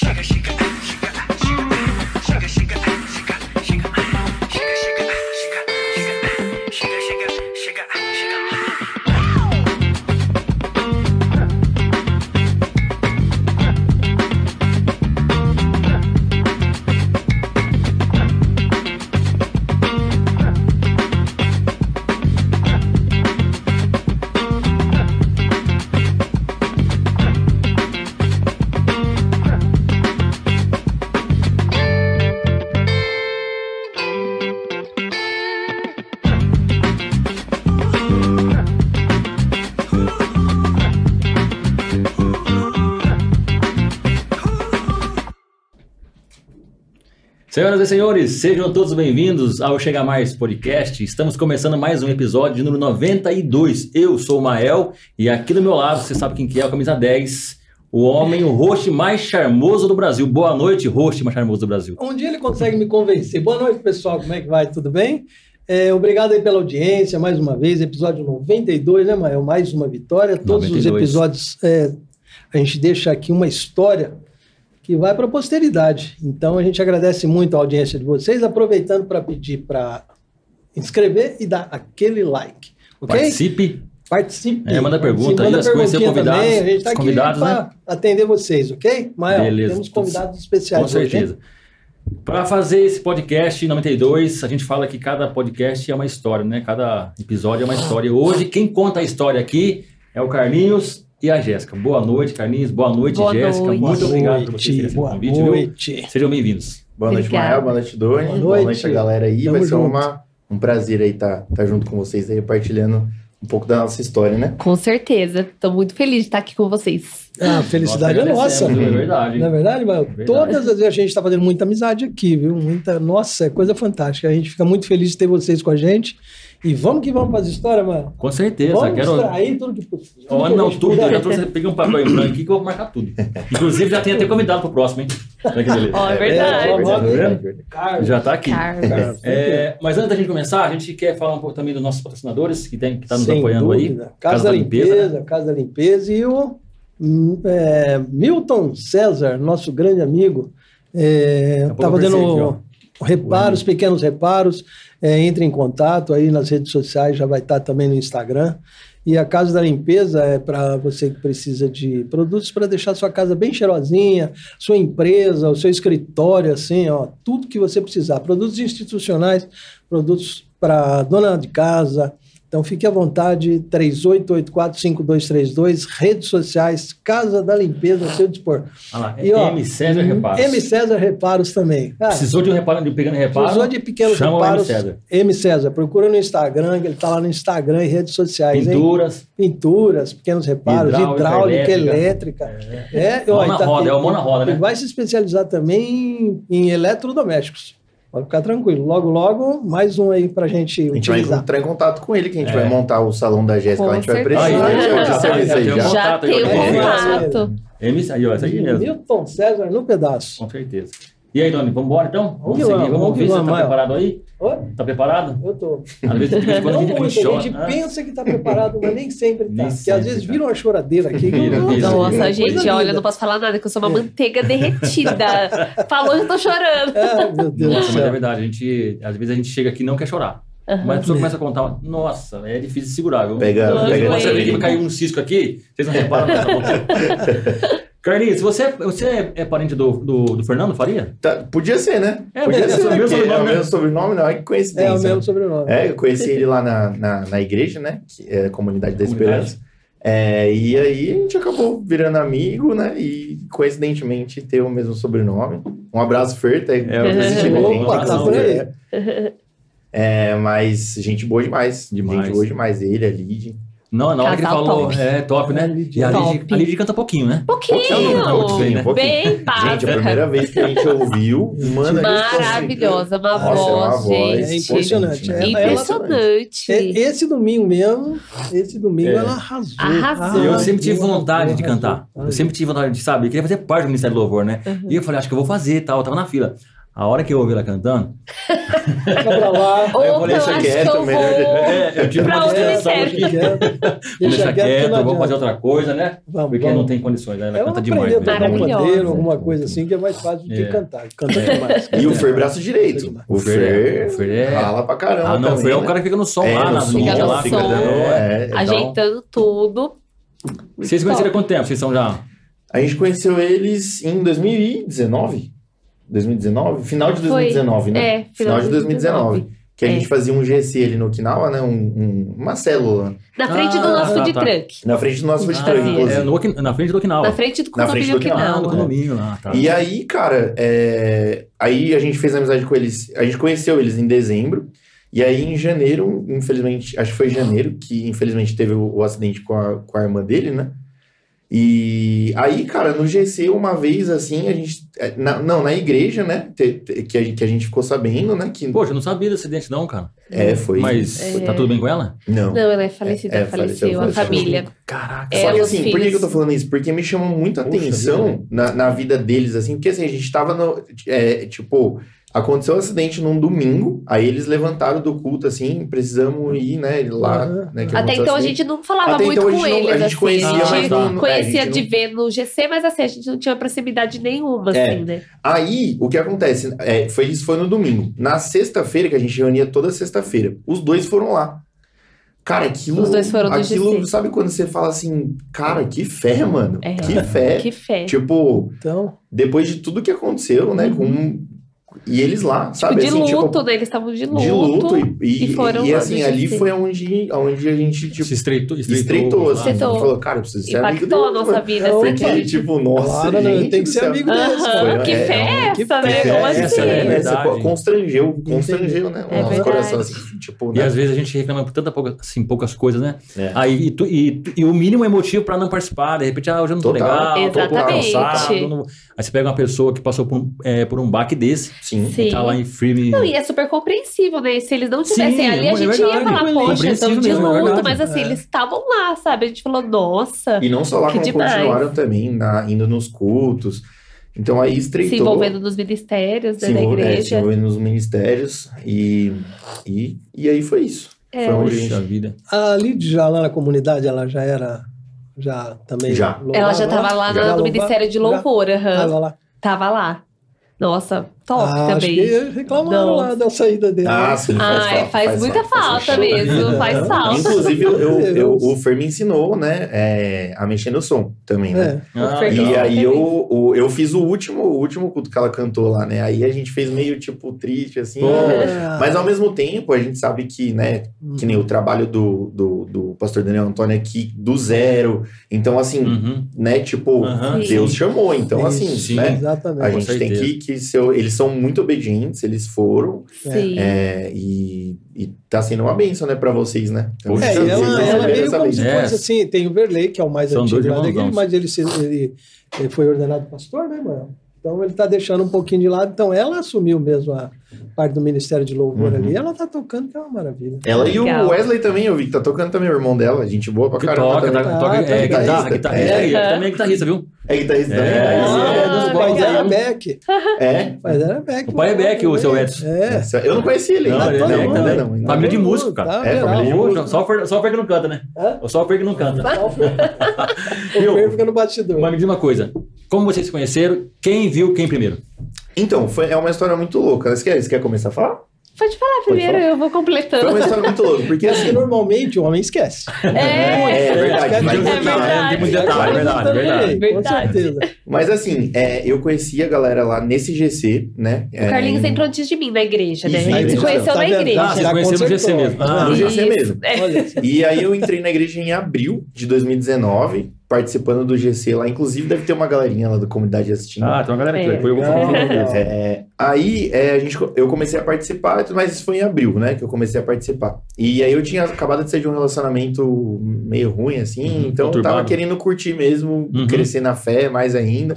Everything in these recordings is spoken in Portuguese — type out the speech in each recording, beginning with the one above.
sugar, sugar. Senhoras e senhores, sejam todos bem-vindos ao Chega Mais Podcast. Estamos começando mais um episódio de número 92. Eu sou o Mael e aqui do meu lado, você sabe quem que é, o camisa 10, o homem, o host mais charmoso do Brasil. Boa noite, host mais charmoso do Brasil. Um dia ele consegue me convencer. Boa noite, pessoal. Como é que vai? Tudo bem? É, obrigado aí pela audiência, mais uma vez. Episódio 92, né, Mael? Mais uma vitória. Todos 92. os episódios, é, a gente deixa aqui uma história que vai para a posteridade. Então, a gente agradece muito a audiência de vocês, aproveitando para pedir para inscrever e dar aquele like. Ok? Participe. Participe. É, manda pergunta aí, manda conhecer convidados, também. A gente está aqui para né? atender vocês, ok? Mael, Beleza. temos convidados especiais Com certeza. Para fazer esse podcast 92, a gente fala que cada podcast é uma história, né? Cada episódio é uma história. Hoje, quem conta a história aqui é o Carlinhos e a Jéssica. Boa noite, Carlinhos. Boa noite, Boa Jéssica. noite. Muito Boa obrigado por noite, vocês terem esse boa convite, viu? noite. Sejam bem-vindos. Boa noite. Mael. Boa noite, Doni. Boa Boa noite. noite, a galera aí. Tamo Vai ser uma, um prazer aí estar tá, junto com vocês aí, partilhando um pouco da nossa história, né? Com certeza. Estou muito feliz de estar aqui com vocês. Ah, felicidade é nossa. agradecemos, É verdade. Não é verdade, Mael? Verdade. Todas as vezes a gente está fazendo muita amizade aqui, viu? Muita, nossa, é coisa fantástica. A gente fica muito feliz de ter vocês com a gente. E vamos que vamos para as histórias, Mael. Com certeza. Vamos Quero... extrair tudo que possível. Oh, não, tudo. puder. Eu já trouxe, peguei um papel em branco aqui que eu vou marcar tudo. Inclusive, já tem até convidado pro próximo, hein? Olha que beleza. Ó, é É, verdade. vamos lá. verdade, verdade, verdade. Carlos. Já tá aqui. Carlos. É, mas antes da gente começar, a gente quer falar um pouco também dos nossos patrocinadores que tem que tá nos Sem apoiando aí. dúvida. Casa, da Limpeza, Casa da Limpeza e o é, Milton César, nosso grande amigo, Daqui a está pouco eu percebi, fazendo reparos, pequenos reparos. É, entre em contato aí nas redes sociais, já vai estar também no Instagram. E a Casa da Limpeza é para você que precisa de produtos para deixar sua casa bem cheirosinha, sua empresa, o seu escritório, assim, ó, tudo que você precisar. Produtos institucionais, produtos para dona de casa. Então fique à vontade, 38845232, redes sociais, Casa da Limpeza ao seu dispor. Lá, é E, ó, M. César Reparos. M. César Reparos também. Ah, Precisou de um reparo, de um pequeno reparo? Precisou de pequenos chama reparos. M. César. M. César, procura no Instagram, que ele está lá no Instagram e redes sociais. hein? Pinturas. Pinturas, pequenos reparos, Hidráulica, hidráulica, elétrica. elétrica. É, Mão ó, na e tá- roda, é o mão na roda, né? Ele vai se especializar também em, em eletrodomésticos. Pode ficar tranquilo. Logo, logo, mais um aí pra gente A gente vai utilizar. entrar em contato com ele, que a gente É. vai montar o salão da Jéssica. A gente vai precisar Aí, já- já- já tem o contato. M. Aí, ó, isso aí mesmo. Milton César no pedaço. Com certeza. E aí, Doni, vamos embora então? Vamos, que seguir, vamos, vamos ver você tá Mael. preparado aí? Oi? Tá preparado? Eu tô. Às vezes, de vez em quando, a gente, a muito, gente a gente né? pensa que tá preparado, mas nem sempre tá. Nem Porque sempre às vezes tá. vira uma choradeira aqui. Vira, Nossa, vira. Nossa, coisa gente, linda. olha, não posso falar nada, que eu sou uma manteiga derretida. Falou, eu tô chorando. É, meu Deus do Nossa, mas é verdade. A gente, às vezes a gente chega aqui e não quer chorar. Mas a pessoa começa a contar, nossa, é difícil de segurar, viu? Pega, pega é. você vê que cair um cisco aqui, vocês não reparam. bom. Carlinhos, você, você é parente do, do, do Fernando Faria? Tá, podia ser, né? É, podia mas é ser. o mesmo porque sobrenome, É o mesmo sobrenome, não. É que coincidência. É o mesmo né? sobrenome. É, eu conheci ele lá na, na, na igreja, né? Que é a Comunidade da Comunidade. Esperança. É, e aí a gente acabou virando amigo, né? E coincidentemente ter o mesmo sobrenome. Um abraço, Fer, tá aí. É. Opa, tá por aí. É, mas gente boa demais. Demais. Gente boa demais. Ele, a Lid. Não, na hora que ele falou, top. é top, né? E a Top. Lidy, a Lidy canta pouquinho, né? Pouquinho. Pouquinho, muito bem, né? Bem Gente, a primeira vez que a gente ouviu, mano, Maravilhosa, uma Nossa, é uma voz, gente. É impressionante. Ela- ela- Impressionante. É, Esse domingo mesmo, esse domingo É. ela arrasou. Arrasou. Eu sempre tive vontade de arrasou. cantar. Eu sempre tive vontade de, sabe, eu queria fazer parte do Ministério do Louvor, né? E eu falei, acho que eu vou fazer e tal. Eu tava na fila. A hora que eu ouvi ela cantando, Fica pra lá. Ou eu vou eu deixar acho quieto, que eu melhor- vou... é, eu tive Pra uma distração aqui. Deixa Deixa quieto, que vamos fazer outra coisa, né? Vamos, Porque vamos. não tem condições, né? Ela Ela canta aprender demais. a né? tocar um Maravilhosa. pandeiro, alguma coisa assim, que é mais fácil do que É. cantar. Canta demais. E o Fer braço direito. O O Fer é- Fer o Fer é- rala pra caramba Ah, não, também, foi o né? cara que fica no som É, lá, no na som, lá. fica dando- é, então, Ajeitando tudo. Vocês conheceram há quanto tempo? Vocês são já... A gente conheceu eles em 2019. 2019? Final de Foi. 2019, né? É, Final de 2019. Que a É. gente fazia um GC ali no Okinawa, né? Um, um- uma célula. Na frente do Ah, nosso tá, food tá. truck. Na frente do nosso food Ah, truck, inclusive. É, no na frente do Okinawa. Na frente do Na frente condomínio do Okinawa, Ah, no Okinawa. condomínio lá, tá. E aí, cara, é, aí a gente fez amizade com eles. A gente conheceu eles em dezembro. E aí, em janeiro, infelizmente, acho que foi janeiro, que infelizmente teve o, o acidente com a, com a irmã dele, né? E aí, cara, no GC, uma vez assim, a gente. é, na- não, na igreja, né? te- te- que, a, gente- que a gente ficou sabendo, né? Que, Poxa, eu não sabia desse acidente não, cara. é, foi. Mas É. tá tudo bem com ela? Não. Não, ela é falecida, É, é, faleceu, faleceu, a família. Caraca. É, Só que os assim, por que que eu tô falando isso? Porque me chamou muita Poxa atenção vida. na, na vida deles, assim, porque assim, a gente tava no. é, tipo, aconteceu um acidente num domingo, aí eles levantaram do culto, assim, precisamos ir, né, lá. Aham. Né, que Até então a gente não falava Até muito então com gente não- eles, a gente assim. conhecia, a gente mas não- conhecia é, a gente de não- ver no GC, mas assim, a gente não tinha proximidade nenhuma, É. assim, né? Aí, o que acontece? É, foi, isso foi no domingo. Na sexta-feira, que a gente reunia toda sexta-feira, os dois foram lá. Cara, aquilo. Os dois foram do aquilo, GC. Sabe quando você fala assim, cara, que fé, mano? É. Que fé. Que fé. Tipo, Então, depois de tudo que aconteceu, né? Com... E eles lá, Tipo, sabe? de assim, luto, tipo, né? Eles estavam de luto. de luto. E, e, e foram e assim, ali GC. foi onde, onde a gente, tipo, Se estreitou, estreitou. estreitou. assim, a gente Estreitou. falou, cara, eu preciso ser amigo Impactou a dele, nossa vida, Não, assim. Porque, tipo, nossa, Claro, né? gente Tem que ser amigo desse, Aham, Foi, que é, festa, que né? festa, Como essa assim? é né? constrangeu, constrangeu, né? O É nosso verdade. coração, assim, tipo, E né? às vezes a gente reclama por tanta pouca, assim, poucas coisas, né? É. Aí, e, tu- e e o mínimo é motivo pra não participar. De repente, ah, hoje eu não tô Total. legal, tô Exatamente. cansado. não- Aí você pega uma pessoa que passou por um, é, por um baque desse, Sim. Sim. tá lá em firme. Não, e é super compreensível, né? Se eles não tivessem Sim, ali, a é gente verdade. ia falar, poxa, Compreensível estamos de mesmo, é luto, mas assim, É. eles estavam lá, sabe? A gente falou, nossa, E não só lá, como demais. continuaram também, na- indo nos cultos. Então aí estreitou. se envolvendo nos ministérios né, se da envol- é, se igreja. envolvendo nos ministérios. E, e, e aí foi isso. É. Foi onde a Poxa gente... vida. a Lid já lá na comunidade, ela já era. Já também. Já. Ela já louvava tava lá Já no, louvava? Ministério de Já Louvor. Tava lá. Tava lá. Nossa, top Ah, acho também. que reclamaram Não. lá da saída dele. Ah, sim, faz Ai, falta. faz, muita falta, falta. mesmo, faz falta. Inclusive, eu, eu- eu- o Fer me ensinou, né, é, a mexer no som também, né? É. Ah, E aí eu, o- eu fiz o último, o último culto que ela cantou lá, né? Aí a gente fez meio, tipo, triste, assim. Pô. É. Mas ao mesmo tempo, a gente sabe que, né, que nem o trabalho do, do, do pastor Daniel Antônio aqui, do zero. Então, assim, Uhum. né, tipo, Aham. Deus chamou. Então, assim, sim. né? Exatamente. A gente tem que, que ser. Eles são muito obedientes, eles foram. Sim. é, e, e tá sendo uma bênção, né, pra vocês, né? Então, Poxa, É, vocês ela, ela essa como se fosse assim, tem o Verley, que é o mais São antigo dois lá mas ele, se- ele, ele foi ordenado pastor, né, mano? Então ele tá deixando um pouquinho de lado. Então ela assumiu mesmo a parte do Ministério de Louvor Uhum. ali. Ela tá tocando, que é uma maravilha. Ela e Legal. o Wesley também, eu vi que tá tocando também, o irmão dela. Gente boa pra Que caramba. toca, também. tá- Ah, toca é, tá guitarra, guitarrista. guitarrista. É. É, também é guitarrista, viu? É guitarrista É. também? Ah, Aí, o pai legal. dela é Beck. É. O pai dela é Beck. O pai é Beck, o seu Edson. É. É. Eu não conhecia ele Não, ainda. ele é Beck ainda Família de músico, cara. tá, É, família de músico. Só o Fer- que não canta, né? Só o Fer que não canta. O? Fer fica no bastidor. Mas me diz uma coisa. Como vocês se conheceram? Quem viu quem primeiro? Então, foi, é uma história muito louca. Você quer, você quer começar a falar? Pode falar primeiro, falar. eu vou Foi completando. uma história muito louca, porque Porque assim... normalmente o homem esquece. É, É verdade, mas, É verdade. tem muito detalhe, é verdade, é verdade. Com Verdade. certeza. mas assim, é, eu conheci a galera lá nesse GC, né? o Carlinhos entrou antes de mim na igreja, né? Isso, A gente se conheceu Tá na igreja. Ah, vocês Já conheceram no GC mesmo. Ah, No GC mesmo. É. E aí eu entrei na igreja em abril de 2019, participando do GC lá. Inclusive deve ter uma galerinha lá da comunidade assistindo. Ah, tem uma galera aqui. É. Depois eu vou falar disso. É, aí é, a gente, eu comecei a participar, mas isso foi em abril, né? Que eu comecei a participar. E aí eu tinha acabado de sair de um relacionamento meio ruim, assim, Uhum, então eu tava querendo curtir mesmo, Uhum. crescer na fé mais ainda.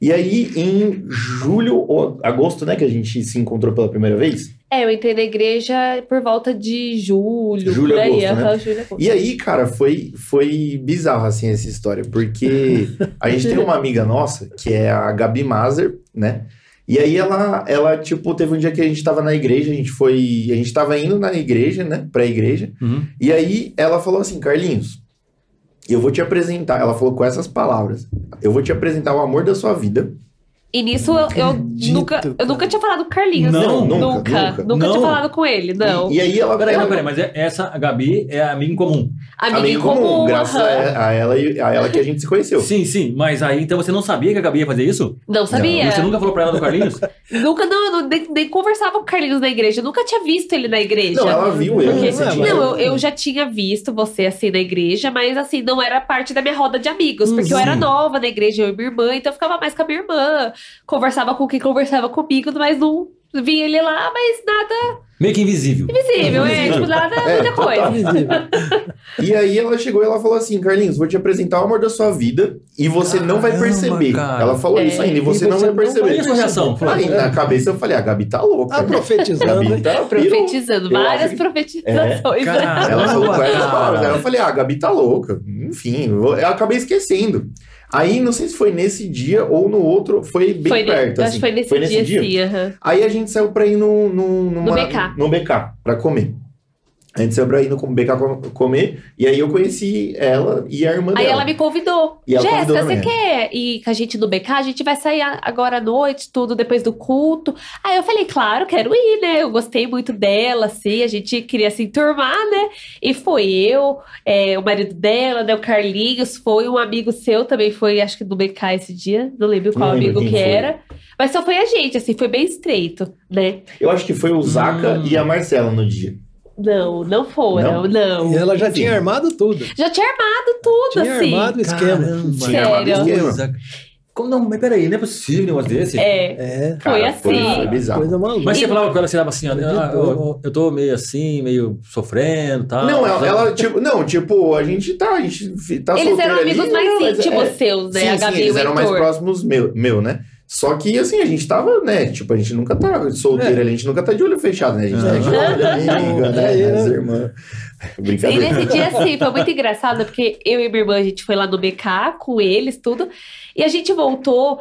E aí, em julho ou agosto, né, que a gente se encontrou pela primeira vez. É, eu entrei na igreja por volta de julho, Julho, por aí. agosto, né? julho, agosto. E aí, cara, foi, foi bizarro, assim, essa história, porque a gente tem uma amiga nossa, que é a Gabi Mazer, né? E aí ela, ela, tipo, teve um dia que a gente tava na igreja, a gente foi. A gente tava indo na igreja, né? Pra igreja. Uhum. E aí ela falou assim, Carlinhos, eu vou te apresentar. Ela falou com essas palavras: Eu vou te apresentar o amor da sua vida. E nisso eu, eu acredito, nunca, eu nunca tinha falado com o Carlinhos. Não, nunca. nunca, Nunca, nunca. Não. tinha falado com ele, não. E, e aí ela. Peraí, ela não, peraí, mas é- essa a Gabi é amiga em comum. Amigo em amigo comum, comum, graças aham. a, ela a ela que a gente se conheceu. Sim, sim, mas aí então você não sabia que a Gabi ia fazer isso? Não sabia. E você nunca falou pra ela do Carlinhos? Nunca, não, eu não- nem, nem conversava com o Carlinhos na igreja. Eu nunca tinha visto ele na igreja. Não, ela viu eu. Porque- Não. Não, eu, eu já tinha visto você assim na igreja, mas assim, não era parte da minha roda de amigos, porque eu Sim. era nova na igreja, eu e minha irmã, então eu ficava mais com a minha irmã, conversava com quem conversava comigo, mas não via ele lá, mas nada Meio que invisível. visível, é, tipo, nada, É, muita coisa. Invisível. E aí ela chegou e ela falou assim, Carlinhos, vou te apresentar o amor da sua vida e você não vai Caramba, perceber. cara. Ela falou É. isso ainda, e você, E não você vai não E a perceber. sua reação? Aí na cabeça eu falei, a Gabi tá louca. Tá profetizando, Gabi tá. Profetizando, Eu várias que- profetizações. Caramba, Ela falou com essas palavras. Aí eu falei, ah, a Gabi tá louca. Enfim, eu acabei esquecendo. Aí, não sei se foi nesse dia ou no outro, foi bem Foi, perto. eu assim. acho que foi nesse, dia, sim. aham. Aí a gente saiu pra ir no, no, numa- No BK. no BK, pra comer. A gente saiu pra ir no BK com- comer, e aí eu conheci ela e a irmã Aí dela. ela me convidou. E ela Jéssica, você quer ir com a gente no BK? A gente vai sair agora à noite, tudo depois do culto. Aí eu falei, claro, quero ir, né? Eu gostei muito dela, assim, a gente queria se enturmar, né? E foi eu, é, o marido dela, né? O Carlinhos, foi um amigo seu também, foi acho que do BK esse dia, não lembro qual Não lembro amigo que foi. era. Mas só foi a gente, assim, foi bem estreito, né? Eu acho que foi o Zaca Hum. e a Marcela no dia. Não, não foram, não. E ela já Enfim. tinha armado tudo. Já tinha armado tudo, Tinha assim. armado o esquema. Tinha armado Sério? esquema. Como não? Mas peraí, não é possível um negócio desse? É, É, foi Cara, assim. Foi, foi bizarro. coisa maluca. Mas você falava com ela, você dava assim, ah, eu, eu- eu tô meio assim, meio sofrendo e tal. Não, ela, ela, tipo, não, tipo, a gente tá, a gente tá Eles eram ali, amigos mais não, mas íntimos é- seus, né? Sim, a sim, Gabi e eles o eram mais próximos meu, meu, né? Só que, assim, a gente tava, né? Tipo, a gente nunca tá solteiro É. ali, a gente nunca tá de olho fechado, né? A gente tá de olho amiga, né? É, As né? irmãs. E Brincadeira. nesse dia, assim, foi muito engraçado, porque eu e minha irmã, a gente foi lá no BK com eles, tudo, e a gente voltou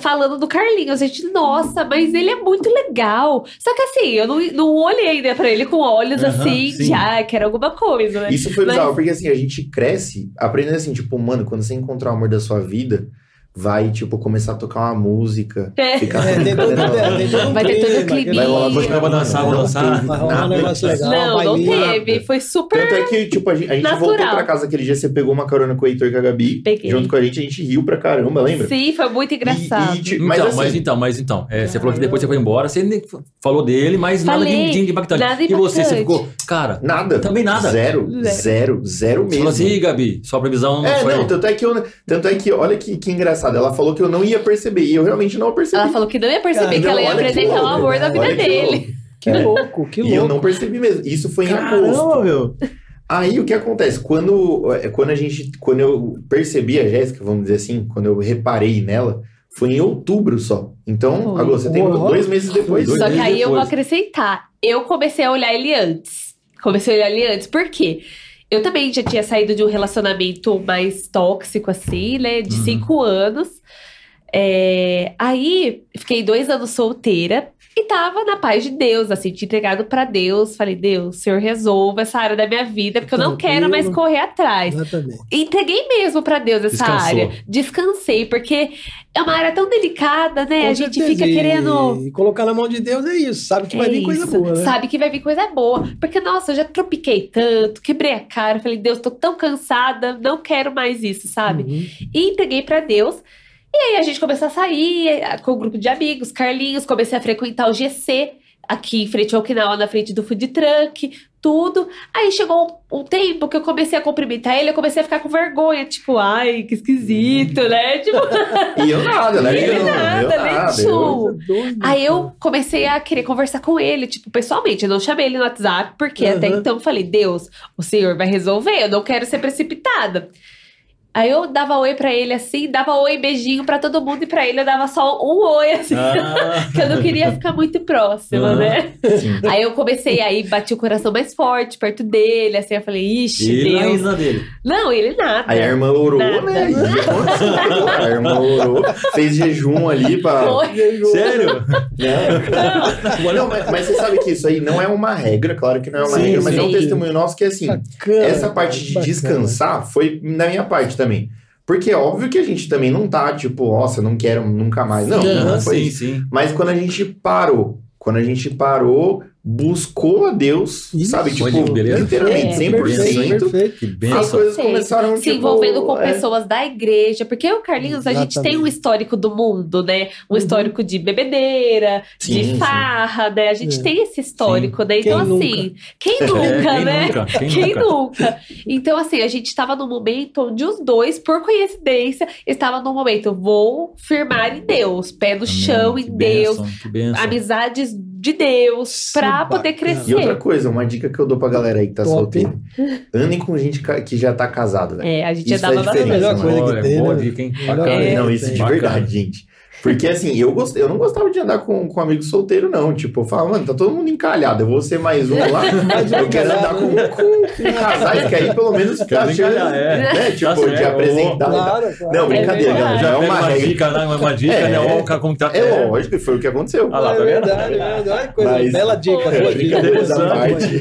falando do Carlinhos. A gente, nossa, mas ele é muito legal. Só que assim, eu não, não olhei ainda pra ele com olhos Aham, assim, sim. de, ah, que era alguma coisa, né? Isso foi Mas- bizarro, porque assim, a gente cresce aprendendo assim, tipo, mano, quando você encontrar o amor da sua vida, vai, tipo, começar a tocar uma música, É. ficar É, tem todo, tem todo um Vai ter todo o aquele- Vai rolar Vou chegar pra dançar, vou Não dançar. teve Vai rolar um negócio legal. Não, não teve. Foi super. Tanto é que, tipo, a gente, a gente voltou pra casa aquele dia, você pegou uma carona com o Heitor e com a Gabi, Peguei. junto com a gente, a gente riu pra caramba, lembra? Sim, foi muito engraçado. E- e, tipo, Então, mas, mas, assim, então, mas então, é, você falou que depois você foi embora, você nem falou dele, mas nada de, Falei, de impactante. nada E você, você impactante. ficou, cara, Nada. Também nada. Zero. Zero. Zero. Zero você mesmo. falou assim, "Ih, Gabi, sua previsão não É, não, tanto é que eu. Tanto é que, olha que, que engraçado. Ela falou que eu não ia perceber. E eu realmente não percebi. Ela falou que não ia perceber Cara, que ela ia que apresentar o amor da vida Olha que dele. louco. Que É. louco, que E eu não percebi mesmo. Isso foi em agosto. Caramba, meu. Aí o que acontece? Quando, é, quando a gente. Quando eu percebi a Jéssica, vamos dizer assim, quando eu reparei nela, foi em outubro só. Então, Foi. agosto, você tem Uau. dois meses depois. Dois Só que meses aí eu vou depois. acrescentar. Eu comecei a olhar ele antes. Comecei a olhar ele antes. Por quê? Eu também já tinha saído de um relacionamento mais tóxico, assim, né? De Uhum. cinco anos. É, Aí, fiquei dois anos solteira. E tava na paz de Deus, assim, tinha entregado pra Deus. Falei, Deus, o Senhor resolva essa área da minha vida, porque eu não quero mais correr atrás. Exatamente. Entreguei mesmo pra Deus essa Descansou. área. Descansei, porque é uma área tão delicada, né? Com a gente certeza. fica querendo. E colocar na mão de Deus é isso. Sabe que vai É vir coisa isso. boa, né? Sabe que vai vir coisa boa. Porque, nossa, eu já tropiquei tanto, quebrei a cara. Falei, Deus, tô tão cansada, não quero mais isso, sabe? Uhum. E entreguei pra Deus. E aí a gente começou a sair eh, com o grupo de amigos, Carlinhos, comecei a frequentar o GC, aqui em frente ao Okinawa, na frente do food truck, tudo. Aí chegou um tempo que eu comecei a cumprimentar ele, eu comecei a ficar com vergonha, tipo, ai, que esquisito, né? Tipo, E eu nada, né? E ele Eu, nada, eu né, nada. eu- Coisa doida, Aí eu comecei a querer conversar com ele, tipo, pessoalmente. Eu não chamei ele no WhatsApp, porque Uhum. até então eu falei, Deus, o Senhor vai resolver, eu não quero ser precipitada. Aí eu dava oi pra ele assim, dava oi, beijinho pra todo mundo, e pra ele eu dava só um oi, assim. Ah. que eu não queria ficar muito próxima, Ah. né? Sim. Aí eu comecei, aí bati o coração mais forte perto dele, assim, eu falei, ixi, E na Deus. isla dele. Não, ele nada. Aí a irmã orou, Nada. né? A irmã orou, fez jejum ali pra. Foi. Sério? Não, não mas, mas você sabe que isso aí não é uma regra, claro que não é uma Sim, regra, mas é um testemunho nosso que assim, Bacana, essa parte de bacana. descansar foi da minha parte também. Porque é óbvio que a gente também não tá, tipo, nossa, não quero nunca mais. Não, Sim, não foi sim, isso. sim. Mas quando a gente parou, quando a gente parou, buscou a Deus, Isso. sabe? Tipo, Olha que beleza. literalmente, É, 100%. Perfeito, perfeito. Que As benção. coisas Sim. começaram, se tipo, envolvendo com é, pessoas da igreja, porque o Carlinhos, a gente tem um Exatamente. histórico do mundo, né? Um Uhum. histórico de bebedeira, Sim, de sim. farra, né? A gente É. tem esse histórico, né? Quem Então, nunca? assim, quem É, nunca, quem né? nunca? Quem, Quem nunca? nunca? Então, assim, a gente estava num momento onde os dois, por coincidência, estavam num momento, vou firmar em Deus, pé no Amém. chão Que em Deus, benção, Que benção. amizades de Deus, Que pra poder crescer. E outra coisa, uma dica que eu dou pra galera aí que tá Top. solteira. Andem com gente que já tá casada, velho. É, a gente já Isso dava faz bastante. diferença, Melhor coisa Olha, que tem, boa né? dica, hein? Bacana. coisa não, isso de verdade, gente. Porque assim, eu, gostei, eu não gostava de andar com, com amigo solteiro, não. Tipo, eu falava, mano, tá todo mundo encalhado. Eu vou ser mais um lá. Um eu quero andar com, com, com casais, que aí pelo menos Quero tá encalhar, é. né? Tipo, Tá de certo. apresentar. Claro, claro. Não, brincadeira, É. Já é Já pega uma uma dica, né? Uma dica, É. né? Ó, o cara como que tá. É lógico, foi o que aconteceu. Ah lá, é tá vendo? verdade, é verdade. Olha que coisa, Mas- bela dica. Boa à dica. parte.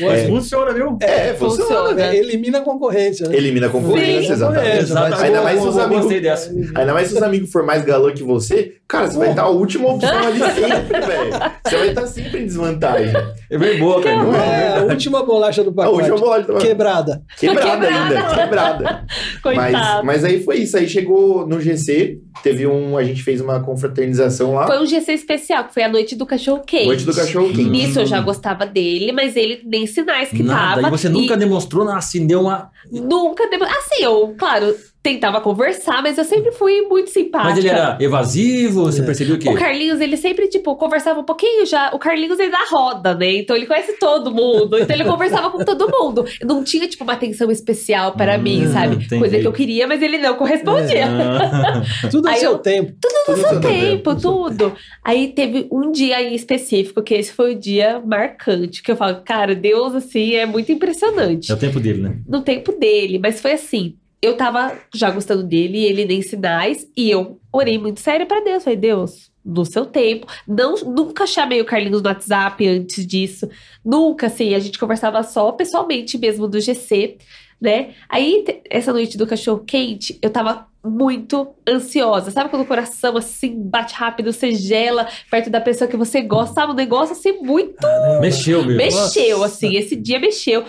Mas É. funciona, viu? É, funciona. Funciona. né? É, Elimina a concorrência. né? Elimina a concorrência, Sim. exatamente. Exatamente. Ainda mais se os amigos. Gostei dessa. Ainda mais se os amigos for mais galã que você, cara, você vai estar a última opção ali sempre, velho. Você vai estar sempre em desvantagem. É bem boa, cara. Não É, a última bolacha do A pacote. última bola de Quebrada. quebrada Quebrada. ainda, quebrada. Mas, Coitado. mas aí foi isso. Aí chegou no GC, teve um. A gente fez uma confraternização lá. Foi um GC especial, que foi a noite do cachorro quente. Noite do cachorro quente. Nisso eu já gostava dele, mas ele nem sinais que Nada. tava. E você nunca demonstrou, assim, deu uma. Nunca. demo- Assim, eu, claro, tentava conversar, mas eu sempre fui muito simpática. Mas ele era evasivo, você É. percebeu o quê? O Carlinhos, ele sempre, tipo, conversava um pouquinho já. O Carlinhos, ele dá roda, né? Então ele conhece todo mundo. Então ele conversava com todo mundo. Não tinha, tipo, uma atenção especial para Hum, mim, sabe? entendi. Coisa que eu queria, mas ele não correspondia. Ah, Tudo Aí seu eu- tempo. Tudo No seu tempo. tempo, tudo. Aí teve um dia em específico, que esse foi o dia marcante, que eu falo, cara, Deus, assim, é muito impressionante. É o tempo dele, né? No tempo dele, mas foi assim. Eu tava já gostando dele, ele nem sinais, e eu orei muito sério pra Deus. Falei, Deus, no seu tempo. Não, nunca chamei o Carlinhos no WhatsApp antes disso. Nunca, assim, a gente conversava só pessoalmente mesmo do GC, né? Aí, essa noite do cachorro quente, eu tava muito ansiosa. Sabe quando o coração, assim, bate rápido, você gela perto da pessoa que você gosta? Sabe? Um negócio, assim, muito Mexeu, meu. Mexeu, Nossa. assim, esse dia mexeu.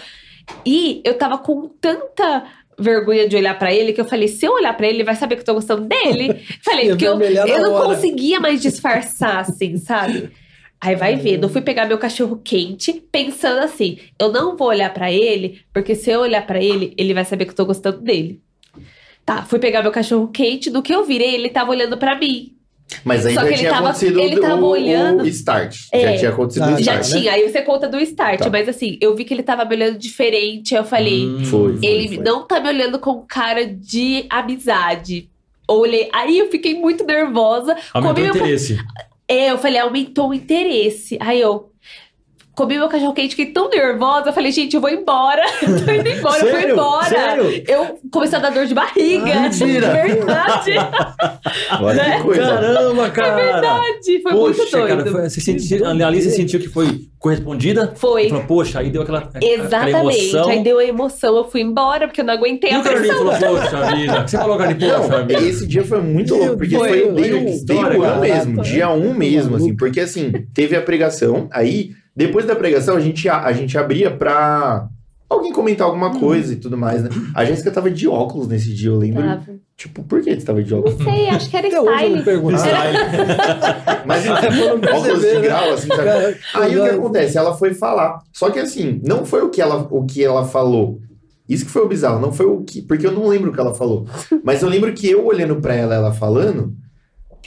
E eu tava com tanta vergonha de olhar pra ele que eu falei, se eu olhar pra ele, ele vai saber que eu tô gostando dele. Falei, porque eu, eu não hora. conseguia mais disfarçar, assim, sabe? Aí vai vendo, eu fui pegar meu cachorro quente, pensando assim, eu não vou olhar pra ele, porque se eu olhar pra ele, ele vai saber que eu tô gostando dele. Tá, fui pegar meu cachorro quente, no que eu virei, ele tava olhando pra mim. Mas aí Só já que ele tinha tava- acontecido ele tava o- olhando. o start. É. Já tinha acontecido o Já start. né? tinha, aí você conta do start, Tá. mas assim, eu vi que ele tava me olhando diferente, aí eu falei, Hum, Foi, foi. Ele não tá me olhando com cara de amizade. Olhei, aí eu fiquei muito nervosa. Aumentou o meu, interesse. é, eu falei, aumentou o interesse. Aí eu comi meu cachorro quente, fiquei tão nervosa. Eu falei, gente, eu vou embora. Eu tô indo embora, eu vou Sério? embora. Sério? Eu comecei a dar dor de barriga. Ah, mentira. De verdade. Olha né? que coisa. Caramba, cara. verdade. Foi muito Poxa, doido. cara, foi- você sentiu, ali você sentiu que foi correspondida? Foi. Falou, poxa, aí deu aquela, aquela Exatamente. emoção. Aí deu a emoção, eu fui embora, porque eu não aguentei E a pressão. falou, poxa vida. Você falou, Carlinhos, poxa vida. esse dia foi muito louco, porque foi dia um mesmo, assim, Maluco. porque assim, teve a pregação, aí, depois da pregação, a gente, a, a gente abria pra alguém comentar alguma Hum. coisa e tudo mais, né? A Jéssica tava de óculos nesse dia, eu lembro. Tava. Tipo, por que você tava de óculos? Não sei, acho que era Até hoje eu style. pergunto. Style. Mas enfim, óculos de né? grau, assim, sabe? Cara, Aí o que acontece? Ela foi falar. Só que assim, não foi o que ela, o que ela falou. Isso que foi o bizarro, não foi o que. Porque eu não lembro o que ela falou. Mas eu lembro que eu olhando pra ela, ela falando,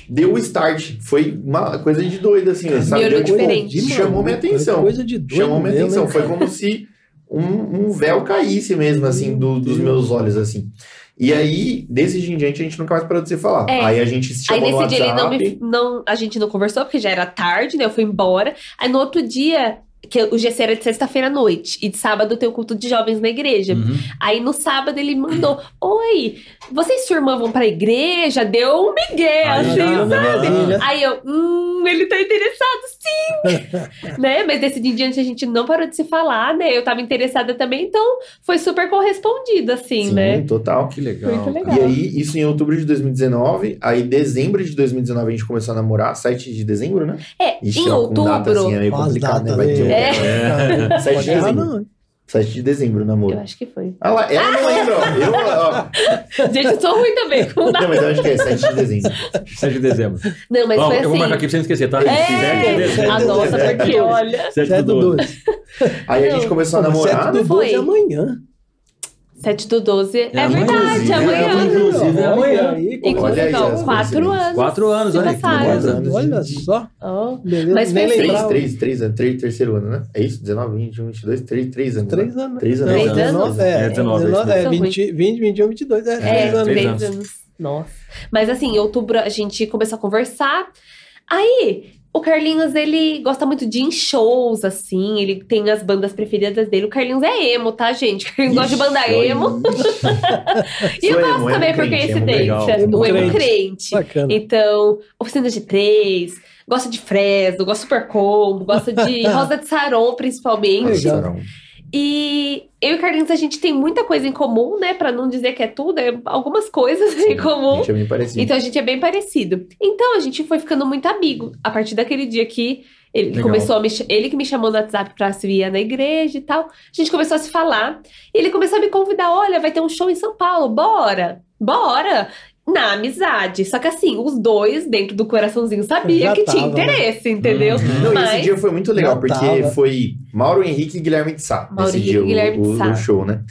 deu o start. Foi uma coisa de doido, assim, sabe? olhou Deu, tipo, diferente. Chamou minha atenção. Coisa de doido Chamou minha mesmo, atenção. Foi como se um, um véu caísse mesmo, assim, do- dos meus olhos, assim. E aí, desse dia em diante, a gente nunca mais parou de se falar. É. Aí a gente se Aí chamou nesse no dia ele não, me, não. A gente não conversou, porque já era tarde, né? Eu fui embora. Aí no outro dia, que o GC era de sexta-feira à noite. E de sábado tem o culto de jovens na igreja. Uhum. Aí no sábado ele mandou: Oi, vocês e sua irmã vão pra igreja? Deu um migué, Aí assim, já, sabe? né? Aí eu, hum, ele tá interessado sim! né? Mas desse dia em diante a gente não parou de se falar, né? Eu tava interessada também, então foi super correspondido, assim, Sim, né? total. Que legal. Muito legal. E aí, isso em outubro de 2019. Aí, dezembro de 2019, a gente começou a namorar. 7 de dezembro, né? É, Ixi, em ó, com data outubro. assim é meio complicado, né? Vai ter. É. É. 7 Pode de errar, dezembro. não. 7 de dezembro, namoro. Eu acho que foi. Ah lá, ela não lembra. Eu, ó. Gente, eu sou ruim também com Não, data. mas eu acho que é 7 de dezembro. 7 de dezembro. Não, mas Ó, foi eu vou marcar assim. aqui pra você não esquecer, tá? 7 de É, dezembro. anota, porque olha. 7 7 do do 12. 12. Aí a Não. gente começou a namorar. 7 do Foi. 12 é amanhã. 7 do 12. É, É amanhã, verdade, inclusive, amanhã. Inclusive, é amanhã. Inclusive, Olha aí não, as quatro coincidências. anos. 4 anos, olha que passaram. quatro anos. Olha só. Oh. Beleza. Mas Nem lembrava. 3, 3, 3, 3, terceiro ano, né? É isso? 19, 21, 22, 3, 3 anos. Três né? anos. Três Não, anos. Três anos? 19, é. É, 19, 19, é, Sou 20, 20, 21, 22. É, É, três anos. três três anos. anos. Nossa. Mas assim, em outubro a gente começou a conversar. Aí, o Carlinhos, ele gosta muito de ir em shows, assim. Ele tem as bandas preferidas dele. O Carlinhos é emo, tá, gente? O Carlinhos gosta de banda emo. E eu gosto emo também, por crente, emo coincidência. legal. Emo o emo crente. crente. Bacana. Então, oficina de três, gosta de Fresno, gosta de Super Combo, gosta de Rosa de Saron, principalmente. Legal. E eu e Carlinhos, a gente tem muita coisa em comum, né? Pra não dizer que é tudo, é algumas coisas em A comum. gente é bem parecido. Então a gente é bem parecido. Então a gente foi ficando muito amigo. A partir daquele dia que ele Legal. começou a me ele que me chamou no WhatsApp pra se vir na igreja e tal. A gente começou a se falar. E ele começou a me convidar: olha, vai ter um show em São Paulo, bora! Bora! Na amizade. Só que assim, os dois, dentro do coraçãozinho, sabia que tinha tava, né? interesse, entendeu? Uhum. Não, e Mas- esse dia foi muito legal, Já porque tava. foi Mauro Henrique e Guilherme de Sá. Mauro Henrique dia, e Guilherme o, de Sá. o show, né?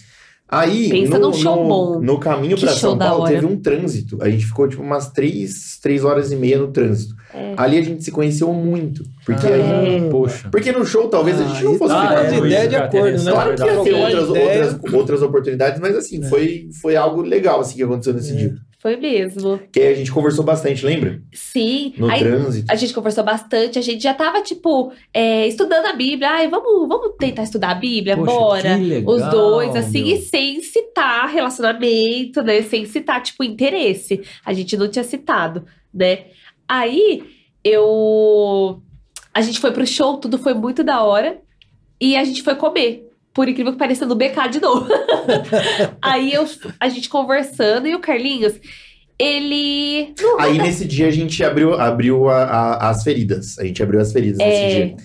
Aí, Pensa no, num show no, bom. no caminho Que pra show São Paulo, teve um trânsito. A gente ficou, tipo, umas três, três horas e meia no trânsito. É. Ali a gente se conheceu muito. Porque, Ah, aí, Poxa. porque no show, talvez, a gente não Aí fosse tá ficar é, muito. ideias de acordo, né? Claro que ia ter outras, ideia. outras, outras oportunidades, mas assim, É. foi, foi algo legal assim, que aconteceu nesse É. dia. Foi mesmo. Que aí a gente conversou bastante, lembra? Sim. No Aí trânsito. A gente conversou bastante, a gente já tava, tipo, é, estudando a Bíblia. Ai, vamos, vamos tentar estudar a Bíblia? Poxa, Bora. que legal, Os dois, assim, meu. e sem citar relacionamento, né? Sem citar, tipo, interesse. A gente não tinha citado, né? Aí, eu... A gente foi pro show, tudo foi muito da hora. E a gente foi comer. Por incrível que pareça, no BK de novo. Aí, eu, a gente conversando, e o Carlinhos, ele... Aí nesse dia a gente abriu, abriu a- a- as feridas. A gente abriu as feridas nesse É. dia.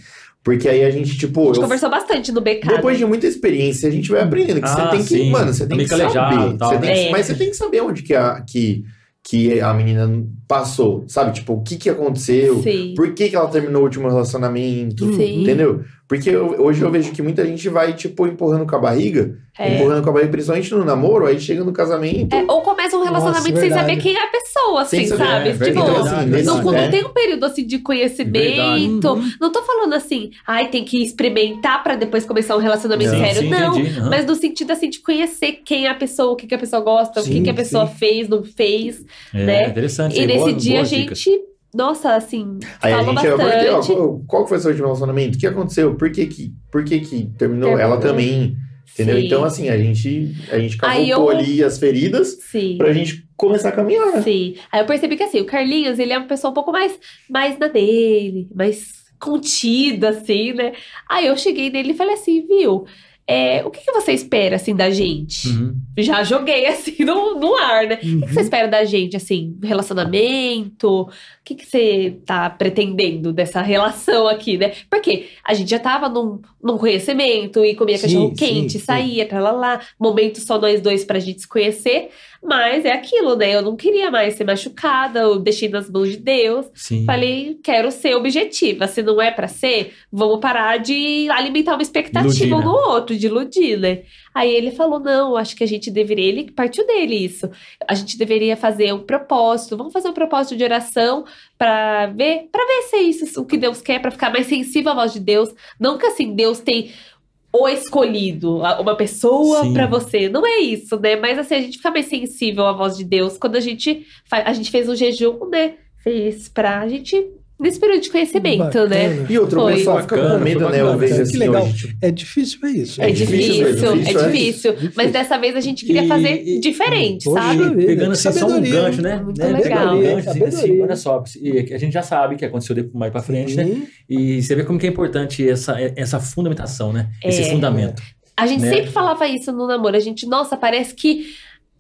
Porque aí a gente, tipo. A gente eu- conversou bastante no BK. depois né? de muita experiência, a gente vai aprendendo que Ah, você tem que. sim. Mano, você tem Meio que calejado saber. tal, você tem que- né? Mas você tem que saber onde que a, que, que a menina passou. Sabe? Tipo, o que que aconteceu? Sim. Por que, que ela terminou o último relacionamento? Sim. Entendeu? Porque eu- hoje eu vejo que muita gente vai, tipo, empurrando com a barriga. É. Empurrando com a barriga, principalmente no namoro, aí chega no casamento. É, ou começa um relacionamento Nossa, sem saber quem é a pessoa, assim, saber, sabe? é, tipo, então, assim, verdade. não, não né? tem um período assim de conhecimento. Verdade. Não tô falando assim, ai, tem que experimentar pra depois começar um relacionamento Não. sério. Sim, não. entendi. Aham. Mas no sentido assim de conhecer quem é a pessoa, o que, que a pessoa gosta, o que, Sim, que a pessoa sim. fez, não fez. É, né? interessante. E Boa- nesse dia a dicas. Nossa, assim, Aí a gente vai bastante. ó, qual, foi seu último relacionamento? O que aconteceu? Por que que, por que, que terminou? Terminou. Ela também. Entendeu? Sim. Então, assim, a gente, a gente Aí cavucou eu- ali as feridas Sim. pra gente começar a caminhar, né? Sim. Aí eu percebi que assim, o Carlinhos, ele é uma pessoa um pouco mais, mais na dele, mais contida, assim, né? Aí eu cheguei nele e falei assim, viu? É, o que, que você espera, assim, da gente? Uhum. Já joguei, assim, no, no ar, né? O que, que você espera da gente, assim, relacionamento? O que, que você tá pretendendo dessa relação aqui, né? Porque a gente já tava num, num conhecimento e comia Sim, cachorro quente, sim, sim. saía, lá, lá, momento só nós dois pra gente se conhecer, mas é aquilo, né? Eu não queria mais ser machucada, eu deixei nas mãos de Deus. Sim. Falei, quero ser objetiva. Se não é pra ser, vamos parar de alimentar uma expectativa um né? no outro, de iludir, né? Aí ele falou: não, acho que a gente deveria. Ele partiu dele isso. A gente deveria fazer um propósito. Vamos fazer um propósito de oração pra ver, para ver se é isso o que Deus quer, pra ficar mais sensível à voz de Deus. Não que assim, Deus tem o escolhido, uma pessoa pra você. Não é isso, né? Mas assim, a gente fica mais sensível à voz de Deus quando a gente a gente fez um jejum, né? Fez pra gente nesse período de conhecimento, né? Bacana. E outro, o Foi. pessoal fica com medo, né? Eu vejo Que assim legal. hoje. tipo, É difícil ver isso. É, É difícil, difícil, é é difícil. difícil, é Mas dessa vez a gente queria E- fazer e- diferente, Poxa sabe? Pegando assim, só um gancho, né? Muito né? legal. Pegando um gancho, assim, assim, olha só, e a gente já sabe que aconteceu depois mais pra frente, né? Sim. E você vê como que é importante essa, essa fundamentação, né? Esse É. fundamento. A gente né? sempre falava isso no namoro. A gente, nossa, parece que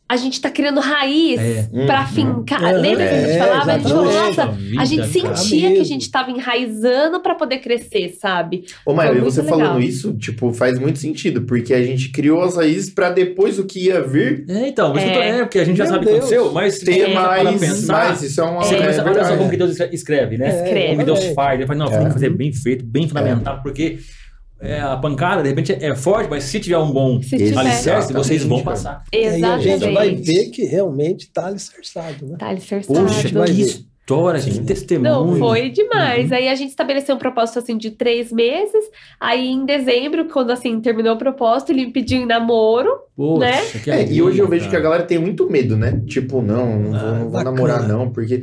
a gente tá criando raiz É. pra Uhum. fincar. É, Lembra que a gente é, falava? A gente falou, nossa, a gente sentia que a gente tava enraizando pra poder crescer, sabe? Ô, e você legal. falando isso, tipo, faz muito sentido, porque a gente criou as raízes pra depois o que ia vir É, então, mas É. tô- é, porque a gente já Meu sabe o que aconteceu, mas ter parar pra mais, pensar, mais. Isso é uma. Você é começa, olha só como que Deus escre- escreve, né? Escreve. Como que Deus É. faz. Ele fala, não, É. tem que fazer bem feito, bem fundamentado, porque é, a pancada, de repente, é forte, mas se tiver um bom Se tiver. alicerce, vocês vão Exatamente, passar. E aí a Exatamente. gente vai ver que realmente está alicerçado, né? Tá alicerçado. Poxa, que história, que testemunho. Não, foi demais. Uhum. Aí a gente estabeleceu um propósito assim de três meses. Aí em dezembro, quando assim terminou o propósito, ele me pediu em namoro. Poxa, né? que É, e hoje eu vejo que a galera tem muito medo, né? Tipo, não, não vou, Ah, não vou bacana. namorar, não, porque.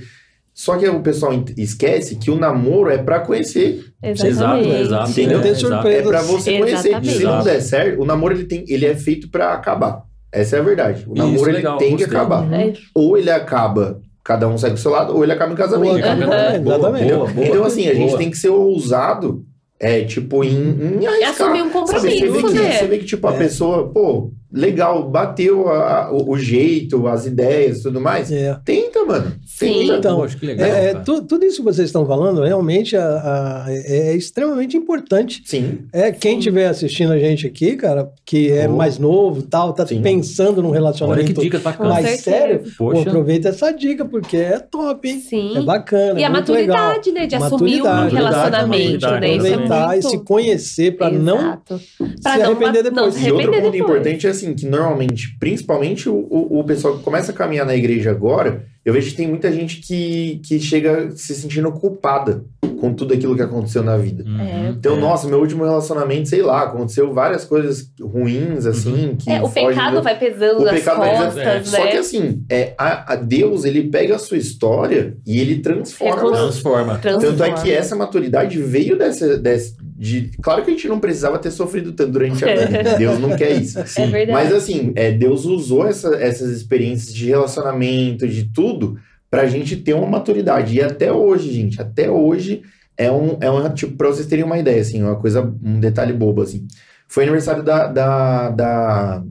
Só que o pessoal esquece que o namoro é pra conhecer. Exatamente. Exato, exato. Entendeu? Tem Exato. surpresa. É pra você conhecer. Exatamente. Se não der certo, o namoro ele, tem, ele é feito pra acabar. Essa é a verdade. O Isso, namoro ele legal, tem que gostei. acabar. É, Ou ele acaba, cada um segue o seu lado, ou ele acaba em casamento. Fica acaba-. Uhum. Boa, Exatamente. boa, boa. Então, assim, a gente Boa. tem que ser ousado, é, tipo, em, em E arriscar. assumir um Sabe, você vê compromisso, que, né? você vê que, tipo, a É. pessoa, pô, legal, bateu a- a- o, o jeito, as ideias e tudo mais. É. Tenta, mano. Sim. Então, Poxa, que legal. É, é, tu- tudo isso que vocês estão falando realmente a- a- é, é extremamente importante. Sim. É quem estiver assistindo a gente aqui, cara, que é Oh. mais novo, tal, tá Sim. pensando num Olha que relacionamento dica bacana. mais sério, pô, Poxa. aproveita essa dica porque é top, hein? Sim. É bacana, E é a muito legal. maturidade, né? De assumir um Maturidade, relacionamento, maturidade, né? É Aproveitar e muito... se conhecer para não. Pra se não, arrepender não depois. se E outro arrepender ponto depois. importante é assim, que normalmente, principalmente o, o, o pessoal que começa a caminhar na igreja agora, eu vejo que tem muita gente que, que chega se sentindo culpada com tudo aquilo que aconteceu na vida. Uhum. É. Então, É. nossa, meu último relacionamento, sei lá, aconteceu várias coisas ruins, assim, que É, o pecado do- vai pesando O nas pecado vai costas, pesando, é. né? Só que assim, é, a, a Deus, ele pega a sua história e ele transforma. Recon- Transforma. Tanto é que essa maturidade veio dessa, dessa de, claro que a gente não precisava ter sofrido tanto durante a vida. Deus não quer isso. É verdade. Mas assim, é, Deus usou essa- essas experiências de relacionamento, de tudo, pra gente ter uma maturidade. E até hoje, gente, até hoje é um, é um tipo, pra vocês terem uma ideia, assim, uma coisa, um detalhe bobo, assim. Foi aniversário da, da, da,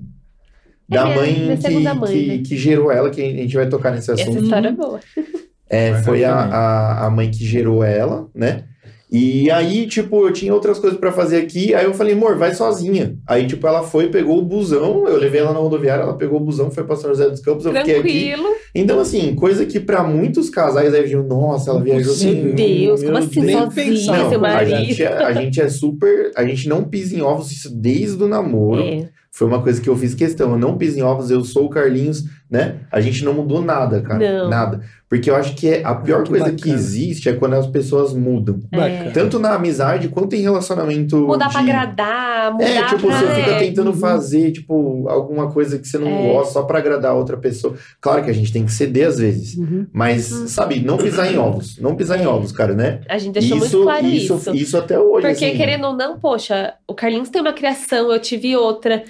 da minha- mãe, minha que, mãe, que, né? que gerou ela, que a gente vai tocar nesse Essa assunto. história é boa. É, foi a, a, a mãe que gerou ela, né? E aí, tipo, eu tinha outras coisas pra fazer aqui, aí eu falei, amor, vai sozinha. Aí, tipo, ela foi, pegou o busão, eu levei ela na rodoviária, ela pegou o busão, foi pra São José dos Campos, eu fiquei aqui. Tranquilo. Então, assim, coisa que pra muitos casais aí viram, nossa, ela viajou assim. Meu Deus, como assim nem sozinha, pensar. seu Não, a marido? gente, é, a gente é super. A gente não pisa em ovos, isso desde o namoro. É. Foi uma coisa que eu fiz questão. Eu não piso em ovos, eu sou o Carlinhos, né? A gente não mudou nada, cara. Não. Nada. Porque eu acho que é, a pior que coisa que bacana. existe é quando as pessoas mudam. Bacana. Tanto na amizade quanto em relacionamento. Mudar de... pra agradar, mudar É, tipo, pra... você fica é. tentando fazer, tipo, alguma coisa que você não É. gosta só pra agradar a outra pessoa. Claro que a gente tem que ceder às vezes. Uhum. Mas, Hum. sabe, não pisar em ovos. Não pisar em É. ovos, cara, né? A gente deixou isso, muito claro isso. isso, isso até hoje. Porque, assim. querendo ou não, poxa, o Carlinhos tem uma criação, eu tive outra.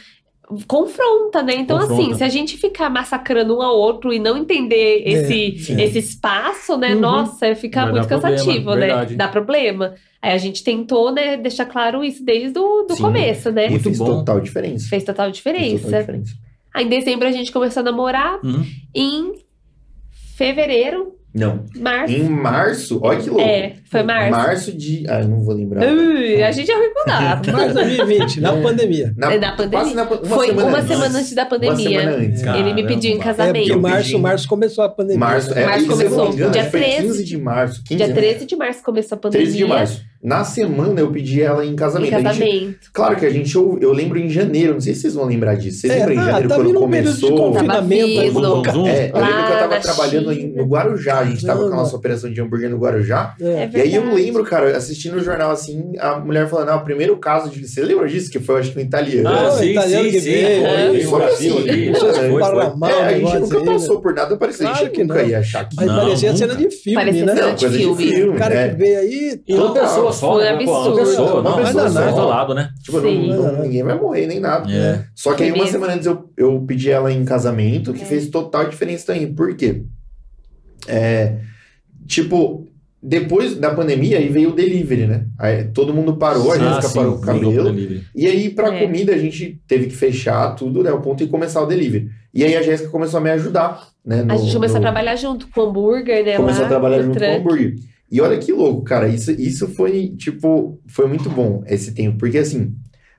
Confronta, né? Então, Confronta. assim, se a gente ficar massacrando um ao outro e não entender esse, sim. esse espaço, né? Uhum. Nossa, fica Vai muito dar problema, cansativo, né? verdade. Dá problema. Aí a gente tentou, né, deixar claro isso desde o do Sim. começo, né? E Muito fez bom. total diferença. Fez total Fez diferença. total diferença. Aí em dezembro a gente começou a namorar. Uhum. Em fevereiro, Não. março. Em março, olha que louco. É, foi março. Março de. Ah, eu não vou lembrar. Ui, a gente é ruim com data. Março de 2020, na pandemia. É da pandemia. quase na- uma Foi semana uma antes. semana antes da Uma pandemia. semana antes. Cara. Ele me pediu em. É, casamento. porque Eu março, março começou a pandemia. Março, é, Março me começou, engano, dia acho que foi 13. 15 de março. 15, Dia né? 13 de março começou a pandemia. 13 de março. Na semana eu pedi ela em Em casamento. Gente- casamento. claro que a gente, eu, eu lembro em janeiro, não sei se vocês vão lembrar disso. Vocês É, lembram em ah, janeiro tava quando começou? confinamento. aí, Tava vamos- vivo. É, eu lembro que eu tava trabalhando em- no Guarujá, a gente tava com a nossa operação de hambúrguer no Guarujá. É. É E aí eu lembro, cara, assistindo o jornal assim, a mulher falando, ah, o primeiro caso de. Você lembra disso? Que foi, acho que um italiano. Ah, sim, italiano sim, que sim. veio, Foi, é. no Brasil Foi aqui. Foi, foi. Esparramar. É, a gente nunca né? passou por nada parecido, a gente que nunca não. ia achar que Mas Não, parecia cena de filme, Parecia né? cena Não, de coisa de filme. O cara é. que veio aí. Uma Total. pessoa só, Foi né? Pô, uma absurdo. pessoa, Uma não, pessoa mas só. isolado, né? Tipo, Sim. não, não- ninguém vai morrer nem nada. É. Só que aí uma semana antes eu, eu pedi ela em casamento, que É. fez total diferença também. Por quê? É, tipo, depois da pandemia, aí veio o delivery, né? Aí todo mundo parou, a Ah, Jéssica sim, parou o cabelo. E aí, pra É. comida, a gente teve que fechar tudo, né? O ponto e começar o delivery. E aí a Jéssica começou a me ajudar, né? A no- gente começou a no- trabalhar junto com o hambúrguer, né? Começou lá, a trabalhar junto com o hambúrguer. E olha que louco, cara. Isso, isso foi, tipo, foi muito bom esse tempo. Porque assim,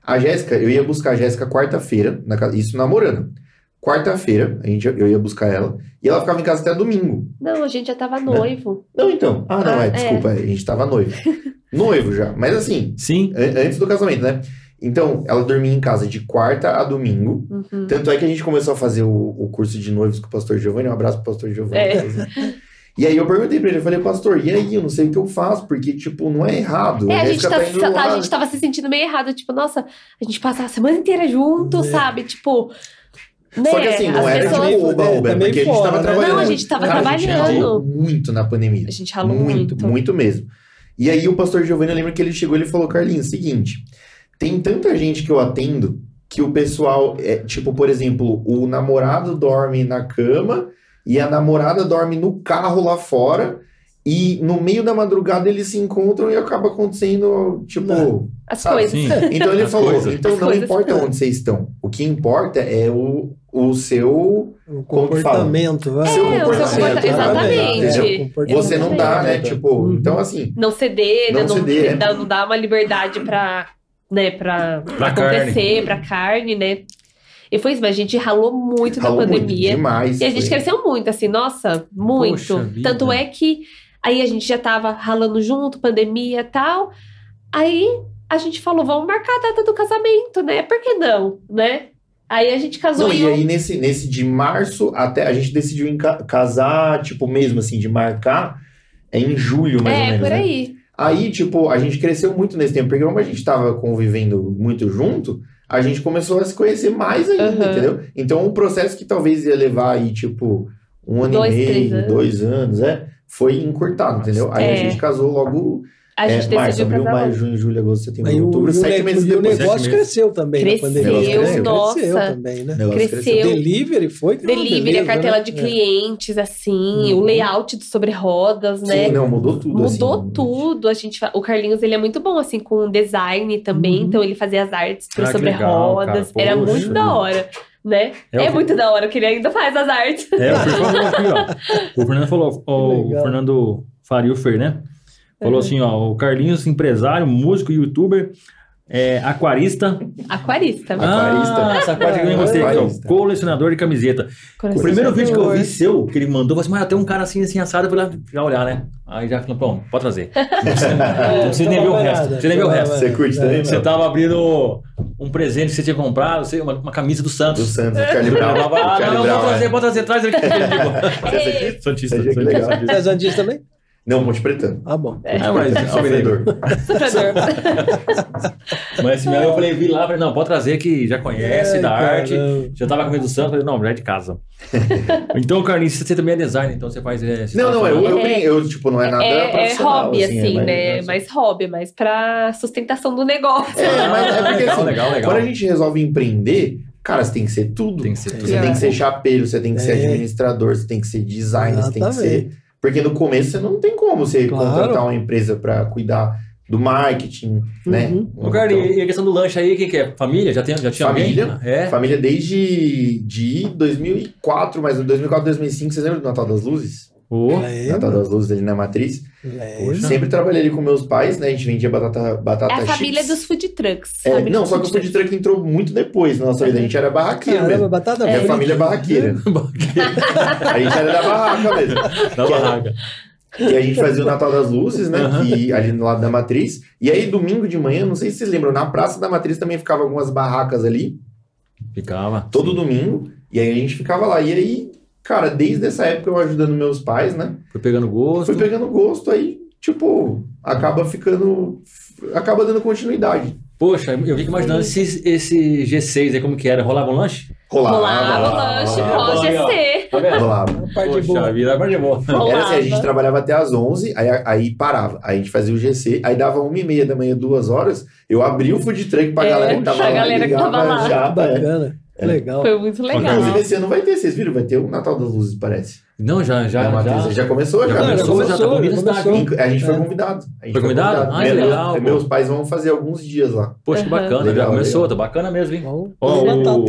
a Jéssica, eu ia buscar a Jéssica quarta-feira, na casa- isso namorando. Quarta-feira, a gente, eu ia buscar ela. E ela ficava em casa até domingo. Não, a gente já tava noivo. Não, então. Ah, não, Ah, é, é. desculpa, a gente tava noivo. noivo já. Mas assim, Sim. an- antes do casamento, né? Então, ela dormia em casa de quarta a domingo. Uhum. Tanto é que a gente começou a fazer o, o curso de noivos com o pastor Giovanni. Um abraço pro pastor Giovanni. É. E aí eu perguntei pra ele, eu falei, pastor, e aí? Eu não sei o que eu faço, porque, tipo, não é errado. É, a gente, tá, tá- a gente tava se sentindo meio errado. Tipo, nossa, a gente passa a semana inteira junto, É. sabe? Tipo. Né? Só que assim, não As era pessoas- tipo oba, É, oba, também porque a gente fora, tava né? trabalhando. Não, a gente tava Cara, A gente trabalhando. ralou muito na pandemia. A gente ralou muito, muito. muito mesmo. E aí o pastor Giovanni, eu lembro que ele chegou e ele falou, Carlinhos, seguinte, tem tanta gente que eu atendo que o pessoal, é, tipo, por exemplo, o namorado dorme na cama e a namorada dorme no carro lá fora e no meio da madrugada eles se encontram e acaba acontecendo, tipo... Não. As Sabe, coisas. Sim. Então ele As falou, coisas. então As não importa onde vocês estão. O que importa é o, o seu... O comportamento, vai. É, o seu comportamento, exatamente. Você não dá, né? Tipo, Uhum. então assim... Não ceder, né? Não Não, ceder, é. dá, não dá uma liberdade pra, né, pra, pra acontecer, pra carne, né? E foi isso, mas a gente ralou muito Ralou na muito, pandemia. demais. E a gente foi. cresceu muito, assim, nossa, muito. Tanto é que aí a gente já tava ralando junto, pandemia e tal. Aí a gente falou, vamos marcar a data do casamento, né? Por que não, né? Aí a gente casou Não, e um- aí nesse, nesse de março até a gente decidiu casar, tipo, mesmo assim, de marcar, é em julho, mais ou É, menos. por né? aí. Aí, tipo, a gente cresceu muito nesse tempo, porque como a gente tava convivendo muito junto, a gente começou a se conhecer mais ainda, Aham. entendeu? Então, um processo que talvez ia levar aí, tipo, um ano Dois, e meio, anos. dois anos, é, foi encurtado, entendeu? Aí É. a gente casou logo, A é, gente março, decidiu abril, maio, junho, julho, agosto, setembro, Aí o, outubro, o sete meses e o depois. negócio cresceu também Cresceu, na pandemia. cresceu, Cresceu nossa. também, né? O negócio Cresceu. Delivery foi que é Delivery, beleza, a cartela né? de É. clientes, assim, Uhum. o layout do sobre rodas, né? Sim, não, mudou tudo. Mudou assim, tudo. A gente, o Carlinhos, ele é muito bom, assim, com design também. Uhum. Então, ele fazia as artes pro Ah, sobre legal, rodas. cara. Era Poxa muito da hora, né? É É, muito da hora que ele ainda faz as artes. É, o Fer falou aqui, ó. O Fernando falou, ó, o. Fernando Faria o Fer, né? Falou assim, ó, o Carlinhos, empresário, músico, youtuber, é, aquarista. Aquarista. Aquarista. Ah, essa parte que eu nem gostei aqui, ó. Colecionador de camiseta. O primeiro vídeo que eu vi seu, que ele mandou, eu falei assim, mas tem um cara assim, assim, assado, eu fui lá já olhar, né? Aí já falou, pronto, pode trazer. Não precisa, não nem ver o resto. Não precisa nem ver o resto. Você curte também, Você tava abrindo um presente que você tinha comprado, sei, uma, uma camisa do Do Santos. Santos, do Charlie Eu Brown. falava, ah, não, Brown, pode trazer, é. pode trazer, traz aqui. Santista. Você é Santista também? Não, Monte Pretano. Ah, bom. Ah, mas, Sofredor. sofredor. mas esse meu eu falei, vi lá, falei, não, pode trazer que já conhece Ai, da arte. caramba. Já tava com medo do Santos, falei, não, já é de casa. então, Carlinhos, você também é designer, então você faz. é, você Não, não, eu, falando- eu, brin- eu, tipo, não é nada É, é profissional, hobby, assim, é, né? mas- Mais hobby, mas pra sustentação do negócio. É, mas é porque legal, assim, legal, legal. quando a gente resolve empreender, cara, você tem que ser tudo. Tem que ser tudo. Você tem que ser chapeiro, você tem que ser É. administrador, você tem que ser designer, você tem que ser. Porque no começo você não tem como você Claro. contratar uma empresa pra cuidar do marketing, né? Uhum. Ô, Carlinhos, e a questão do lanche aí, o que, que é? Família? Já, tem, já tinha Família. alguém? É. Família desde de 2004, mas 2004, 2005, vocês lembram do Natal das Luzes? Ô, Natal Lembro, das Luzes ali na Matriz. lembro. Sempre trabalhei ali com meus pais, né? A gente vendia batata, batata É a chips. família dos food trucks. É, não, só que o food truck entrou muito depois na nossa vida. A gente era barraqueiro Caramba, mesmo. batata Minha frita. família é barraqueira. a gente era da barraca mesmo. da barraca. que a gente fazia o Natal das Luzes, né? Aham. Que, ali no lado da Matriz. E aí, domingo de manhã, não sei se vocês lembram, na Praça da Matriz também ficava algumas barracas ali, Ficava. todo domingo. E aí a gente ficava lá. E aí, cara, desde essa época eu ajudando meus pais, né? Foi pegando gosto. Fui pegando gosto, aí, tipo, acaba ficando. Acaba dando continuidade. Poxa, eu fico imaginando esse, esse G6 aí, como que era? Rolava um lanche? Rolava. Rolava o lanche rolava. pós GC. Tá vendo? Rolava. A parte Poxa boa. vida, a parte boa. Era assim, a gente Rolava. trabalhava até às 11, aí, aí parava. Aí a gente fazia o GC, aí dava uma e meia da manhã, duas horas, eu abria o food truck pra É, galera que tava pra lá. galera que tava lá. Já, é. Bacana. Legal. Foi muito legal. Inclusive, esse ano vai ter, vocês viram? Vai ter o Natal das Luzes, parece. Não, já, já, Na Matriz. já. já começou, já. Já já começou, já tá começou, convidado, já está começou. aqui. A gente foi É. convidado. A gente Foi convidado? Ah, Meus- legal. Meus pais vão fazer alguns dias lá. Poxa, que bacana, Legal, já começou, legal. tá bacana mesmo, hein? Ó, o,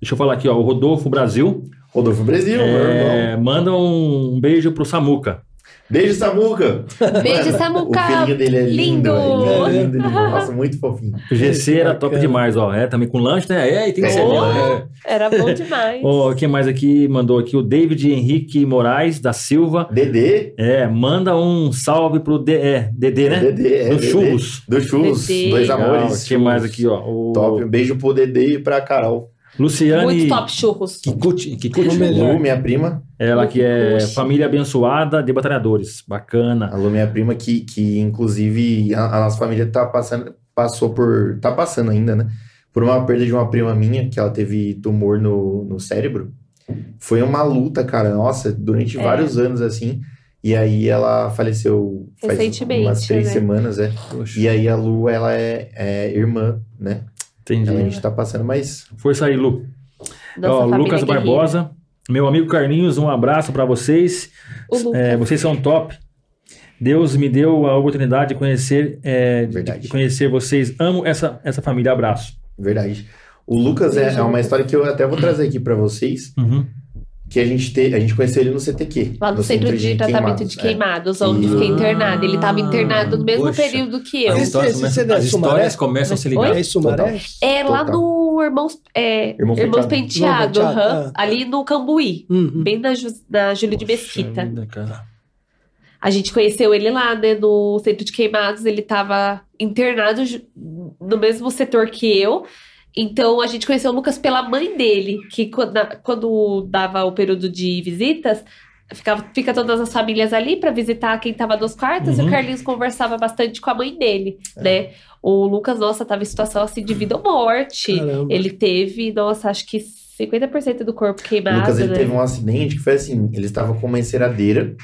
deixa eu falar aqui, ó, o Rodolfo Brasil Rodolfo Brasil, meu irmão. é, manda um beijo pro Samuca. Beijo, Samuca. Beijo, Mano, Samuca. O filhinho dele é lindo. Lindo. velho. Ele é lindo, lindo. Nossa, muito fofinho. O GC era bacana. top demais, ó. É, também com lanche, né? É, e tem que ser É. bom, né? Era bom demais. Ó, quem mais aqui mandou aqui? O David Henrique Moraes da Silva. Dedê. É, manda um salve pro D, é, Dedê, né? Dedê, é, Do churros. Do churros. Dois Legal. amores. Quem mais aqui, ó? O Top. Um beijo pro Dedê e pra Carol. Luciane Muito top churros. Kikuchi. Kikuchi. O melhor. Lu, minha prima. Ela que é Kikuchi. família abençoada de batalhadores. Bacana. A Lu, minha prima, que, que inclusive a, a nossa família tá passando, passou por. tá passando ainda, né? Por uma perda de uma prima minha, que ela teve tumor no, no cérebro. Foi uma luta, cara, nossa, durante É. vários anos assim. E aí ela faleceu faz umas três né? semanas, é. Poxa, E aí a Lu, ela é, é irmã, né? Entendi. Ela a gente tá passando, mas Força aí, Lu. Nossa Ó, Lucas guerreira. Barbosa. Meu amigo Carlinhos, um abraço pra vocês. O Lucas. É, vocês são top. Deus me deu a oportunidade de conhecer, é, de- Verdade. de conhecer vocês. Amo essa, essa família. Abraço. verdade. O Lucas é, é uma história que eu até vou trazer aqui pra vocês, Uhum. Que a gente te, a gente conheceu ele no CTQ. Lá no, centro, de, tratamento de é. queimados, onde E- fiquei internado. Ele estava internado no mesmo Poxa. período que eu. As histórias, esse começam, é as histórias começam a se ligar. É isso, Maré? É lá Total. no Irmãos, é, Irmãos Irmãos Penteado. Penteado, ah. ali no Cambuí, Uhum. bem na, na Júlio de Mesquita. Puxa vida, cara. A gente conheceu ele lá, né, no centro de queimados. Ele estava internado no mesmo setor que eu. Então a gente conheceu o Lucas pela mãe dele, que quando, quando dava o período de visitas, ficava, fica todas as famílias ali para visitar quem estava nos quartos. E Uhum. o Carlinhos conversava bastante com a mãe dele, né? O Lucas, nossa, tava em situação assim de vida ou morte. Caramba. Ele teve, nossa, acho que 50% do corpo O queimado, Lucas ele né? teve um acidente que foi assim: ele estava com uma enceradeira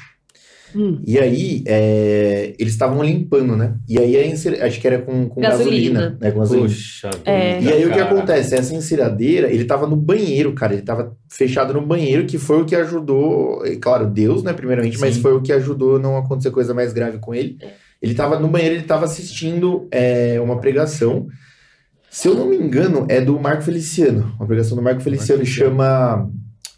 Hum. e aí é, eles estavam limpando, né? E aí acho que era com, com gasolina. Gasolina. né? Com gasolina. Puxa É. vida, E aí o que cara. acontece? Essa enceradeira, ele tava no banheiro, cara. Ele tava fechado no banheiro, que foi o que ajudou. e, Claro, Deus, né, primeiramente, mas Sim. foi o que ajudou a não acontecer coisa mais grave com ele. Ele tava no banheiro, ele tava assistindo é, uma pregação. Se eu não me engano, é do Marco Feliciano. Uma pregação do Marco Feliciano Feliciano. chama.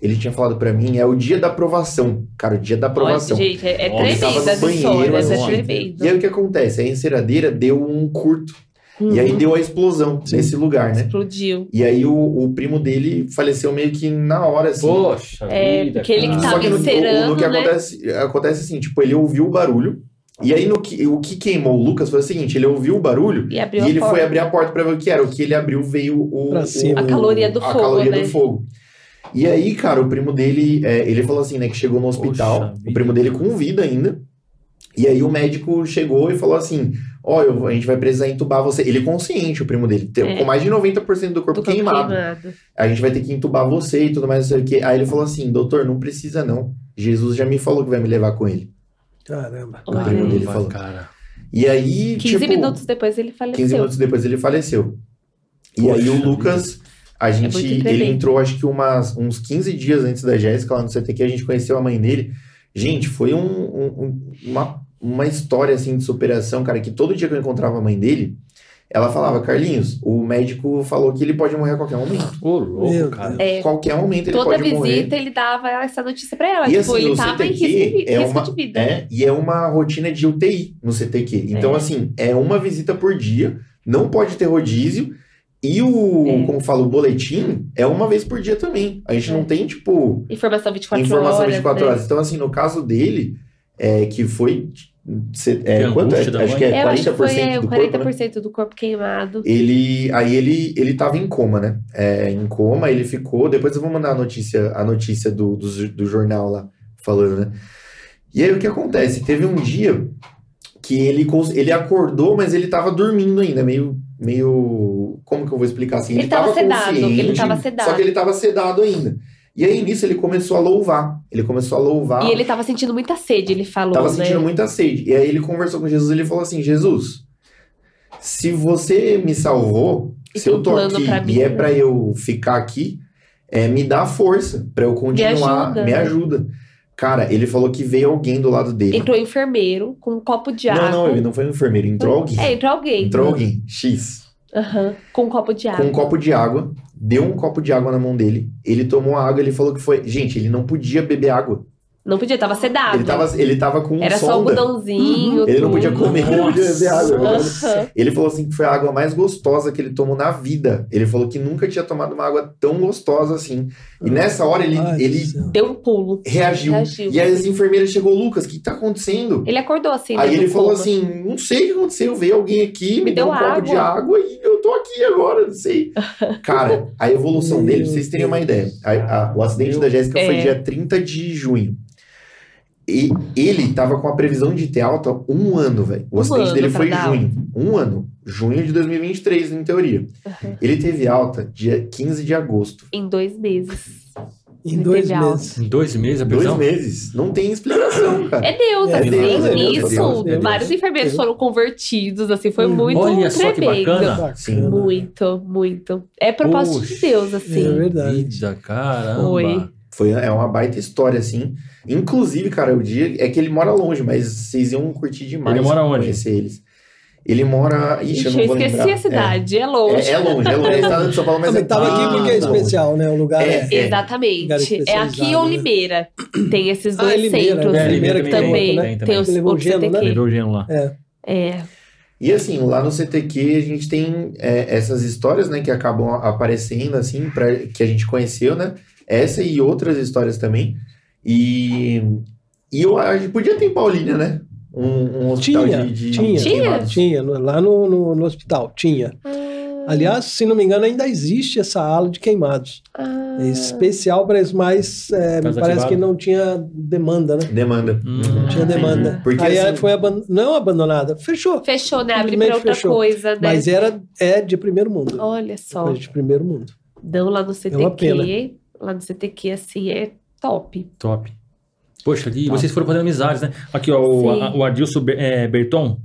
Ele tinha falado pra mim, é o dia da aprovação. Cara, o dia da aprovação. Olha, gente, é, é Nossa, no as banheiro, histórias, é tremendo. E aí o que acontece? A enceradeira deu um curto. E aí Uhum. deu a explosão Sim. nesse lugar, né? Explodiu. E aí o, o primo dele faleceu meio que na hora, assim. Poxa É, vida, porque ele que tava que no, encerando, o, no que né? acontece, acontece assim, tipo, ele ouviu o barulho. E aí no que, o que queimou o Lucas foi o seguinte, ele ouviu o barulho E abriu e ele porta. foi abrir a porta pra ver o que era. O que ele abriu veio o... O-. A caloria do a fogo, caloria né? do fogo. E aí, cara, o primo dele, é, ele falou assim, né, que chegou no hospital, Poxa o primo dele com vida ainda. E aí o médico chegou e falou assim, ó, eu- a gente vai precisar entubar você. Ele consciente, o primo dele, tem- É. com mais de 90% do corpo do corpo queimado queimado. a gente vai ter que entubar você e tudo mais, não sei o quê. Aí ele falou assim, doutor, não precisa não. Jesus já me falou que vai me levar com ele. Caramba. Olha primo aí. dele falou. cara. E aí, 15 tipo, minutos depois ele faleceu. 15 minutos depois ele faleceu. E Poxa aí o vida. A gente, muito ele entrou acho que umas, uns 15 dias antes da Jéssica lá no CTQ, a gente conheceu a mãe dele. Gente, foi um- um- um- uma, uma história assim de superação, cara, que todo dia que eu encontrava a mãe dele, ela falava, Carlinhos, o médico falou que ele pode morrer a qualquer momento. Ô, louco, Meu cara. É, Qualquer momento ele toda pode visita morrer. ele dava essa notícia pra ela. E tipo, assim, ele tava em CTQ risco, de- é risco uma- de vida. É, e é uma rotina de UTI no CTQ. Então, É. assim, é uma visita por dia, não pode ter rodízio. E o, É. como fala, o boletim é uma vez por dia também. A gente É. não tem, tipo, Informação 24 informação horas. 24 né? horas. Então, assim, no caso dele, é, que foi. cê- é, quanto? É, acho mãe. que é Eu acho que 40% foi é, do o corpo, né? 40% do corpo queimado. Ele, aí ele, ele tava em coma, né? É, em coma, ele ficou. Depois eu vou mandar a notícia, a notícia do, do, do jornal lá, falando, né? E aí o que acontece? Teve um dia que ele, ele acordou, mas ele tava dormindo ainda, meio. meio como que eu vou explicar assim? Ele tava sedado, ele consciente, tava sedado. Só que ele tava sedado ainda. E aí nisso ele começou a louvar. Ele começou a louvar. E ele tava sentindo muita sede, ele falou, Tava né? sentindo muita sede. E aí ele conversou com Jesus, ele falou assim: Jesus, se você me salvou, E se eu tô aqui mim, e é né? pra eu ficar aqui, é, me dá força pra eu continuar, ajuda, me né? ajuda. Cara, ele falou que veio alguém do lado dele. Entrou um enfermeiro com um copo de água. não, não, ele não foi um enfermeiro, entrou alguém. É, entrou alguém. Entrou alguém, X, Aham, com um copo de com água. um copo de água, deu um copo de água na mão dele, ele tomou a água, ele falou que foi. Gente, ele não podia beber água. Não podia, tava sedado. Ele tava, ele tava com Era só sonda. algodãozinho. Ele não podia comer, ele não podia beber água. Aham. Ele falou assim que foi a água mais gostosa que ele tomou na vida. Ele falou que nunca tinha tomado uma água tão gostosa assim. E nessa hora ele, Ai, ele. Deu um pulo. reagiu. Reagiu. E aí as enfermeiras chegou, Lucas, o que tá acontecendo? Ele acordou assim. aí né, ele falou coma. assim: não sei o que aconteceu, veio alguém aqui, me, Me deu deu um copo de água e eu tô aqui agora, não sei. Cara, a evolução Meu dele, pra vocês terem uma ideia. a- a- o acidente da Jéssica foi É. dia 30 de junho. E ele tava com a previsão de ter alta um ano, velho. O Um acidente ano dele foi em junho. Um ano. Junho de 2023, em teoria. Aham. Ele teve alta dia 15 de agosto. Em dois meses. Em dois meses. Em dois meses a Dois prisão? meses. Não tem explicação, cara. É Deus, É assim, Deus, é Deus, nisso. é Deus, é Deus. Vários enfermeiros foram convertidos, assim, foi Uhum. muito Olha só que tremendo. bacana. Sim. Muito, muito. É propósito de Deus, É assim. verdade. Vida, caramba. Foi. Foi, é uma baita história, assim. Inclusive, cara, o dia é que ele mora longe, mas vocês iam curtir demais. Ele mora onde? Conhecer eles. Ele mora. Ixi, Ixi, eu não vou esqueci lembrar. a cidade, é, longe. É, é longe, é longe. É estado de São Paulo, mas Mas é tava aqui Ah, porque é tá. especial, né? O lugar É, é. é. lugar Exatamente. É aqui ou né? Limeira. Tem esses Ah, dois é Limeira, centros. né? É, Limeira também que também. tem, Tem, tem também. os Levou outros gelo, né? CTQ. Levou o gelo lá. É. E assim, lá no CTQ a gente tem é, essas histórias, né, que acabam aparecendo, assim, pra, que a gente conheceu, né? Essa e outras histórias também. E, e eu, a gente podia ter em Paulínia, né? Um, um hospital Tinha, de, de tinha. queimados. Tinha, no- lá no, no, no hospital, tinha. Aliás, se não me engano, ainda existe essa ala de queimados. Ah, É especial para eles, mas é, me parece ativado. que não tinha demanda, né? Demanda. Hum. Não tinha demanda. Porque, Aí assim- foi aban- não abandonada, fechou. Fechou, né? Abriu pra outra fechou. coisa, né? Mas era, é de primeiro mundo. Olha só. Coisa de primeiro mundo. Dão lá no É uma pena. Lá no CTQ, assim, é top. Top. Poxa, e vocês foram fazendo amizades, né? Aqui, ó, o, a- o Adilson é, Berton.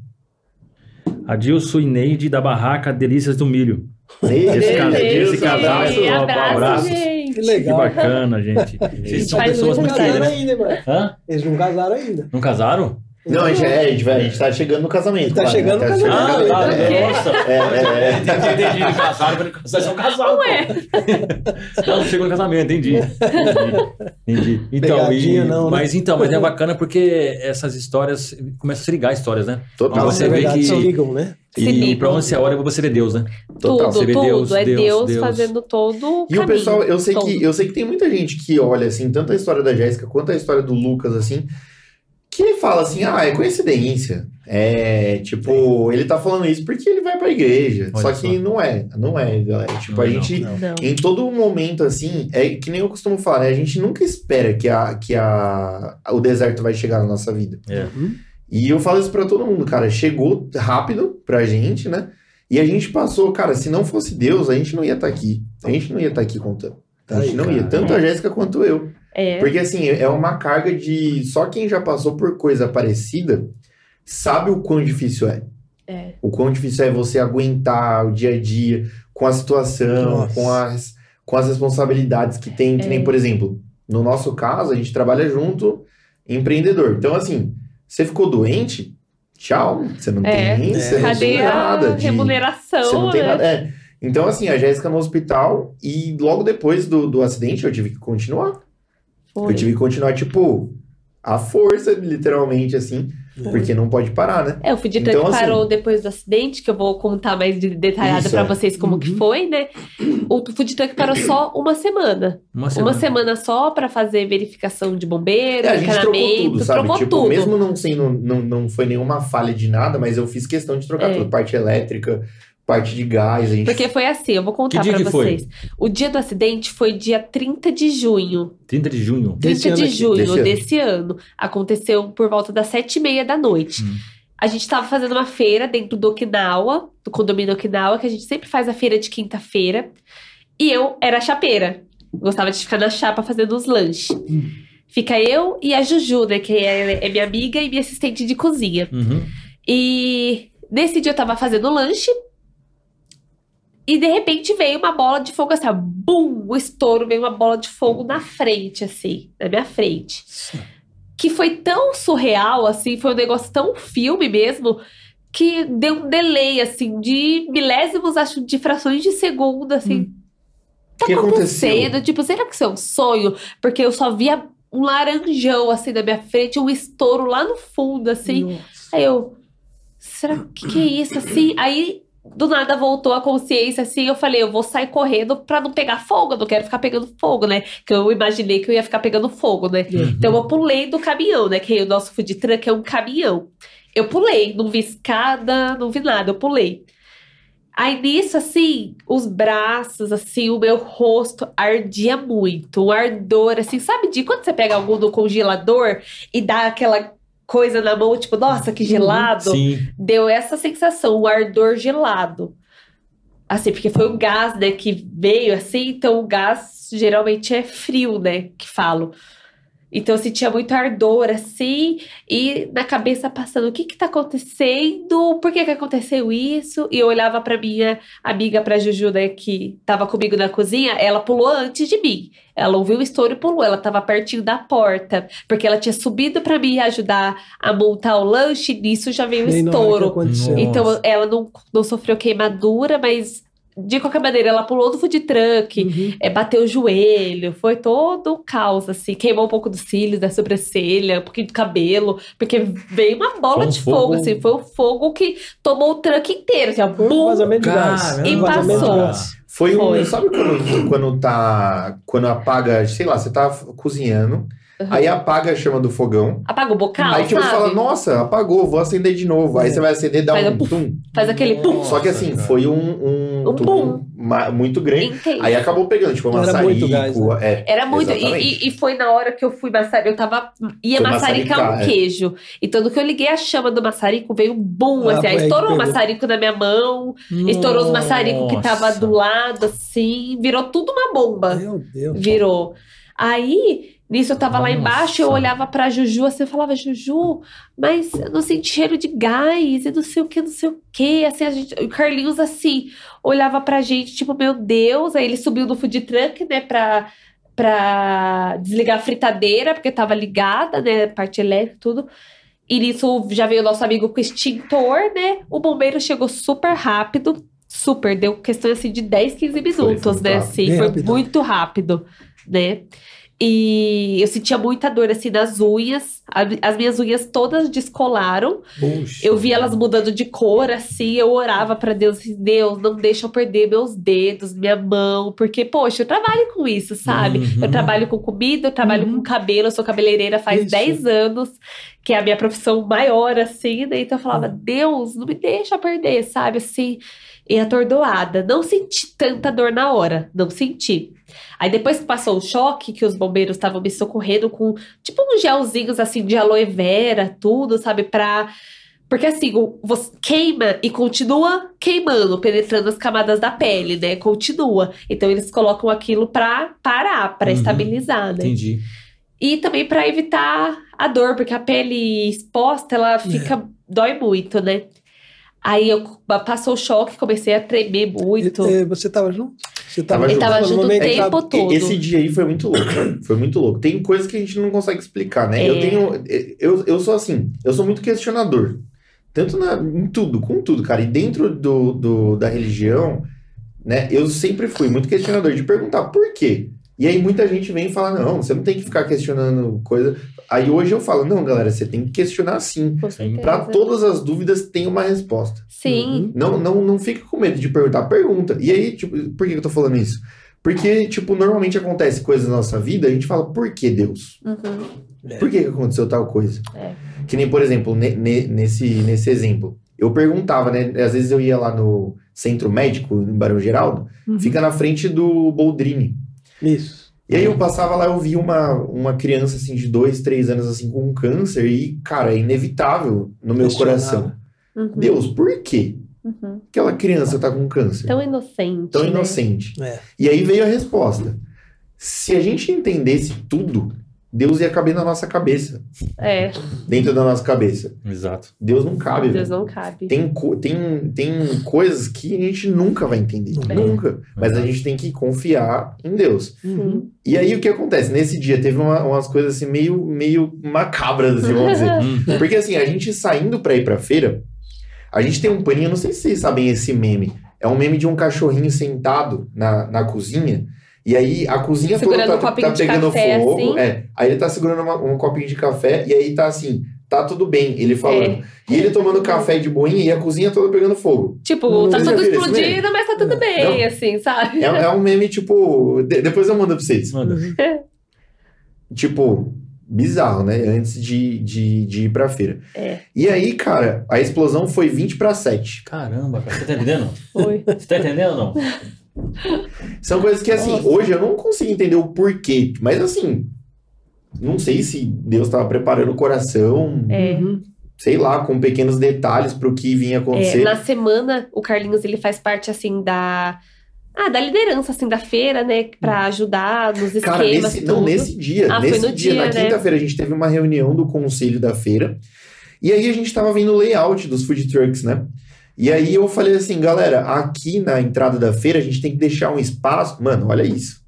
Adilson e Neide da Barraca Delícias do Milho. Esse, cara- esse casal, ó, abraço, abraços. gente. Que Que legal. bacana, gente. Vocês são pessoas muito muito Eles não queridas. casaram ainda, mano. Hã? Eles não casaram ainda. Não casaram? Não, a gente, é, a, gente vai, a gente tá chegando no casamento. Tá né? chegando no casamento. Ah, Não, tá. É, Nossa. é, é, é. Entendi, entendi. Casaram, mas vocês são casal. Ué. pô. Não, chegou no casamento, entendi. Entendi. entendi. Então, Pegadinha e- não, né? mas então, mas é bacana porque essas histórias começam a se ligar histórias, né? Total. Você é vê verdade, que- se ligam, né? Se E ligam. pra onde você olha, você vê Deus, né? Total. Tudo, Você vê tudo. Deus, é Deus, Deus, Deus. fazendo todo o E o caminho, pessoal, eu sei todo. que eu sei que tem muita gente que olha assim, tanto a história da Jéssica quanto a história do Lucas assim, que fala assim: "Ah, é coincidência". É, tipo, ele tá falando isso porque ele vai pra igreja. Olha só só. que não é, não é, galera. Tipo, Não a é, gente Não. Não. em todo momento assim, é que nem eu costumo falar, né? A gente nunca espera que a que a o deserto vai chegar na nossa vida. É. E eu falo isso pra todo mundo, cara. Chegou rápido pra gente, né? E a gente passou, cara, se não fosse Deus, a gente não ia estar aqui. A gente não ia estar aqui contando. A gente não ia. Tanto a Jéssica quanto eu. É. Porque, assim, é uma carga de. Só quem já passou por coisa parecida sabe o quão difícil é. É. O quão difícil é você aguentar o dia a dia com a situação, Nossa. com as, com as responsabilidades que tem. Que nem, É. por exemplo, no nosso caso, a gente trabalha junto, empreendedor. Então, assim, você ficou doente, tchau. Você não É. tem, você não Cadê tem a nada. de- remuneração, você não tem né? nada. É. Então, assim, a Jéssica no hospital e logo depois do, do acidente eu tive que continuar. Foi. Eu tive que continuar, tipo, a força, literalmente, assim. Porque não pode parar, né? É, o food truck Então, assim- parou depois do acidente, que eu vou contar mais de- detalhado pra é. vocês como que Uhum. foi, né? O food truck parou só uma semana. Uma Uma semana. semana só pra fazer verificação de bombeiro, É, a gente trocou encanamento, tudo, sabe? trocou tipo, tudo. mesmo não sendo, não, não foi nenhuma falha de nada, mas eu fiz questão de trocar É. tudo. Parte elétrica, parte de gás, a gente Porque foi assim, eu vou contar pra que foi? vocês. O dia do acidente foi dia 30 de junho. 30 de junho. 30 Desse ano de aqui, junho desse ano. desse ano. Aconteceu por volta das sete e meia da noite. Hum. A gente tava fazendo uma feira dentro do Okinawa, do condomínio Okinawa, que a gente sempre faz a feira de quinta-feira. E eu era a chapeira. Gostava de ficar na chapa fazendo os lanches. Fica eu e a Juju, né? Que é, é minha amiga e minha assistente de cozinha. Uhum. E nesse dia eu tava fazendo lanche. E de repente veio uma bola de fogo assim, bum! O estouro veio uma bola de fogo na frente, assim, na minha frente. Que foi tão surreal, assim, foi um negócio tão filme mesmo, que deu um delay, assim, de milésimos, acho, de frações de segundo, assim. O que aconteceu? acontecendo? Tipo, será que isso é um sonho? Porque eu só via um laranjão, assim, na minha frente, um estouro lá no fundo, assim. Nossa. Aí eu, será que que é isso assim? Aí do nada voltou a consciência assim, eu falei, eu vou sair correndo pra não pegar fogo, eu não quero ficar pegando fogo, né? Que eu imaginei que eu ia ficar pegando fogo, né? Então eu pulei do caminhão, né? Que o nosso food truck é um caminhão. Eu pulei, não vi escada, não vi nada, eu pulei. Aí nisso, assim, os braços, assim, o meu rosto ardia muito, um ardor, assim, sabe de quando você pega algo do congelador e dá aquela coisa na mão, tipo, nossa, que gelado. Sim. Deu essa sensação, o ardor gelado. Assim, porque foi o gás, né, que veio assim, então o gás geralmente é frio, né, que falo. Então eu sentia muito ardor, assim, e na cabeça passando, o que que tá acontecendo? Por que que aconteceu isso? E eu olhava pra minha amiga, pra Juju, né, que tava comigo na cozinha, ela pulou antes de mim. Ela ouviu o estouro e pulou, ela tava pertinho da porta, porque ela tinha subido pra me ajudar a montar o lanche, e nisso já veio o estouro. Então ela não, não sofreu queimadura, mas de qualquer maneira ela pulou do food truck, Uhum. é, bateu o joelho, foi todo um caos, assim, queimou um pouco dos cílios, da sobrancelha, um pouquinho do cabelo, porque veio uma bola Foi um de fogo, fogo- assim, foi um fogo que tomou o truck inteiro, assim, ó, Foi um bum, vazamento de gás. E passou. gás. Foi um. Foi. Sabe quando, quando tá. Quando apaga, sei lá, você tá cozinhando, Uhum. aí apaga a chama do fogão. apaga o bocal, aí tipo, você sabe? fala, nossa, apagou, vou acender de novo. Aí É. você vai acender, dá Faz um um tum. Faz aquele pum, Só que assim, cara. foi um. Um, Um ma- muito grande. intenso. Aí acabou pegando, tipo, Era maçarico. muito gás, né? é, Era muito. E, e- e foi na hora que eu fui maçaricar. Eu tava. ia Foi maçaricar um maçaricar, é. queijo. Então, no que eu liguei a chama do maçarico, veio um boom. Ah, assim, aí estourou o maçarico na minha mão, estourou os maçaricos que tava do lado, assim. Virou tudo uma bomba. Meu Deus. Virou. Aí, nisso eu tava lá embaixo, eu Nossa. olhava pra Juju assim, eu falava, Juju, mas eu não senti cheiro de gás e não sei o que, não sei o que. Assim, a gente, o Carlinhos, assim, olhava pra gente, tipo, meu Deus. Aí ele subiu no food truck, né, pra, pra desligar a fritadeira, porque tava ligada, né, parte elétrica e tudo. E nisso já veio o nosso amigo com extintor, né? O bombeiro chegou super rápido. Super, deu questão assim de 10, 15 minutos, né? Assim, foi muito rápido, né? E eu sentia muita dor assim nas unhas. As minhas unhas todas descolaram. Puxa. Eu vi elas mudando de cor, assim. Eu orava pra Deus, assim, Deus, não deixa eu perder meus dedos, minha mão, porque, poxa, eu trabalho com isso, sabe? Uhum. Eu trabalho com comida, eu trabalho Uhum. com cabelo, eu sou cabeleireira faz Isso. 10 anos, que é a minha profissão maior, assim, né? Então eu falava, Deus, não me deixa perder, sabe? Assim, e atordoada. Não senti tanta dor na hora, não senti. Aí depois que passou o choque, que os bombeiros estavam me socorrendo com, tipo, uns gelzinhos, assim, de aloe vera, tudo, sabe? Pra... Porque assim, você queima e continua queimando, penetrando as camadas da pele, né? Continua. Então eles colocam aquilo pra parar, pra Uhum. estabilizar, né? Entendi. E também pra evitar a dor, porque a pele exposta, ela fica dói muito, né? Aí eu passou o choque, comecei a tremer muito. E- e Você estava junto? Você Tava junto. tava junto o tempo tava- todo. Esse dia aí foi muito louco. Foi muito louco. Tem coisas que a gente não consegue explicar, né? É. Eu tenho. Eu, eu sou assim, eu sou muito questionador. Tanto na, em tudo, com tudo, cara. E dentro do, do- da religião, né? Eu sempre fui muito questionador de perguntar por quê. E aí muita gente vem e fala, não, você não tem que ficar questionando coisa. Aí hoje eu falo, não, galera, você tem que questionar sim. Para todas as dúvidas tem uma resposta. Sim. Não, não, não fica com medo de perguntar, pergunta. E aí, tipo, por que eu tô falando isso? Porque, tipo, normalmente acontece coisas na nossa vida, a gente fala, por que Deus? Uhum. Por que que aconteceu tal coisa? É. Que nem, por exemplo, ne- ne- nesse, nesse exemplo. Eu perguntava, né? Às vezes eu ia lá no centro médico, em Barão Geraldo, Uhum. fica na frente do Boldrini. Isso. E aí eu passava lá, eu vi uma, uma criança assim de dois, três anos assim com um câncer e, cara, é inevitável no meu coração. Uhum. Deus, por quê? Uhum. Aquela criança tá com câncer. Tão inocente. Tão né? inocente. É. E aí veio a resposta. Se a gente entendesse tudo, Deus ia caber na nossa cabeça. É, Dentro da nossa cabeça. Exato. Deus não cabe. Deus velho. não cabe. Tem, tem, tem coisas que a gente nunca vai entender. É. Nunca. Mas a Verdade. gente tem que confiar em Deus. Uhum. E aí o que acontece? Nesse dia teve uma- umas coisas assim meio, meio macabras, assim, vamos dizer. Hum. Porque assim, a gente saindo pra ir pra feira, a gente tem um paninho, não sei se vocês sabem esse meme. É um meme de um cachorrinho sentado na, na cozinha. E aí a cozinha Segurando toda um tá, copinho tá de pegando café, fogo. assim. É. Aí ele tá segurando uma- um copinho de café e aí tá assim, tá tudo bem, ele falando. É. E ele tomando café de boinha e a cozinha toda pegando fogo. Tipo, Não, tá tudo explodindo, mas tá tudo bem, Não. assim, sabe? É, é um meme, tipo. de- depois eu mando pra vocês. Manda. Tipo, bizarro, né? Antes de, de, de ir pra feira. É. E aí, cara, a explosão foi 20 para 7. Caramba, cara. Você tá entendendo? Foi. Você tá entendendo ou não? São coisas que, assim, Nossa. hoje eu não consigo entender o porquê. Mas, assim, não sei se Deus estava preparando o coração, É. Uhum. sei lá, com pequenos detalhes pro que vinha É, acontecer. na semana, o Carlinhos, ele faz parte, assim, da... Ah, da liderança, assim, da feira, né? Pra ajudar nos esquemas, Cara, nesse, não, nesse dia, Ah, foi nesse no dia, dia, na né? quinta-feira, a gente teve uma reunião do conselho da feira. E aí a gente tava vendo o layout dos food trucks, né? E aí eu falei assim, galera, aqui na entrada da feira a gente tem que deixar um espaço. Mano, olha isso.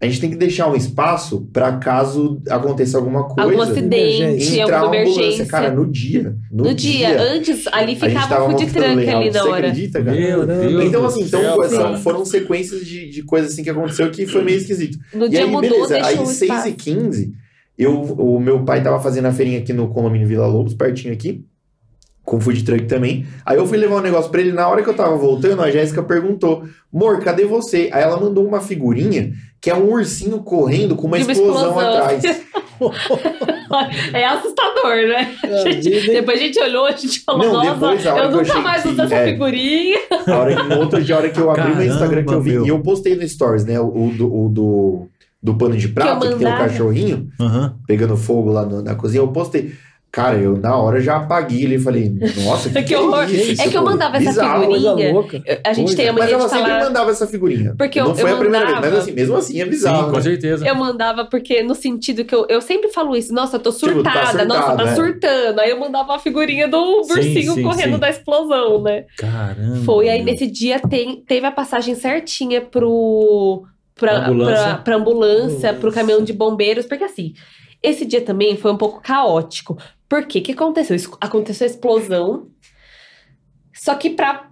A gente tem que deixar um espaço para caso aconteça alguma coisa. Algum acidente, entrar alguma emergência. Cara, no dia. No, no dia, antes, ali a gente ficava tava o food layout. ali na Você hora. acredita, cara? Meu Deus. Então, assim, então, céu, foram sequências de, de coisas assim que aconteceu que foi meio esquisito. No E dia aí, mudou, beleza. Aí, o 6 e espaço. 15 eu, o meu pai tava fazendo a feirinha aqui no condomínio Vila Lobos, pertinho aqui, com food truck também. Aí eu fui levar um negócio pra ele, na hora que eu tava voltando, a Jéssica perguntou, Mor, cadê você? Aí ela mandou uma figurinha, que é um ursinho correndo com uma, uma explosão, explosão. atrás. É assustador, né? É, Gente, dizem- depois a gente olhou, a gente falou, Não, nossa, a eu que eu nunca mais que- uso essa é. figurinha. A hora que, no outro dia, a hora que eu abri meu Caramba, Instagram, que eu vi, meu. e eu postei no Stories, né, o do, o do, do pano de prato, que, tem o mandava. cachorrinho, Aham. pegando fogo lá no- na cozinha, eu postei. Cara, eu na hora já apaguei ele e falei, nossa, que, Que horror. isso? É que eu mandava essa bizarro. figurinha. Coisa louca. A gente Coisa. tem a Mas mania ela de sempre falar. mandava essa figurinha. Porque eu- Não foi eu a primeira mandava. vez, mas assim, mesmo assim é Sim, bizarro. com né? certeza. Eu mandava porque, no sentido que eu, eu sempre falo isso, nossa, eu tô Tipo, tá surtada, nossa, surtada, tá é. surtando. Aí eu mandava a figurinha do Sim, ursinho sim, correndo sim. da explosão, né? Caramba. Foi, aí nesse dia tem, teve a passagem certinha pro. Pra, Ambulância. pra, pra ambulância, pro Nossa. caminhão de bombeiros, porque assim, esse dia também foi um pouco caótico. Por quê? O que aconteceu? Aconteceu a explosão. Só que pra.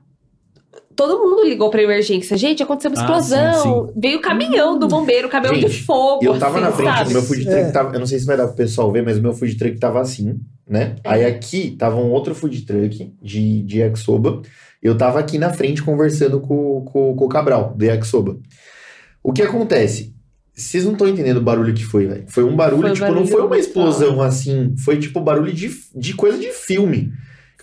Todo mundo ligou pra emergência. Gente, aconteceu uma Ah, explosão. Veio o caminhão do bombeiro, o caminhão de fogo. Eu tava assim, na frente, sabe? o meu food truck É. tava. Eu não sei se vai dar pro pessoal ver, mas o meu food truck tava assim, né? É. Aí aqui tava um outro food truck de, de yakisoba. Eu tava aqui na frente conversando com, com, com o Cabral, do yakisoba. O que acontece? Vocês não estão entendendo o barulho que foi, velho. Foi um barulho, Foi tipo, não barulho foi uma explosão assim. Foi tipo barulho de, de coisa de filme.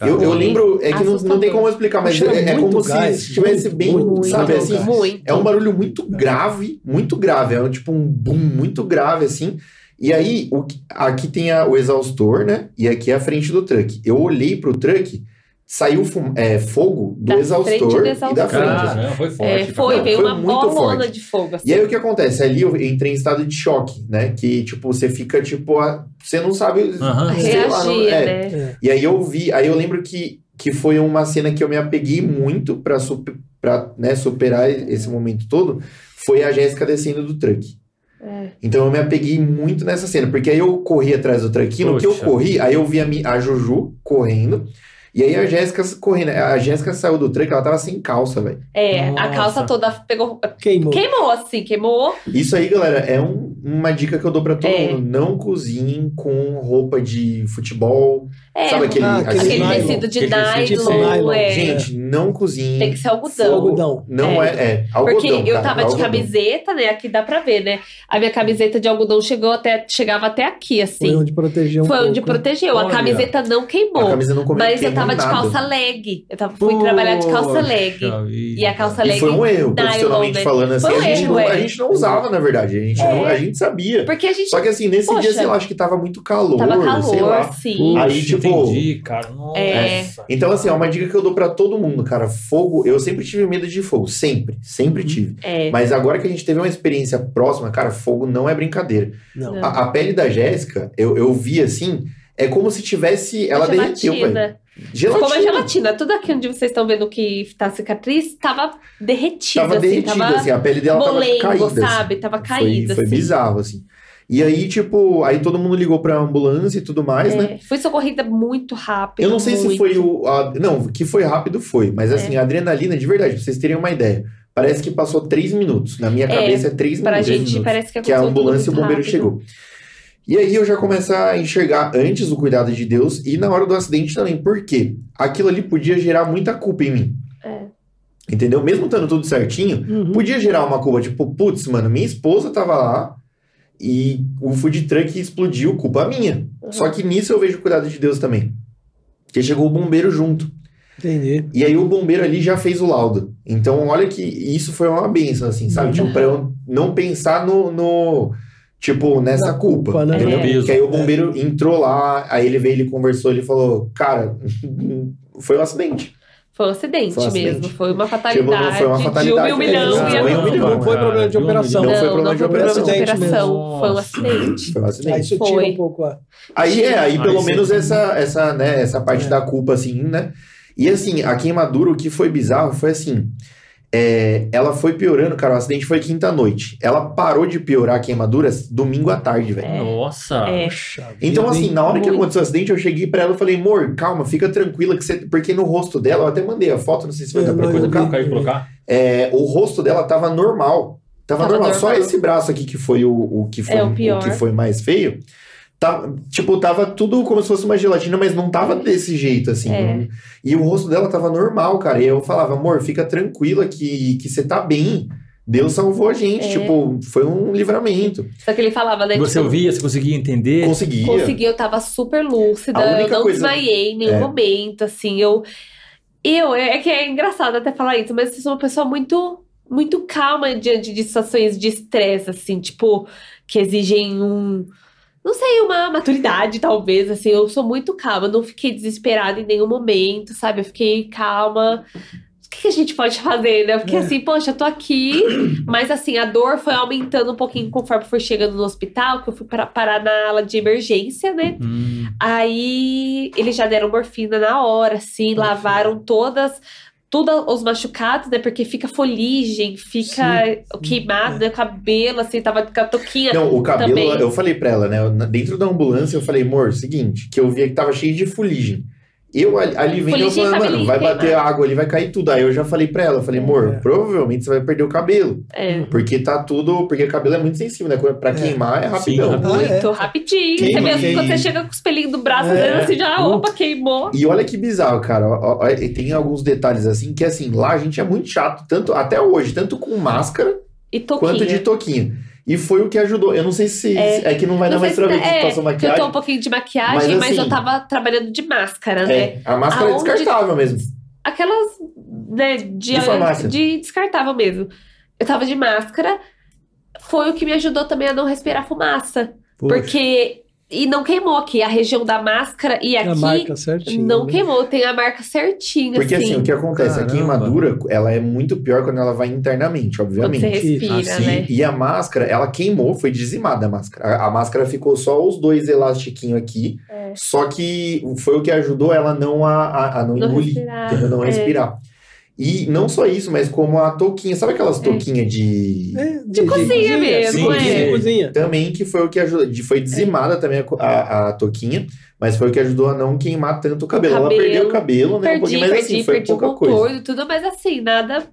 Eu, eu lembro, é que não, não tem como eu explicar, mas Poxa, é, é como gás, se estivesse bem, muito, sabe muito assim? gás. Muito. É um barulho muito grave, muito grave. É tipo um boom muito grave, assim. E aí, o aqui tem a- o exaustor, né? E aqui é a frente do truck. Eu olhei pro truck, saiu fum- é, fogo do Da exaustor do e da frente. Caramba, foi forte. É, foi, veio uma bolona forte. de fogo. Assim. E aí o que acontece? Ali eu entrei em estado de choque, né? Que, tipo, você fica, tipo, a- você não sabe. Lá, não- Reagir, é. né? É. E aí eu vi, aí eu lembro que, que foi uma cena que eu me apeguei muito pra, sup- pra né, superar esse momento todo, foi a Jéssica descendo do truck. É. Então eu me apeguei muito nessa cena, porque aí eu corri atrás do truck, no que eu corri, aí eu vi a, mi- a Juju correndo, E aí a Jéssica correndo. A Jéssica saiu do truck, ela tava sem calça, velho. É, a Nossa. calça toda pegou. Queimou. Queimou, assim, queimou. Isso aí, galera, é um- uma dica que eu dou pra todo É. mundo. Não cozinhem com roupa de futebol. É, Sabe aquele, Ah, aquele aquele nylon. tecido de Aquele nylon. é. Gente, não cozinhem. Tem que ser algodão. Algodão. Não é, é, algodão, Porque eu cara, tava de camiseta, né? Aqui dá pra ver, né? A minha camiseta de algodão chegou até, chegava até aqui, Foi assim. onde protegeu um Foi pouco. onde protegeu. A camiseta não queimou. A camisa não come, Mas eu tava de calça leg. Eu tava, fui trabalhar de calça leg. Poxa vida. E a calça E leg. foi um erro, nylon, profissionalmente né? falando assim. Foi um a, gente erro, não, é. a gente não usava, na verdade. A gente, não, a gente sabia. Porque a gente Só que assim, nesse dia, Poxa. sei lá, acho que tava muito calor, tava calor, sim. Aí, tipo, entendi, cara. Nossa. É. Então, assim, é uma dica que eu dou pra todo mundo, cara. Fogo, eu sempre tive medo de fogo. Sempre, sempre tive. É. Mas agora que a gente teve uma experiência próxima, cara, fogo não é brincadeira. Não. A, a pele da Jéssica, eu, eu vi assim, é como se tivesse. Ela derreteu, velho. gelatina. Como a gelatina. Tudo aqui onde vocês estão vendo que tá cicatriz, tava derretido, Tava assim. derretida, tava assim, a pele dela molengo, tava caída. assim. sabe? Tava caída, Foi, foi assim. bizarro, assim. E aí, tipo, aí todo mundo ligou pra ambulância e tudo mais, né? É, Fui socorrida muito rápido. Eu não sei se muito. foi o. a- não, que foi rápido foi, mas É. assim, a adrenalina, de verdade, pra vocês terem uma ideia, parece que passou três minutos. Na minha É, cabeça é três Pra minutos. gente parece que que a ambulância e o bombeiro rápido. chegou. E aí eu já começo a enxergar antes o cuidado de Deus e na hora do acidente também. Por quê? Aquilo ali podia gerar muita culpa em mim. É. Entendeu? Mesmo estando tudo certinho, Uhum. podia gerar uma culpa. Tipo, putz, mano, minha esposa tava lá e o food truck explodiu, culpa minha. Uhum. Só que nisso eu vejo o cuidado de Deus também. Porque chegou o bombeiro junto. Entendi. E aí o bombeiro ali já fez o laudo. Então, olha que isso foi uma benção, assim, sabe? Uhum. Tipo, pra eu não pensar no. no- tipo, nessa Na culpa. culpa, né? Entendeu? É. Porque aí o bombeiro entrou lá, aí ele veio, ele conversou, ele falou, cara, foi um acidente. Foi um acidente Foi um acidente. mesmo. Foi uma fatalidade. não foi uma fatalidade, De um milhão. é, e foi um milhão. Não foi problema de operação. Não Não, foi não problema de foi problema de operação. Foi um acidente. Foi um Aí acidente. isso Foi. tira um pouco a. Aí é, aí Aí pelo sim. menos essa, essa, né, essa parte É. da culpa, assim, né? E assim, a queimadura, o que foi bizarro foi assim. É, ela foi piorando, cara. O acidente foi quinta-noite. Ela parou de piorar a queimadura domingo à tarde, velho. É. Nossa. É. Então, assim, na hora que aconteceu o acidente, eu cheguei pra ela e falei, amor, calma, fica tranquila, que você. Porque no rosto dela, eu até mandei a foto, não sei se vai É, dar pra quero colocar. é, o rosto dela tava normal. Tava, Tava normal. Só normal. esse braço aqui que foi o, o que foi É, o pior. que foi mais feio. Tá, tipo, tava tudo como se fosse uma gelatina, mas não tava desse jeito, assim. É. não- e o rosto dela tava normal, cara. E eu falava, amor, fica tranquila que, que você tá bem. Deus salvou a gente. É. Tipo, foi um livramento. Só que ele falava, né? Você tipo, ouvia, você conseguia entender. Conseguia. Consegui, eu tava super lúcida, eu não coisa- desmaiei em nenhum É. momento, assim, eu... Eu, é que é engraçado até falar isso, mas eu sou uma pessoa muito, muito calma diante de situações de estresse, assim, tipo, que exigem um... Não sei, uma maturidade, talvez, assim, eu sou muito calma, não fiquei desesperada em nenhum momento, sabe? Eu fiquei calma... O que que a gente pode fazer, né? Porque É. assim, poxa, eu tô aqui, mas assim, a dor foi aumentando um pouquinho conforme fui chegando no hospital, que eu fui para parar na ala de emergência, né? Hum, Aí eles já deram morfina na hora, assim, lavaram todas, tudo os machucados, né? Porque fica foligem, fica Sim, queimado, né? O cabelo, assim, tava com a toquinha. Não, o cabelo, Também. eu falei pra ela, né? Dentro da ambulância, eu falei, amor, seguinte, que eu via que tava cheio de fuligem. Eu ali, ali vendo, eu falei, mano, vai bater queimado. água ali, vai cair tudo. Aí eu já falei pra ela, eu falei, amor, É. provavelmente você vai perder o cabelo. É, Porque tá tudo. Porque o cabelo é muito sensível, né? Pra É. queimar é rapidão. Sim. Ah, muito é. rapidinho. Queima, você mesmo queima. quando você chega com os pelinhos do braço, É. assim, já, opa, queimou. E olha que bizarro, cara. E tem alguns detalhes assim que assim, lá a gente é muito chato, tanto até hoje, tanto com máscara E toquinha. quanto de toquinho. E foi o que ajudou. Eu não sei se é, É. que não vai dar Não mais sei pra se- ver que é, passou que eu maquiagem. tô um pouquinho de maquiagem, Mas, mas, eu assim, tava trabalhando de máscara, né? É, a máscara é Aonde- descartável mesmo. Aquelas, né, de, De farmácia. de descartável mesmo. Eu tava de máscara, foi o que me ajudou também a não respirar fumaça. Poxa, Porque. E não queimou aqui. A região da máscara e a aqui marca certinho. não né? queimou. Tem a marca certinha, Porque assim, assim. o que acontece? A Caramba. queimadura, ela é muito pior quando ela vai internamente, quando obviamente. você respira, Assim, né? E a máscara, ela queimou, foi dizimada a máscara. A, a máscara ficou só os dois elastiquinhos aqui. É. Só que foi o que ajudou ela não a, a, a não, Não engolir, respirar, não é. respirar. E não só isso, mas como a touquinha, sabe aquelas touquinhas de. É, De cozinha mesmo, Sim, é. de cozinha. Também que foi o que ajudou. de- Foi dizimada também a, a, a touquinha, mas foi o que ajudou a não queimar tanto o cabelo. Ela Cabelo. perdeu o cabelo, né? um Perdi, pouquinho, mas perdi, assim, foi perdi o pouca coisa. contorno tudo, mas assim, nada,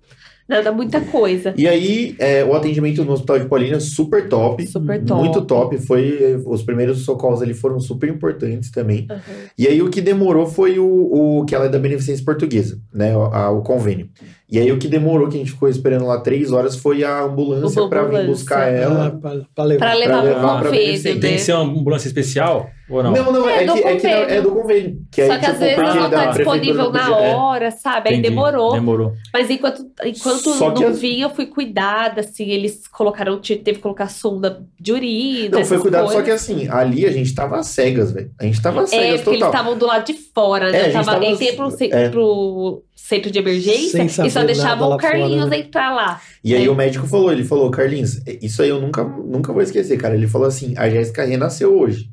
nada muita coisa. E aí, é, o atendimento no Hospital de Paulínia super top. Super top. Muito top. Foi, os primeiros socorros ali foram super importantes também. Aham. E aí o que demorou foi o, o que ela é da Beneficência Portuguesa, né? O, a- o convênio. E aí o que demorou, que a gente ficou esperando lá três horas, foi a ambulância para vir buscar Ah, ela. pra, pra levar. Pra levar levar pro pra convênio, beneficência. Tem né? que ser uma ambulância especial ou não? Não, não, É é, do que, é, que é do convênio. Que Só aí, que às tipo, vezes porque não tá disponível na é. hora, sabe? Aí Entendi. demorou. Demorou. Mas enquanto, enquanto Só que não as- vinha, eu fui cuidada, assim, eles colocaram, te- teve que colocar sonda de urina. Não, foi cuidado, só coisas. que assim, ali a gente tava às cegas, velho. A gente tava às É, cegas porque eles estavam do lado de fora, É, né? a eu gente tava, tava- entrei pro, é. pro centro de emergência e só deixavam o Carlinhos fora, né? entrar lá. E aí É. o médico falou, ele falou, Carlinhos, isso aí eu nunca, nunca vou esquecer, cara. Ele falou assim, a Jéssica renasceu hoje.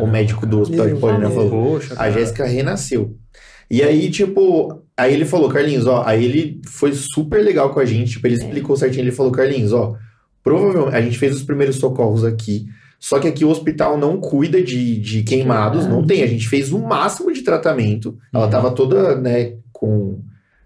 O médico do hospital de Paulínia Deus. falou. Poxa, A. Jéssica renasceu. E aí, tipo, aí ele falou, Carlinhos, ó, aí ele foi super legal com a gente, tipo, ele explicou certinho, ele falou, Carlinhos, ó, provavelmente, a gente fez os primeiros socorros aqui, só que aqui o hospital não cuida de, de queimados, não tem, a gente fez o máximo de tratamento, ela Uhum. tava toda, né, com,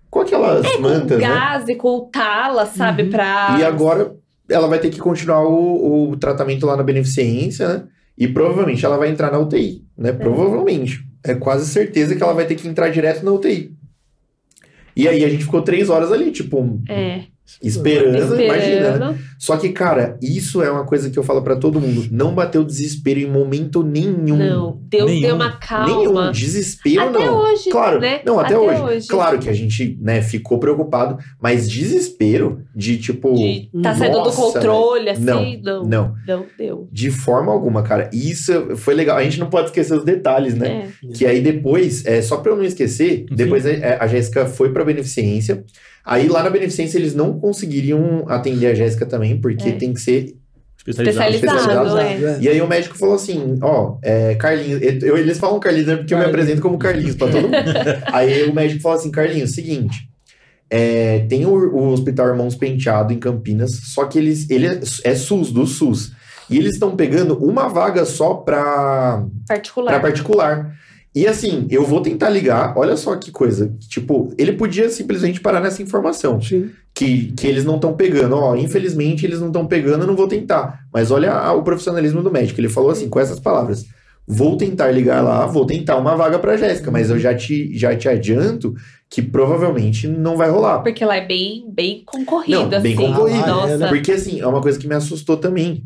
com aquelas Com mantas, né, gás e com tala, sabe? Uhum. Pra. e agora ela vai ter que continuar o, o tratamento lá na beneficência, né? E provavelmente ela vai entrar na UTI, né? Provavelmente. É quase certeza que ela vai ter que entrar direto na UTI. E aí a gente ficou três horas ali, tipo, É, esperando, imagina, né? esperando. Só que, cara, isso é uma coisa que eu falo pra todo mundo. Não bateu desespero em momento nenhum. Não, Deus Nenhum. deu uma calma. Nenhum. Desespero Até não. hoje, Claro, né? não, até, Até hoje. hoje. Claro que a gente, né, ficou preocupado, mas desespero de tipo. De tá saindo do controle, assim, Não, não. Não, Não deu. de forma alguma, cara. Isso foi legal. A gente não pode esquecer os detalhes, né? É. Que aí depois, é, só pra eu não esquecer, depois a, a Jéssica foi pra Beneficência. Aí lá na Beneficência eles não conseguiriam atender a Jéssica também, porque É. tem que ser. Especializado. Especializado, é. É. E aí o médico falou assim: ó, é, Carlinhos. eu- eles falam Carlinhos né, porque eu me Carlinhos. apresento como Carlinhos pra todo mundo. aí o médico falou assim: Carlinhos, seguinte. é, tem o, o Hospital Irmãos Penteado em Campinas, só que eles, ele é, é SUS, do SUS. E eles estão pegando uma vaga só pra, Particular. Pra particular. E assim, eu vou tentar ligar, olha só que coisa. Tipo, ele podia simplesmente parar nessa informação. Sim. Que, que eles não estão pegando. Ó, infelizmente eles não estão pegando, eu não vou tentar. Mas olha a- o profissionalismo do médico. Ele falou assim, com essas palavras. Vou tentar ligar lá, vou tentar uma vaga pra Jéssica, mas eu já te, já te adianto que provavelmente não vai rolar. Porque lá é bem, bem concorrido, Não, bem assim. concorrido. Ah, é, Nossa. Porque assim, é uma coisa que me assustou também.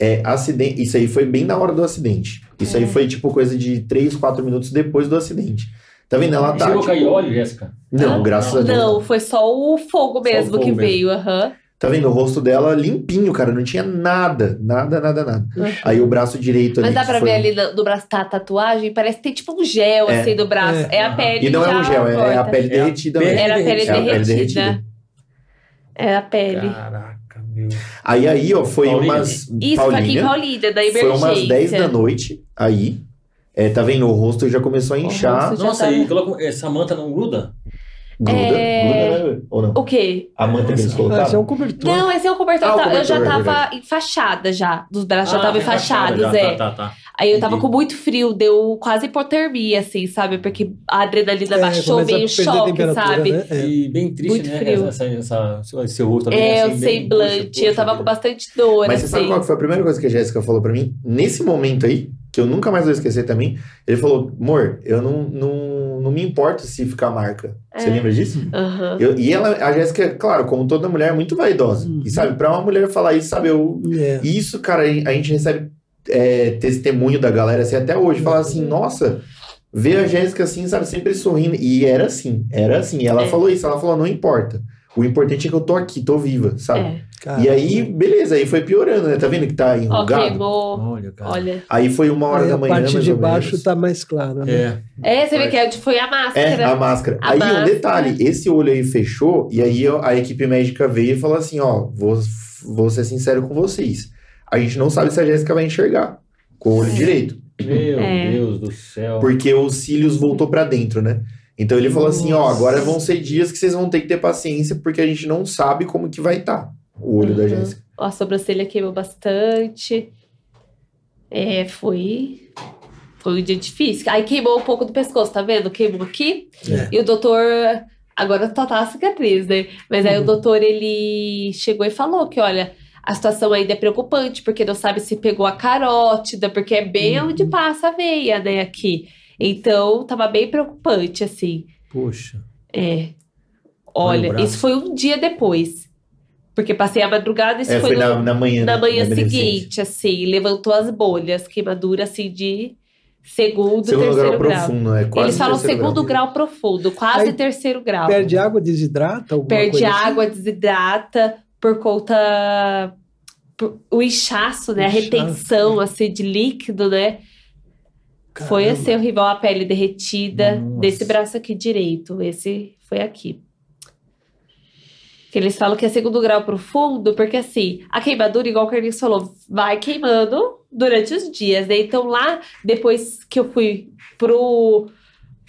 É, acidente, isso aí foi bem na hora do acidente. Isso aí É. foi tipo coisa de 3, 4 minutos depois do acidente. Tá vendo? Ela tá. Chegou tipo- cair óleo, Jéssica? Não, Hã? graças a Deus. Não, foi só o fogo mesmo fogo que mesmo. veio, aham. Tá vendo? O rosto dela limpinho, cara. Não tinha nada. Nada, nada, nada. Aí o braço direito ali. Mas dá pra foi- ver ali no, no braço tá a tatuagem, parece que tem tipo um gel É. assim do braço. É, É. a pele E não é um gel, é, é a pele É derretida mesmo. Era a pele É a pele derretida. derretida. É a pele. Caraca, meu. Aí, aí, ó, foi Paulínia. umas. Isso, Paulínia. Paulínia, da Foi umas 10 da noite. Aí. É, tá vendo? O rosto já começou a inchar. Já Nossa, tava- e coloca essa manta não gruda? Gruda. É. Gruda, né? Ou não? O quê? A manta que eles Ah, esse é colocaram. um cobertor. Não, esse é o cobertor. Ah, tá- eu já cobertor, é tava enfaixada já. Dos braços já Ah, tava tá enfaixados, já, é. Tá, tá, tá. Aí eu tava Entendi. com muito frio, deu quase hipotermia, assim, sabe? Porque a adrenalina É, baixou meio choque, sabe? né? É. E bem triste, Muito né? frio. Essa, essa, essa, esse rosto também. É, assim, o bem- semblante. poxa, eu tava com bastante dor, Mas você assim. sabe qual que foi a primeira coisa que a Jéssica falou pra mim? Nesse momento aí, que eu nunca mais vou esquecer também, ele falou: amor, eu não, não, não me importo se ficar marca. Você É. lembra disso? Aham. Eu- e ela, a Jéssica, claro, como toda mulher, é muito vaidosa. Uhum. E sabe, pra uma mulher falar isso, sabe, eu. É. Isso, cara, a gente recebe é, testemunho da galera assim até hoje. Falar assim, nossa, ver a Jéssica assim, sabe, sempre sorrindo. E era assim, era assim. Ela É. falou isso, ela falou: não importa. O importante é que eu tô aqui, tô viva, sabe? É. E aí, beleza, aí foi piorando, né? Tá vendo que tá enrugado? queimou. Olha, cara. Olha. Aí foi uma hora aí da a manhã. parte mais de ou baixo menos. tá mais clara. né? É. É, você vê que é- foi a É, máscara. a máscara. A aí máscara. um detalhe, esse olho aí fechou, e aí a equipe médica veio e falou assim: ó, vou, vou ser sincero com vocês. A gente não sabe se a Jéssica vai enxergar com o olho É. direito. Meu É. Deus do céu. Porque os cílios voltou pra dentro, né? Então ele falou assim, ó, agora vão ser dias que vocês vão ter que ter paciência, porque a gente não sabe como que vai estar o olho da Uhum. Jéssica. A sobrancelha queimou bastante. É, foi. Foi um dia difícil. Aí queimou um pouco do pescoço, tá vendo? Queimou aqui. É. E o doutor. Agora só tá a cicatriz, né? Mas aí Uhum. o doutor, ele chegou e falou que, olha, a situação ainda é preocupante, porque não sabe se pegou a carótida, porque é bem Uhum. onde passa a veia, né, aqui. Então, tava bem preocupante, assim. Poxa. É. Olha Olha, isso foi um dia depois. Porque passei a madrugada, isso É, foi, foi no- na, na manhã. na né? manhã Na seguinte, assim, levantou as bolhas, queimadura assim de segundo, Segundo terceiro grau grau. profundo, é quase Eles falam segundo grau. profundo, quase Aí terceiro grau. Perde água, desidrata? alguma Perde coisa assim? água, desidrata por conta por- o inchaço, né? A Inchaço, retenção assim de líquido, né? Foi Caramba. assim horrível a pele derretida Nossa. desse braço aqui direito. Esse foi aqui. Que eles falam que é segundo grau profundo, porque assim, a queimadura, igual o Carlinhos falou, vai queimando durante os dias, né? Então lá, depois que eu fui pro,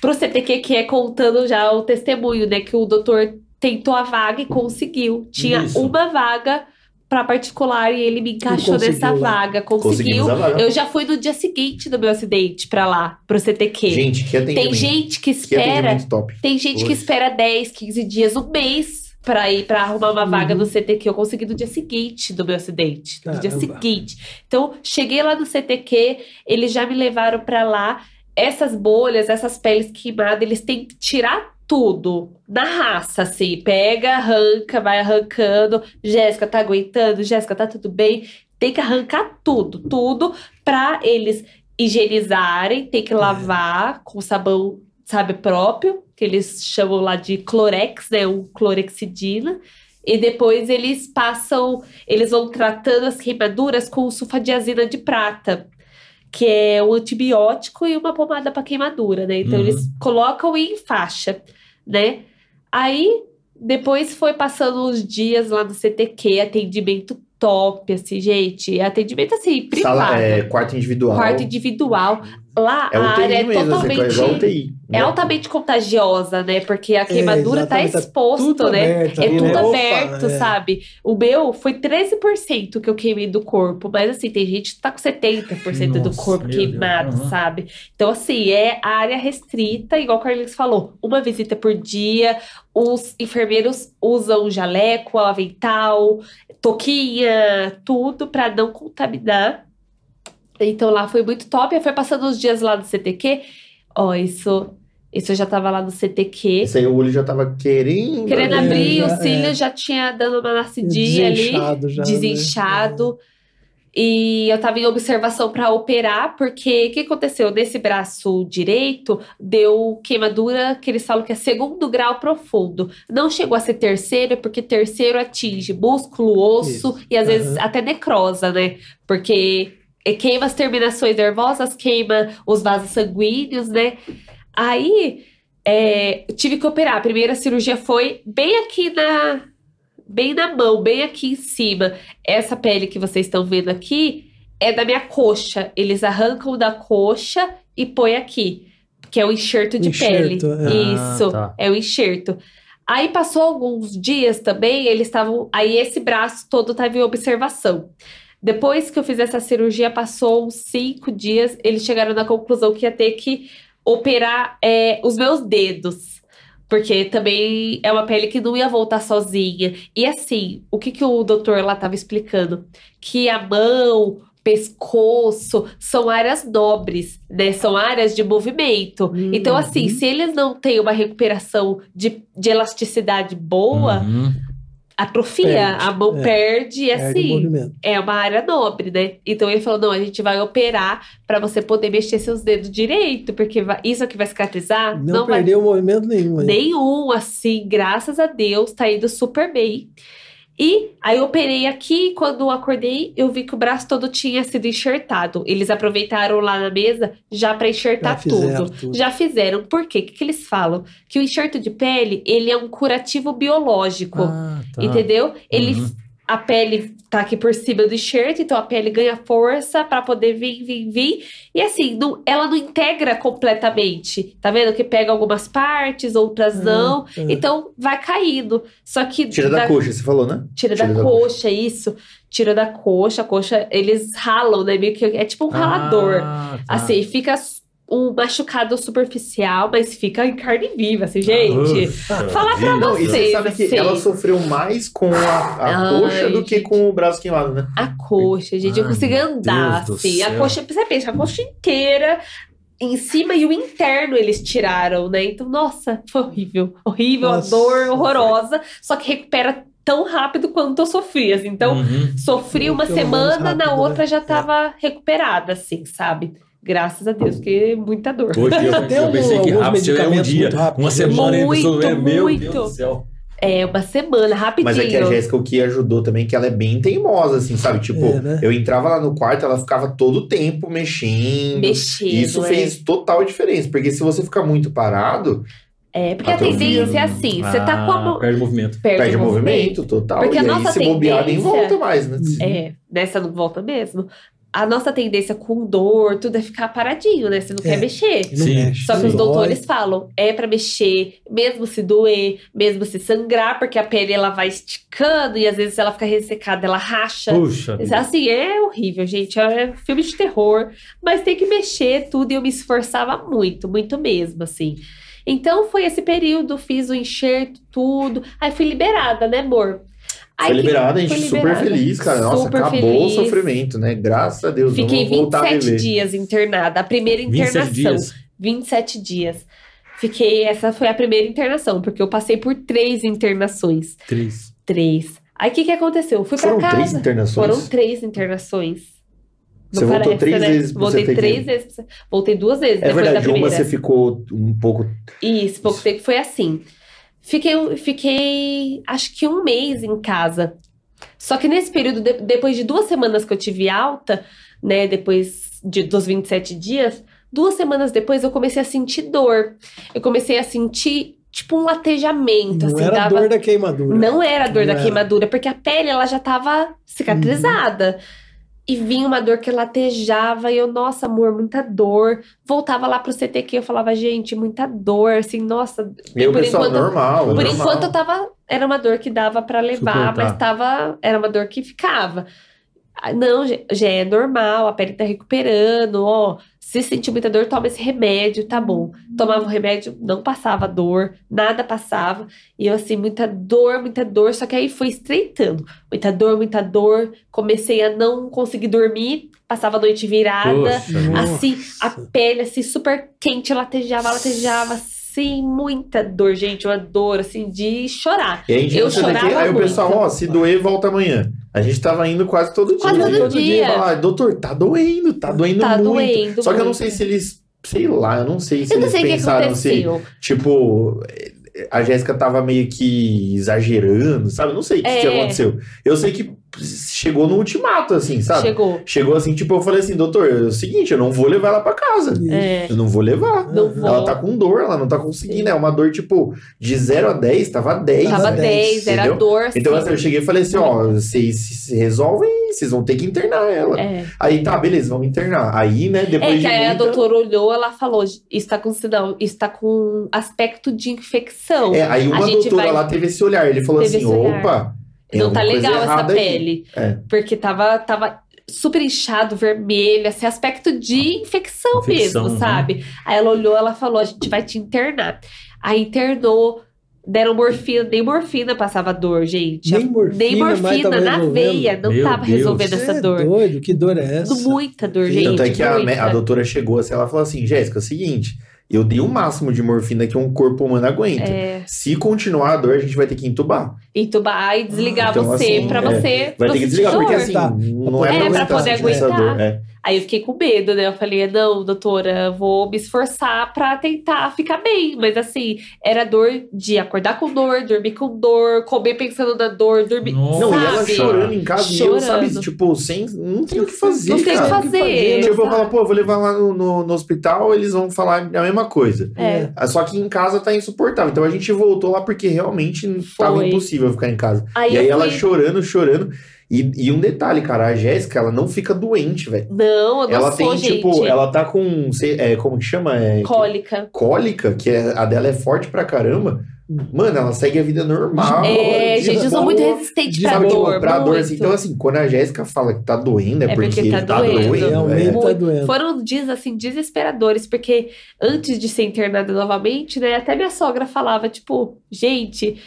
pro CTQ, que é contando já o testemunho, né? Que o doutor tentou a vaga e conseguiu. Tinha Isso. uma vaga para particular e ele me encaixou nessa vaga. Conseguiu. Vaga. Eu já fui no dia seguinte do meu acidente pra lá, pro CTQ. Gente, que. Tem gente que Que espera, top. tem gente que espera 10, 15 dias, um mês pra ir pra arrumar uma vaga Uhum. no CTQ. Eu consegui no dia seguinte do meu acidente, no dia seguinte. Então, cheguei lá no CTQ, eles já me levaram pra lá. Essas bolhas, essas peles queimadas, eles têm que tirar tudo na raça, assim. Pega, arranca, vai arrancando. Jéssica, tá aguentando? Jéssica, tá tudo bem? Tem que arrancar tudo, tudo pra eles higienizarem, tem que lavar com sabão, sabe, próprio, que eles chamam lá de clorex, né, um clorexidina. E depois eles passam, eles vão tratando as queimaduras com sulfadiazina de prata, que é um antibiótico e uma pomada para queimadura, né? Então Uhum. eles colocam em faixa, né? Aí depois foi passando os dias lá no CTQ, atendimento top, assim, gente, atendimento assim, privado. Sala, é, quarto individual. Quarto individual. Lá É a UTI área é mesmo, assim, totalmente. é igual UTI. É né? altamente contagiosa, né? Porque a queimadura tá exatamente, tá exposto, Tudo né? aberto É ali, tudo né? Opa, aberto, é. sabe? O meu foi 13% que eu queimei do corpo, mas assim, tem gente que tá com 70% do Nossa, corpo meu queimado, Deus, aham. sabe? Então, assim, é área restrita, igual o Carlinhos falou, uma visita por dia. Os enfermeiros usam jaleco, avental, toquinha, tudo pra não contaminar. Então lá foi muito top. Aí foi passando os dias lá no CTQ. Ó, isso, isso eu já tava lá no CTQ. Esse aí o olho já tava querendo. Querendo É, abrir, já- os cílios é. já tinha dando uma nascidinha ali, Desinchado já, né? desinchado. E eu tava em observação para operar, porque o que aconteceu? Nesse braço direito, deu queimadura, que eles falam que é segundo grau profundo. Não chegou a ser terceiro, porque terceiro atinge músculo, osso Isso. e às vezes Aham. até necrosa, né? Porque é, queima as terminações nervosas, queima os vasos sanguíneos, né? Aí é, tive que operar. A primeira cirurgia foi bem aqui na. Bem na mão, bem aqui em cima. Essa pele que vocês estão vendo aqui é da minha coxa. Eles arrancam da coxa e põem aqui. Que é o enxerto de Enxerto, pele. é. Isso, Ah, tá. é o enxerto. Aí passou alguns dias também, eles estavam. Aí esse braço todo estava em observação. Depois que eu fiz essa cirurgia, passou uns cinco dias, eles chegaram na conclusão que ia ter que operar é, os meus dedos. Porque também é uma pele que não ia voltar sozinha. E assim, o que, que o doutor lá estava explicando? Que a mão, pescoço, são áreas nobres, né? São áreas de movimento. Hum, Então, assim, uhum. se eles não têm uma recuperação de, de elasticidade boa, Uhum. Atrofia, Perde, a mão é. perde e assim é uma área nobre, né? Então ele falou: não, a gente vai operar pra você poder mexer seus dedos direito, porque vai- isso aqui vai cicatrizar. Não, vai perdeu movimento nenhum. nenhum, assim, graças a Deus, tá indo super bem. E aí eu operei aqui, e quando eu acordei, eu vi que o braço todo tinha sido enxertado. Eles aproveitaram lá na mesa já pra enxertar Já tudo. tudo. Já fizeram. Por quê? O que, que eles falam? Que o enxerto de pele, ele é um curativo biológico. Ah, tá. Entendeu? Ele Uhum. A pele tá aqui por cima do enxerto, então a pele ganha força pra poder vir, vir, vir. E assim, não- ela não integra completamente. Tá vendo? Que pega algumas partes, outras não. É. Então vai caindo. Só que. Tira da coxa, você falou, né? Tira, Tira da, da coxa, isso. Tira da coxa. A coxa, eles ralam, né? Meio que é tipo um ralador. Ah, tá. Assim, fica um machucado superficial, mas fica em carne viva, assim, gente. Ufa Falar pra. Não, e você Vocês, sabe que assim. ela sofreu mais com a, a Ai, coxa do que com o braço queimado, né? A coxa, gente, eu Ai, consigo meu andar, Deus assim. A coxa, você pensa, a coxa inteira em cima e o interno eles tiraram, né? Então, nossa, foi horrível. Horrível, Nossa. a dor horrorosa, só que recupera tão rápido quanto eu sofri, assim. Então, Uhum. sofri uma semana, na rápido, outra né? já tava recuperada, assim, sabe? Graças a Deus, porque muita dor. Hoje eu, eu pensei que rápido seria um dia, muito uma semana Muito, é, meu muito. Deus do céu. É, uma semana, rapidinho. Mas é que a Jéssica, o que ajudou também, é que ela é bem teimosa, assim, sabe? Tipo, É, né? eu entrava lá no quarto, ela ficava todo o tempo mexendo. Mexendo, Isso é. fez total diferença, porque se você ficar muito parado, É, porque a tendência é assim, você tá com a mão... Ah, Perde movimento. Perde, perde o movimento total. Porque e a aí, nossa se bobear, nem volta mais, né? É, nessa não volta mesmo. A nossa tendência com dor, tudo é ficar paradinho, né? Você não É. quer mexer. Não Sim. mexe, Só que os dói. doutores falam, é pra mexer, mesmo se doer, mesmo se sangrar, porque a pele ela vai esticando e às vezes ela fica ressecada, ela racha. Puxa. vida. Assim, é horrível, gente. É filme de terror. Mas tem que mexer tudo e eu me esforçava muito, muito mesmo, assim. Então foi esse período, fiz o enxerto, tudo. Aí fui liberada, né, amor? Aí Foi que- liberada, a gente super feliz, cara. Nossa, Super acabou feliz. o sofrimento, né? Graças a Deus. Fiquei vamos voltar a 27 viver. dias internada. A primeira 27 internação. dias. 27 dias. Fiquei, essa foi a primeira internação, porque eu passei por três internações. Três. Três. Aí o que, que aconteceu? Fui Foram pra três casa. internações? Foram três internações. Você voltou três vezes pro Voltei três vezes. pra- Voltei duas vezes É depois verdade, da uma primeira. você ficou um pouco. Isso, pouco tempo foi assim. Fiquei, fiquei, acho que um mês em casa. Só que nesse período, de- depois de duas semanas que eu tive alta, né, depois de, dos 27 dias, duas semanas depois eu comecei a sentir dor. Eu comecei a sentir, tipo, um latejamento, Não assim, era dava... dor da queimadura. Não era dor Não da era. queimadura, porque a pele, ela já tava cicatrizada. E vinha uma dor que latejava, e eu, nossa, amor, muita dor. Voltava lá pro CTQ, eu falava, gente, muita dor, assim, nossa, E o por pessoal, enquanto- normal. por normal. enquanto eu tava. Era uma dor que dava pra levar, Suportar. mas tava. Era uma dor que ficava. Ah, Não, já já é normal, a pele tá recuperando, ó. Se sentir muita dor, toma esse remédio, tá bom. Tomava o remédio, não passava dor, nada passava. E eu, assim, muita dor, muita dor. Só que aí foi estreitando. Muita dor, muita dor. Comecei a não conseguir dormir, passava a noite virada. Poxa. Nossa. Assim, a pele, assim, super quente, latejava, latejava, assim, muita dor, gente, uma dor, assim, de chorar. E a gente Eu daqui, chorava aí o pessoal, ó, se doer, volta amanhã. A gente tava indo quase todo dia. Quase todo dia. Fala, "Ah, doutor, tá doendo, tá doendo Tá muito. doendo Só que eu não sei se eles, sei lá, eu não sei se Eu eles sei que pensaram se, tipo, a Jéssica tava meio que exagerando, sabe? Não sei o que, que É. aconteceu. Eu sei que chegou no ultimato, assim, sabe? Chegou. Chegou assim, tipo, eu falei assim, doutor, é o seguinte, eu não vou levar ela pra casa. É, Eu não vou levar. não vou. Ela tá com dor, ela não tá conseguindo. É uma dor, tipo, de 0 a 10, tava 10. Tava Tava 10, era entendeu? dor. Assim, Então, assim, eu cheguei e falei assim, ó, vocês se resolvem, vocês vão ter que internar ela. É, Aí, tá, beleza, vamos internar. Aí, né, depois é de que aí a muita... doutora olhou, ela falou: está com sinal, está com aspecto de infecção. É, aí uma doutora vai- lá teve esse olhar. Ele falou Teve assim, opa, tem não tá legal essa pele. É. Porque tava, tava super inchado, vermelho, assim, aspecto de infecção, Infecção, mesmo, né? sabe? Aí ela olhou, ela falou: a gente vai te internar. Aí internou, deram morfina, nem morfina passava dor, gente. Nem morfina, Nem morfina na resolvendo. veia, não Meu tava Deus. resolvendo Você essa é dor. doido? Que dor é essa? Muita dor, gente. Tanto é que a, a doutora chegou assim, ela falou assim, Jéssica, é o seguinte, eu dei o máximo de morfina que um corpo humano aguenta. É, Se continuar a dor, a gente vai ter que entubar. entubar e desligar Então, você assim, pra é, você Vai não ter que desligar, porque dor. assim, Tá. não é, É, pra pra aguentar poder aguentar. dor. É. Aí eu fiquei com medo, né? Eu falei, não, doutora, vou me esforçar pra tentar ficar bem. Mas assim, era dor de acordar com dor, dormir com dor, comer pensando na dor, dormir. Nossa. Não, e ela chorando em casa e eu, sabe, Chorando. tipo, sem. Não tem o que fazer. Não tem o que fazer. Tipo, eu falo, pô, eu vou levar lá no, no, no hospital, eles vão falar a mesma coisa. É. Ah, Só que em casa tá insuportável. Então a gente voltou lá porque realmente tava Foi. impossível ficar em casa. Aí e aí eu ela fui- chorando, chorando. E, e um detalhe, cara, a Jéssica, ela não fica doente, velho. Não, eu não Ela sou, tem, gente. tipo, ela tá com. sei- É, como que chama? É, Cólica. cólica, que é, a dela é forte pra caramba. Mano, ela segue a vida normal. É, gente, eu sou boa. muito resistente pra tipo, dor. pra dor, assim. Então, assim, quando a Jéssica fala que tá doendo, é, É porque porque, tá tá, doendo. doendo. Realmente é. tá doendo. Foram dias assim desesperadores, porque antes de ser internada novamente, né, até minha sogra falava tipo, gente,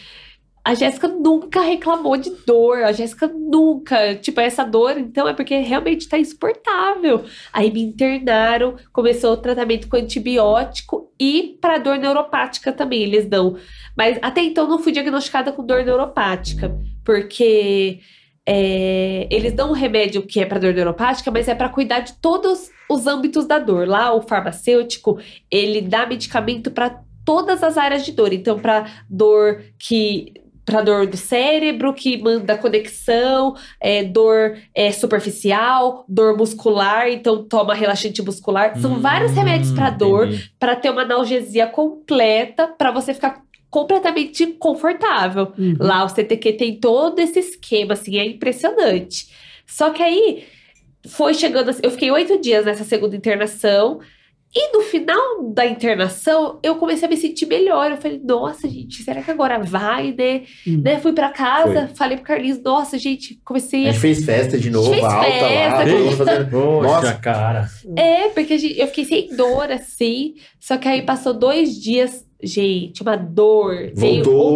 a Jéssica nunca reclamou de dor, a Jéssica nunca, tipo, essa dor, então é porque realmente tá insuportável. Aí me internaram, começou o tratamento com antibiótico e para dor neuropática também eles dão. Mas até então não fui diagnosticada com dor neuropática, porque é, eles dão um remédio que é para dor neuropática, mas é para cuidar de todos os âmbitos da dor. Lá, o farmacêutico, ele dá medicamento para todas as áreas de dor. Então, para dor que. Para dor do cérebro, que manda conexão, é, dor é, superficial, dor muscular, então toma relaxante muscular. São vários Hum, remédios para dor, para ter uma analgesia completa, para você ficar completamente confortável. Uhum. Lá o CTQ tem todo esse esquema, assim, é impressionante. Só que aí foi chegando, assim, eu fiquei oito dias nessa segunda internação. E no final da internação, eu comecei a me sentir melhor. Eu falei, nossa, gente, será que agora vai, né? Uhum. né? Fui pra casa, falei pro Carlinhos, nossa, gente, comecei A a. gente fez festa de novo, fez alta lá, festa, todo mundo fazendo. Poxa, Nossa. cara. É, porque a gente- eu fiquei sem dor, assim. Só que aí passou dois dias, gente, uma dor. Veio Voltou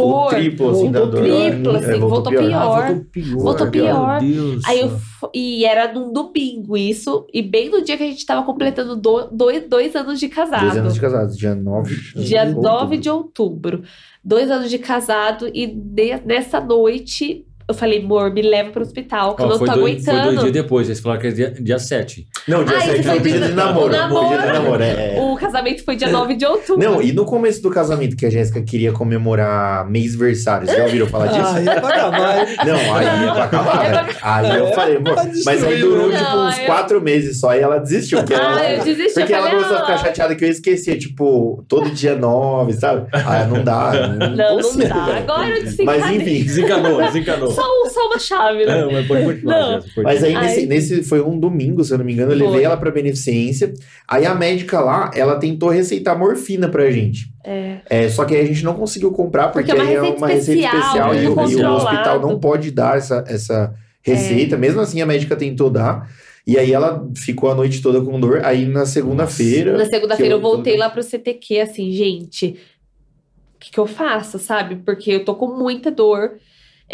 uma O dor. triplo, assim, da Voltou dor. triplo, assim, voltou pior. Ah, voltou pior. Voltou pior. Meu Deus. Aí eu f- e era num domingo isso, e bem no dia que a gente tava completando do- dois, dois anos de casado. Dois anos de casados, dia 9 Dia de 9 de outubro. Dois anos de casado, e ne- nessa noite eu falei, amor, me leva pro hospital, que eu Ó, não foi, tô dois, foi dois aguentando. dias depois, vocês falaram que era dia, dia 7. Não, dia Ah, 7 isso foi o pedido dia- de namoro. o namoro. Pedido de namoro, é. O casamento foi dia 9 de outubro. Não, e no começo do casamento que a Jéssica queria comemorar mês-versário, vocês já ouviram falar disso? Ah, ia pra acabar. Não, aí ia pra acabar, É né? Aí eu falei, pô, Tá mas aí durou Não, tipo uns eu- quatro meses só e ela desistiu. Porque ela, Ah, eu desisti. porque eu ela começou a ficar ah, chateada que eu esquecia, tipo, todo dia nove, sabe? Ah, não dá. Não, Não, não consigo, dá. Agora eu Mas desencanei. enfim. Desencanou, desencanou. Só, um- só uma chave, né? Não, mas pode continuar, Não. Jéssica, pode Mas aí, nesse, nesse foi um domingo, se eu não me engano, eu levei Foi. ela pra beneficência. Aí a médica lá, ela tentou receitar morfina pra gente. É. É, só que aí a gente não conseguiu comprar, porque, Porque é uma aí é receita uma receita especial, especial e, o- e o hospital não pode dar essa, essa receita. Mesmo assim, a médica tentou dar. E aí ela ficou a noite toda com dor. Aí na segunda-feira. Na segunda-feira eu eu- voltei lá pro CTQ, assim, gente, o que, que eu faço, sabe? Porque eu tô com muita dor.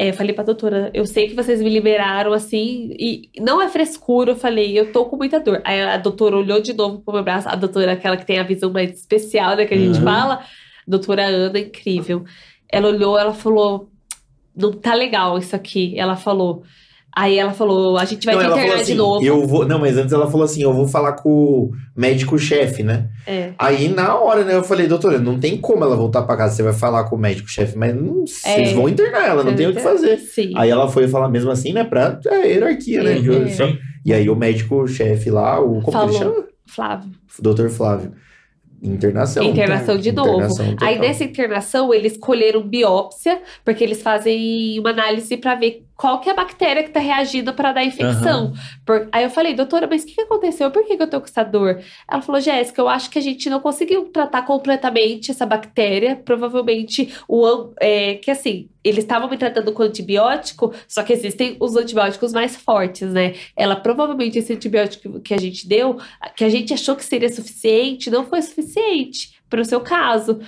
É, falei pra doutora, eu sei que vocês me liberaram, assim, e não é frescura, eu falei, eu tô com muita dor. Aí a doutora olhou de novo pro meu braço, a doutora, aquela que tem a visão mais especial, né, que a gente Uhum. fala, doutora Ana, incrível. Ela olhou, ela falou, não tá legal isso aqui. Ela falou. Aí ela falou, a gente vai Não, te internar assim, de novo. eu vou. Não, mas antes ela falou assim: eu vou falar com o médico-chefe, né? É. Aí na hora, né, eu falei, doutora, não tem como ela voltar pra casa. Você vai falar com o médico-chefe, mas não, vocês É. vão internar ela, não tem o que fazer. Sim. Aí ela foi falar mesmo assim, né? Pra é, hierarquia, né? É. só- E aí o médico-chefe lá, o. Como que Falou. ele chama? Flávio. Doutor Flávio. Internação. Internação de novo. Internação. Aí nessa internação eles colheram biópsia, porque eles fazem uma análise pra ver qual que é a bactéria que tá reagindo para dar infecção. Por- Aí eu falei, doutora, mas o que, que aconteceu? Por que, que eu tô com essa dor? Ela falou, Jéssica, eu acho que a gente não conseguiu tratar completamente essa bactéria. Provavelmente o é, que assim, eles estavam me tratando com antibiótico, só que existem os antibióticos mais fortes, né? Ela provavelmente esse antibiótico que a gente deu, que a gente achou que seria suficiente, não foi suficiente para o seu caso.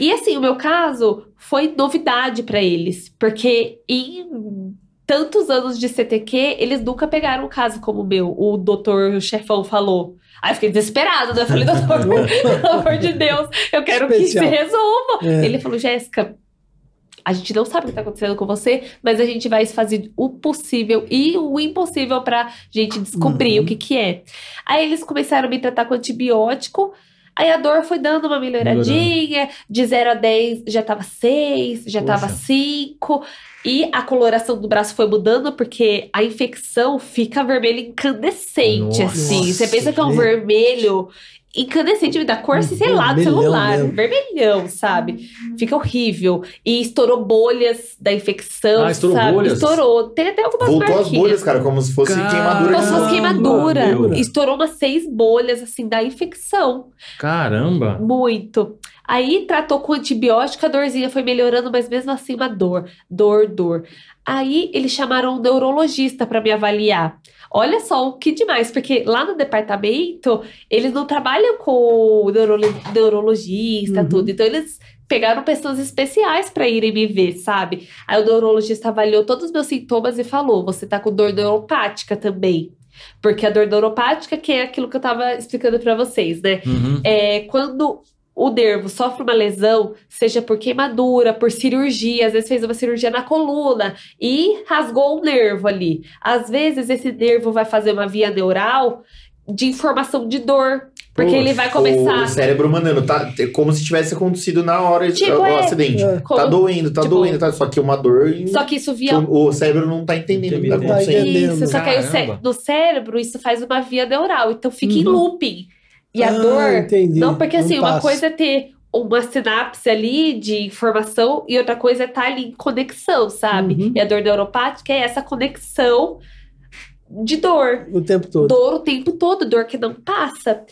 E assim, o meu caso foi novidade para eles, porque em tantos anos de CTQ, eles nunca pegaram um caso como o meu. O doutor chefão falou. Aí eu fiquei desesperado, né? Eu falei, doutor, pelo amor de Deus, eu quero que se Especial. resolva. É. Ele falou, Jéssica, a gente não sabe o que tá acontecendo com você, mas a gente vai fazer o possível e o impossível pra gente descobrir Uhum. o que que é. Aí eles começaram a me tratar com antibiótico. Aí a dor foi dando uma melhoradinha, de 0 a 10 já tava 6, já tava Poxa. 5. E a coloração do braço foi mudando porque a infecção fica vermelho incandescente, Nossa. assim. Você pensa que é um vermelho incandescente, da cor, assim, sei lá, do celular. mesmo. Vermelhão, sabe? Fica horrível. E estourou bolhas da infecção, Ah, estourou sabe? bolhas? Estourou. Tem até algumas Voltou as marquinhas. bolhas, cara, como se fosse Caramba. queimadura. Como se fosse queimadura. meu. Estourou umas seis bolhas, assim, da infecção. Caramba. Muito. Aí tratou com antibiótico, a dorzinha foi melhorando, mas mesmo assim uma dor, dor, dor. Aí eles chamaram um neurologista para me avaliar. Olha só o que demais, porque lá no departamento eles não trabalham com neurolo- neurologista, Uhum. tudo. Então eles pegaram pessoas especiais para irem me ver, sabe? Aí o neurologista avaliou todos os meus sintomas e falou: você tá com dor neuropática também. Porque a dor neuropática, que é aquilo que eu tava explicando para vocês, né? Uhum. é quando o nervo sofre uma lesão, seja por queimadura, por cirurgia, às vezes fez uma cirurgia na coluna e rasgou o nervo ali. Às vezes esse nervo vai fazer uma via neural de informação de dor, porque ele vai O começar cérebro mandando, tá? é Como se tivesse acontecido na hora Tipo, o, o é. acidente. É. Tá Como- doendo, tá tipo- doendo, tá? Só que uma dor. em- Só que isso que via o, o cérebro não tá entendendo o que tá. Tá acontecendo. Isso, só que aí o no cérebro isso faz uma via neural, então fica em Uhum. looping. E a Ah, dor entendi. Não, porque assim, uma passa. coisa é ter uma sinapse ali de informação e outra coisa é estar ali em conexão, sabe? Uhum. E a dor neuropática é essa conexão de dor. O tempo todo. Dor o tempo todo, dor que não passa.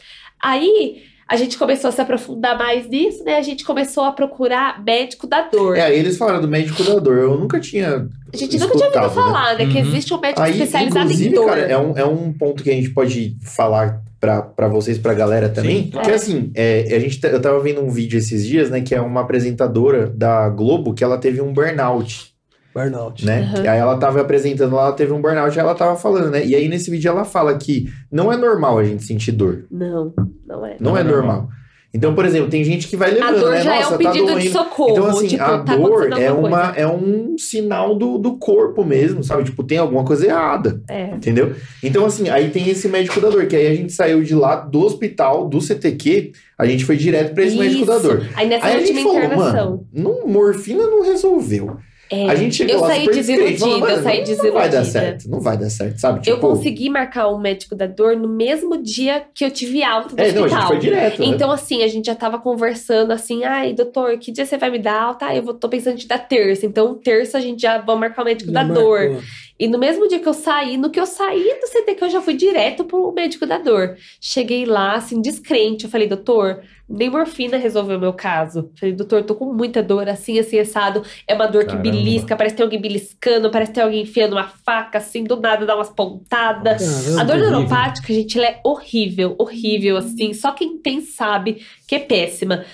Aí a gente começou a se aprofundar mais nisso, né? A gente começou a procurar médico da dor. É, eles falaram do médico da dor. Eu nunca tinha. a gente nunca tinha ouvido né? falar, né? Que Uhum. existe um médico Aí, especializado em inclusive, dor. cara, é um, é um ponto que a gente pode falar pra, pra vocês, pra galera também. Sim, Porque É. assim, é, a gente, tá- eu tava vendo um vídeo esses dias, né? Que é uma apresentadora da Globo que ela teve um burnout. Burnout. né? Uhum. Aí ela tava apresentando lá, ela teve um burnout, aí ela tava falando, né? E aí nesse vídeo ela fala que não é normal a gente sentir dor. Não, não é. Não, Não é é normal. Então, por exemplo, tem gente que vai A levando, dor né? já Nossa, é um tá pedido de doendo. socorro. Então, assim, tipo, a tá dor é, uma, coisa. é um sinal do, do corpo mesmo, sabe? Tipo, tem alguma coisa errada, É. entendeu? Então, assim, aí tem esse médico da dor, que aí a gente saiu de lá do hospital, do CTQ, a gente foi direto pra esse médico da Isso. dor. Aí nessa Aí a gente falou, internação. mano, não, morfina não resolveu. É, A gente chegou eu saí desiludida, falou, eu "Mano, saí Não vai desiludida. dar certo, não vai dar certo, sabe? Tipo, Eu consegui marcar um médico da dor no mesmo dia que eu tive alta do É, não, a gente hospital. foi direto, né? Então, assim, a gente já tava conversando assim, ai, doutor, que dia você vai me dar alta? Ah, eu vou, tô pensando em te dar terça. Então, terça a gente já vai marcar o médico Já da dor. E no mesmo dia que eu saí, no que eu saí do CTQ, eu já fui direto pro médico da dor. Cheguei lá, assim, descrente. Eu falei, doutor, nem morfina resolveu o meu caso. Falei, doutor, tô com muita dor, assim, assim, assado. É uma dor Caramba. que belisca, parece que tem alguém beliscando, parece que tem alguém enfiando uma faca, assim, do nada dá umas pontadas. Caramba. A dor horrível. neuropática, gente, ela é horrível, horrível, assim. Só quem tem sabe que é péssima.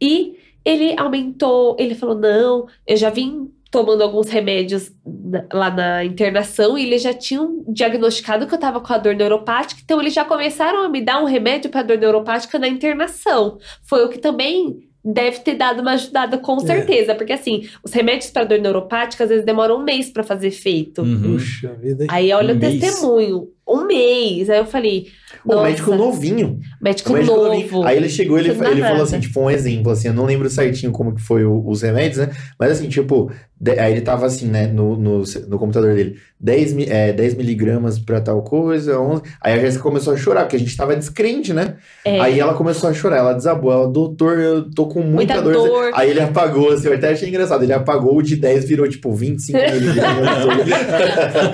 E ele aumentou, ele falou: não, eu já vim tomando alguns remédios na- lá na internação e eles já tinham diagnosticado que eu tava com a dor neuropática, então eles já começaram a me dar um remédio para dor neuropática na internação. Foi o que também deve ter dado uma ajudada, com É. certeza, porque assim, os remédios para dor neuropática às vezes demoram um mês para fazer efeito. Uhum. Puxa vida. Aí olha Um o mês. testemunho. Um mês. Aí eu falei. o médico novinho. médico O médico novo. novinho. Aí ele chegou, ele, ele nada. falou assim, tipo, um exemplo, assim, eu não lembro certinho como que foi o- os remédios, né? Mas assim, tipo, de- aí ele tava assim, né, no, no, no computador dele, 10, mi- é, 10 miligramas pra tal coisa, 11. Aí a Jéssica começou a chorar, porque a gente tava descrente, né? É. Aí ela começou a chorar, ela desabou, ela, doutor, eu tô com muita, Muita dor. dor. Aí ele apagou, assim, eu até achei engraçado, ele apagou o de 10, virou tipo 25 miligramas.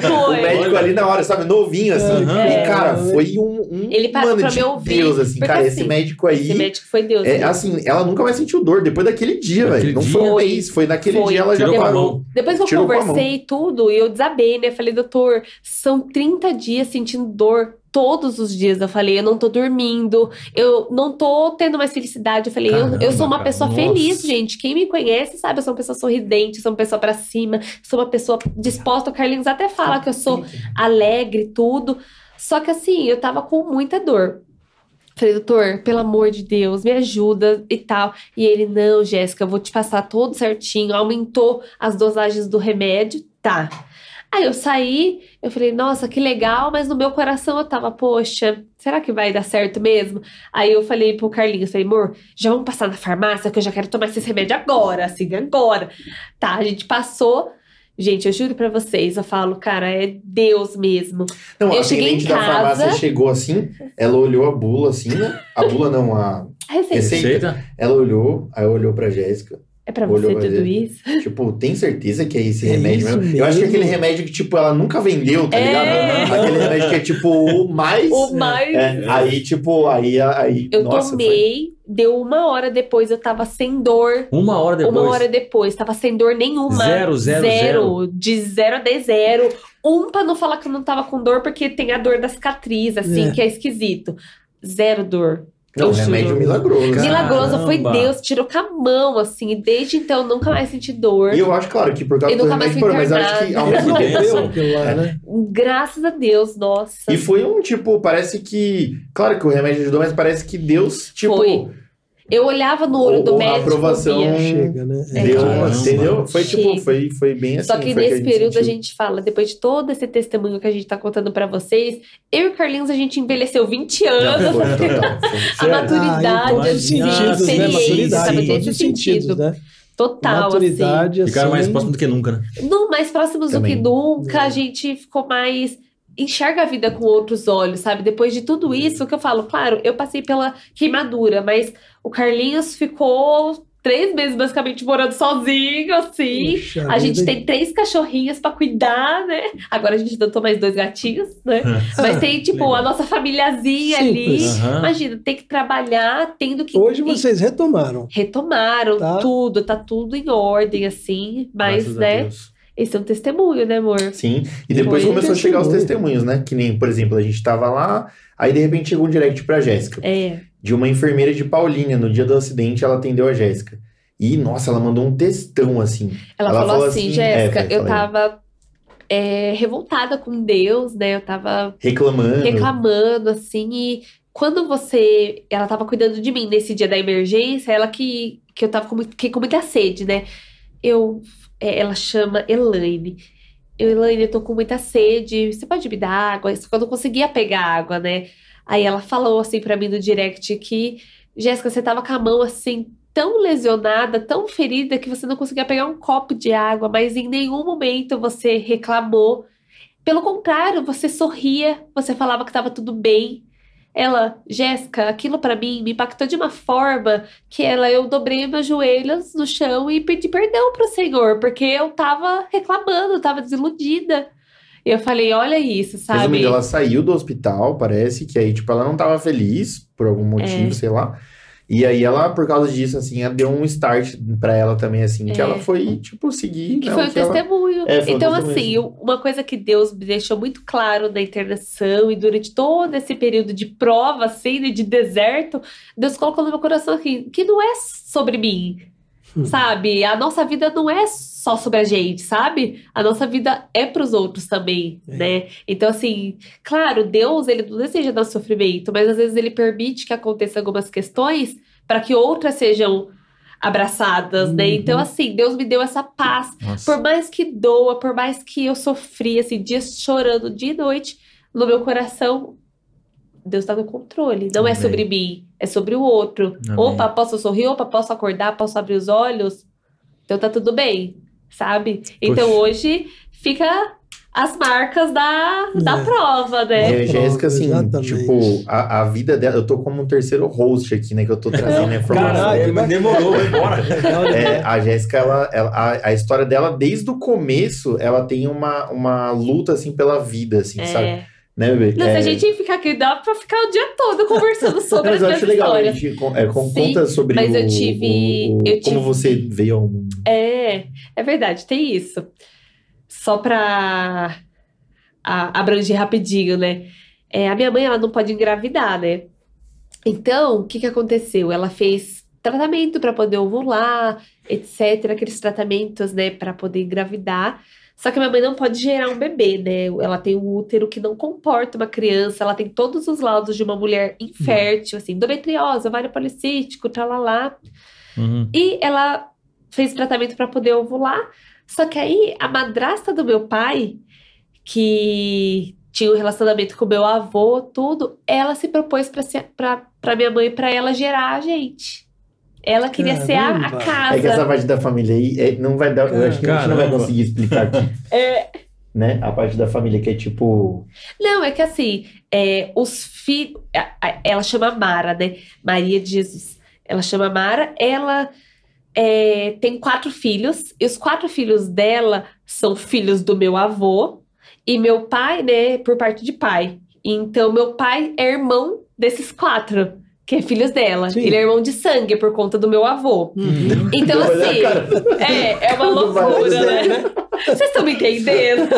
Foi. o médico ali na hora, sabe, novinho, assim. Aham. E, É. cara, foi um, um Ele parou mano pra de me ouvir, Deus, assim, cara, assim, esse médico aí... Esse médico foi Deus. É, né? assim, ela nunca mais sentiu dor depois daquele dia, velho. Não dia? foi um Foi. mês, foi naquele Foi. dia ela já parou. Mão. Depois que eu Tirou conversei e tudo, eu desabei, né? Falei, doutor, são 30 dias sentindo dor todos os dias. Eu falei, eu não tô dormindo, eu não tô tendo mais felicidade. Eu falei, eu, eu Caramba, sou uma cara, pessoa nossa. feliz, gente. Quem me conhece sabe, eu sou uma pessoa sorridente, sou uma pessoa pra cima, sou uma pessoa disposta. O Carlinhos até fala que eu sou alegre, tudo. Só que assim, eu tava com muita dor. Falei, doutor, pelo amor de Deus, me ajuda e tal. E ele, não, Jéssica, vou te passar tudo certinho. Aumentou as dosagens do remédio, tá. Aí eu saí, eu falei, nossa, que legal, mas no meu coração eu tava, poxa, será que vai dar certo mesmo? Aí eu falei pro Carlinhos, falei, amor, já vamos passar na farmácia que eu já quero tomar esse remédio agora, assim, agora. Tá, a gente passou. Gente, eu juro pra vocês, eu falo, cara, é Deus mesmo. Não, Eu a cheguei em atendente da casa- farmácia chegou assim, ela olhou a bula assim, né? A bula não, a. Receita. Receita. Ela olhou, aí olhou pra Jéssica. É pra você pra tudo isso? Tipo, tem certeza que é esse É remédio isso mesmo? Eu acho que é mesmo. aquele remédio que, tipo, ela nunca vendeu, tá É. ligado? Aquele remédio que é, tipo, o mais. O mais. É, aí, tipo, aí. aí Eu nossa, foi- tomei, deu uma hora depois, eu tava sem dor. Uma hora depois. Uma hora depois, tava sem dor nenhuma. Zero, zero, zero. De zero a dez, zero. Um pra não falar que eu não tava com dor, porque tem a dor da cicatriz, assim, É. que é esquisito. Zero dor. Não, remédio milagroso. Caramba. Milagroso foi Deus, tirou com a mão, assim, e desde então eu nunca mais senti dor. E eu acho, claro, que por causa E do nunca mais remédio, porra, mas eu acho que ao mesmo tempo. Resolveu aquilo lá, né? Graças a Deus, nossa. E foi um tipo, parece que. Claro que o remédio ajudou, mas parece que Deus, tipo. Foi. Eu olhava no olho do Ou a médico. aprovação- via. Chega, né? É, Deu, caramba. entendeu? Foi tipo, Chega. foi, foi bem assim. Só que nesse período a sentiu. gente fala, depois de todo esse testemunho que a gente tá contando pra vocês, eu e o Carlinhos a gente envelheceu 20 Não, anos. foi total. Foi. A Sério? maturidade, Ah, os assim, Ah, sentidos, né? Maturidade, sabe, todos sentidos, sentido. né? Total, assim. Maturidade, Ficaram mais assim, próximos do que nunca, né? Não, mais próximos Também. do que nunca, É. a gente ficou mais. Enxerga a vida com outros olhos, sabe? Depois de tudo isso, o que eu falo, claro, eu passei pela queimadura, mas o Carlinhos ficou três meses basicamente morando sozinho, assim. Puxa A gente vida. tem três cachorrinhas pra cuidar, né? Agora a gente adotou mais dois gatinhos, né? Mas tem, tipo, Legal. a nossa famíliazinha ali. Simples. Aham. Imagina, tem que trabalhar, tendo que. Hoje vocês retomaram. Retomaram Tá. tudo, tá tudo em ordem, assim. Mas, Graças né? Esse é um testemunho, né, amor? Sim. E depois Foi começou a chegar os testemunho. testemunhos, né? Que nem, por exemplo, a gente tava lá, aí de repente chegou um direct pra Jéssica. É. De uma enfermeira de Paulínia. No dia do acidente, ela atendeu a Jéssica. E, nossa, ela mandou um textão, assim. Ela, Ela falou, falou assim, assim, Jéssica, é, eu tava é, revoltada com Deus, né? Eu tava Reclamando. reclamando, assim, e quando você. Ela tava cuidando de mim nesse dia da emergência, ela que, que eu tava com, fiquei com muita sede, né? Eu. É, ela chama Elaine. Eu, Elaine, eu tô com muita sede, você pode me dar água? Só que eu não conseguia pegar água, né? Aí ela falou assim pra mim no direct que, Jéssica, você tava com a mão assim, tão lesionada, tão ferida, que você não conseguia pegar um copo de água, mas em nenhum momento você reclamou. Pelo contrário, você sorria, você falava que estava tudo bem. Ela, Jéssica, aquilo pra mim me impactou de uma forma que ela, eu dobrei meus joelhos no chão e pedi perdão pro Senhor, porque eu tava reclamando, tava desiludida. E eu falei, olha isso, sabe? Resumindo, ela saiu do hospital, parece, que aí, tipo, ela não tava feliz por algum motivo, É. sei lá. E aí ela, por causa disso, assim, deu um start pra ela também, assim, que É. ela foi, tipo, seguir. Que né, foi o o que ela- testemunho. É, foi então, testemunho, assim, uma coisa que Deus me deixou muito claro na internação e durante todo esse período de prova, assim, né, de deserto, Deus colocou no meu coração aqui, que não é sobre mim, Hum. sabe? A nossa vida não é só sobre a gente, sabe? A nossa vida é para os outros também, É. né? Então, assim, claro, Deus, ele não deseja dar sofrimento, mas às vezes ele permite que aconteçam algumas questões para que outras sejam abraçadas, né? Uhum. Então, assim, Deus me deu essa paz. Nossa. Por mais que doa, por mais que eu sofri, assim, dias chorando dia e noite, no meu coração, Deus tá no controle. Não é Amém. sobre mim, é sobre o outro. Amém. Opa, posso sorrir? Opa, posso acordar? Posso abrir os olhos? Então tá tudo bem, sabe? Então Poxa. hoje fica as marcas da, da É. prova, E né? a Jéssica, assim, Exatamente. tipo, a, a vida dela, eu tô como um terceiro host aqui, né, que eu tô trazendo a informação. Caralho, que mas demorou, vai embora. É, a Jéssica, ela, ela- a, a história dela, desde o começo, ela tem uma, uma luta, assim, pela vida, assim, sabe? É. Né, bebê? Não, se É, a gente ficar aqui, dá pra ficar o dia todo conversando sobre as minhas histórias. gente é, Sim, conta sobre mas o, eu tive- o- o- eu como tive- você veio ao mundo. É, é verdade, tem isso. Só pra a- abranger rapidinho, né? É, a minha mãe, ela não pode engravidar, né? Então, o que que aconteceu? Ela fez tratamento pra poder ovular, etc. Aqueles tratamentos, né, Pra poder engravidar. Só que a minha mãe não pode gerar um bebê, né? Ela tem um útero que não comporta uma criança, ela tem todos os laudos de uma mulher infértil, assim, endometriose, ovário policístico, tralalá. Uhum. E ela fez tratamento para poder ovular. Só que aí a madrasta do meu pai, que tinha um relacionamento com o meu avô, tudo, ela se propôs para minha mãe para ela gerar a gente. Ela queria ser a, a Caramba. casa. É que essa parte da família aí é, não vai dar. Eu acho que a gente não vai Caramba. conseguir explicar aqui. É, Né? A parte da família que é tipo. Não, é que assim, é, os filhos. Ela chama Mara, né? Maria de Jesus. Ela chama Mara, ela é, tem quatro filhos, e os quatro filhos dela são filhos do meu avô, e meu pai, né, por parte de pai. Então, meu pai é irmão desses quatro, que é filhos dela. Sim. Ele é irmão de sangue por conta do meu avô. Uhum. Então, assim, é, é uma loucura, dizer, né? Vocês estão me entendendo?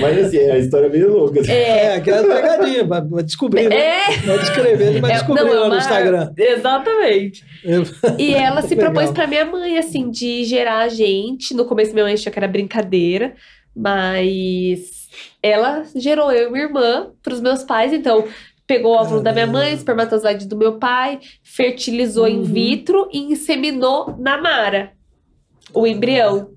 Mas assim, é a história meio louca. assim. É, aquela pegadinha, vai vai descobrir, né? É, Vai descrever, vai É, descobrir não, é lá no Instagram. Exatamente. Eu- E ela se Legal. propôs pra minha mãe, assim, de gerar a gente. No começo, minha mãe achou que era brincadeira, mas ela gerou eu e minha irmã pros meus pais. Então, pegou o óvulo da minha mãe, Caramba. espermatozoide do meu pai, fertilizou in Uhum. vitro e inseminou na Mara o embrião.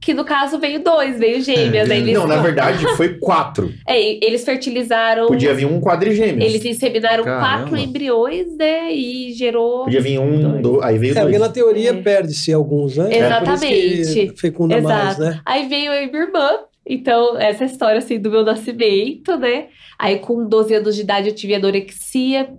Que no caso veio dois, veio gêmeas. aí eles, Não, na verdade, foi quatro. é, eles fertilizaram. Podia vir um quadrigêmeo. Eles inseminaram Caramba. quatro embriões, né? E gerou. Podia vir um, Dois. Aí veio É, porque dois. na teoria É. perde-se alguns, né? Exatamente. É por isso que fecunda mais, Exato. né? Aí veio e minha irmã. Então, essa é a história assim do meu nascimento, né? Aí com 12 anos de idade eu tive anorexia,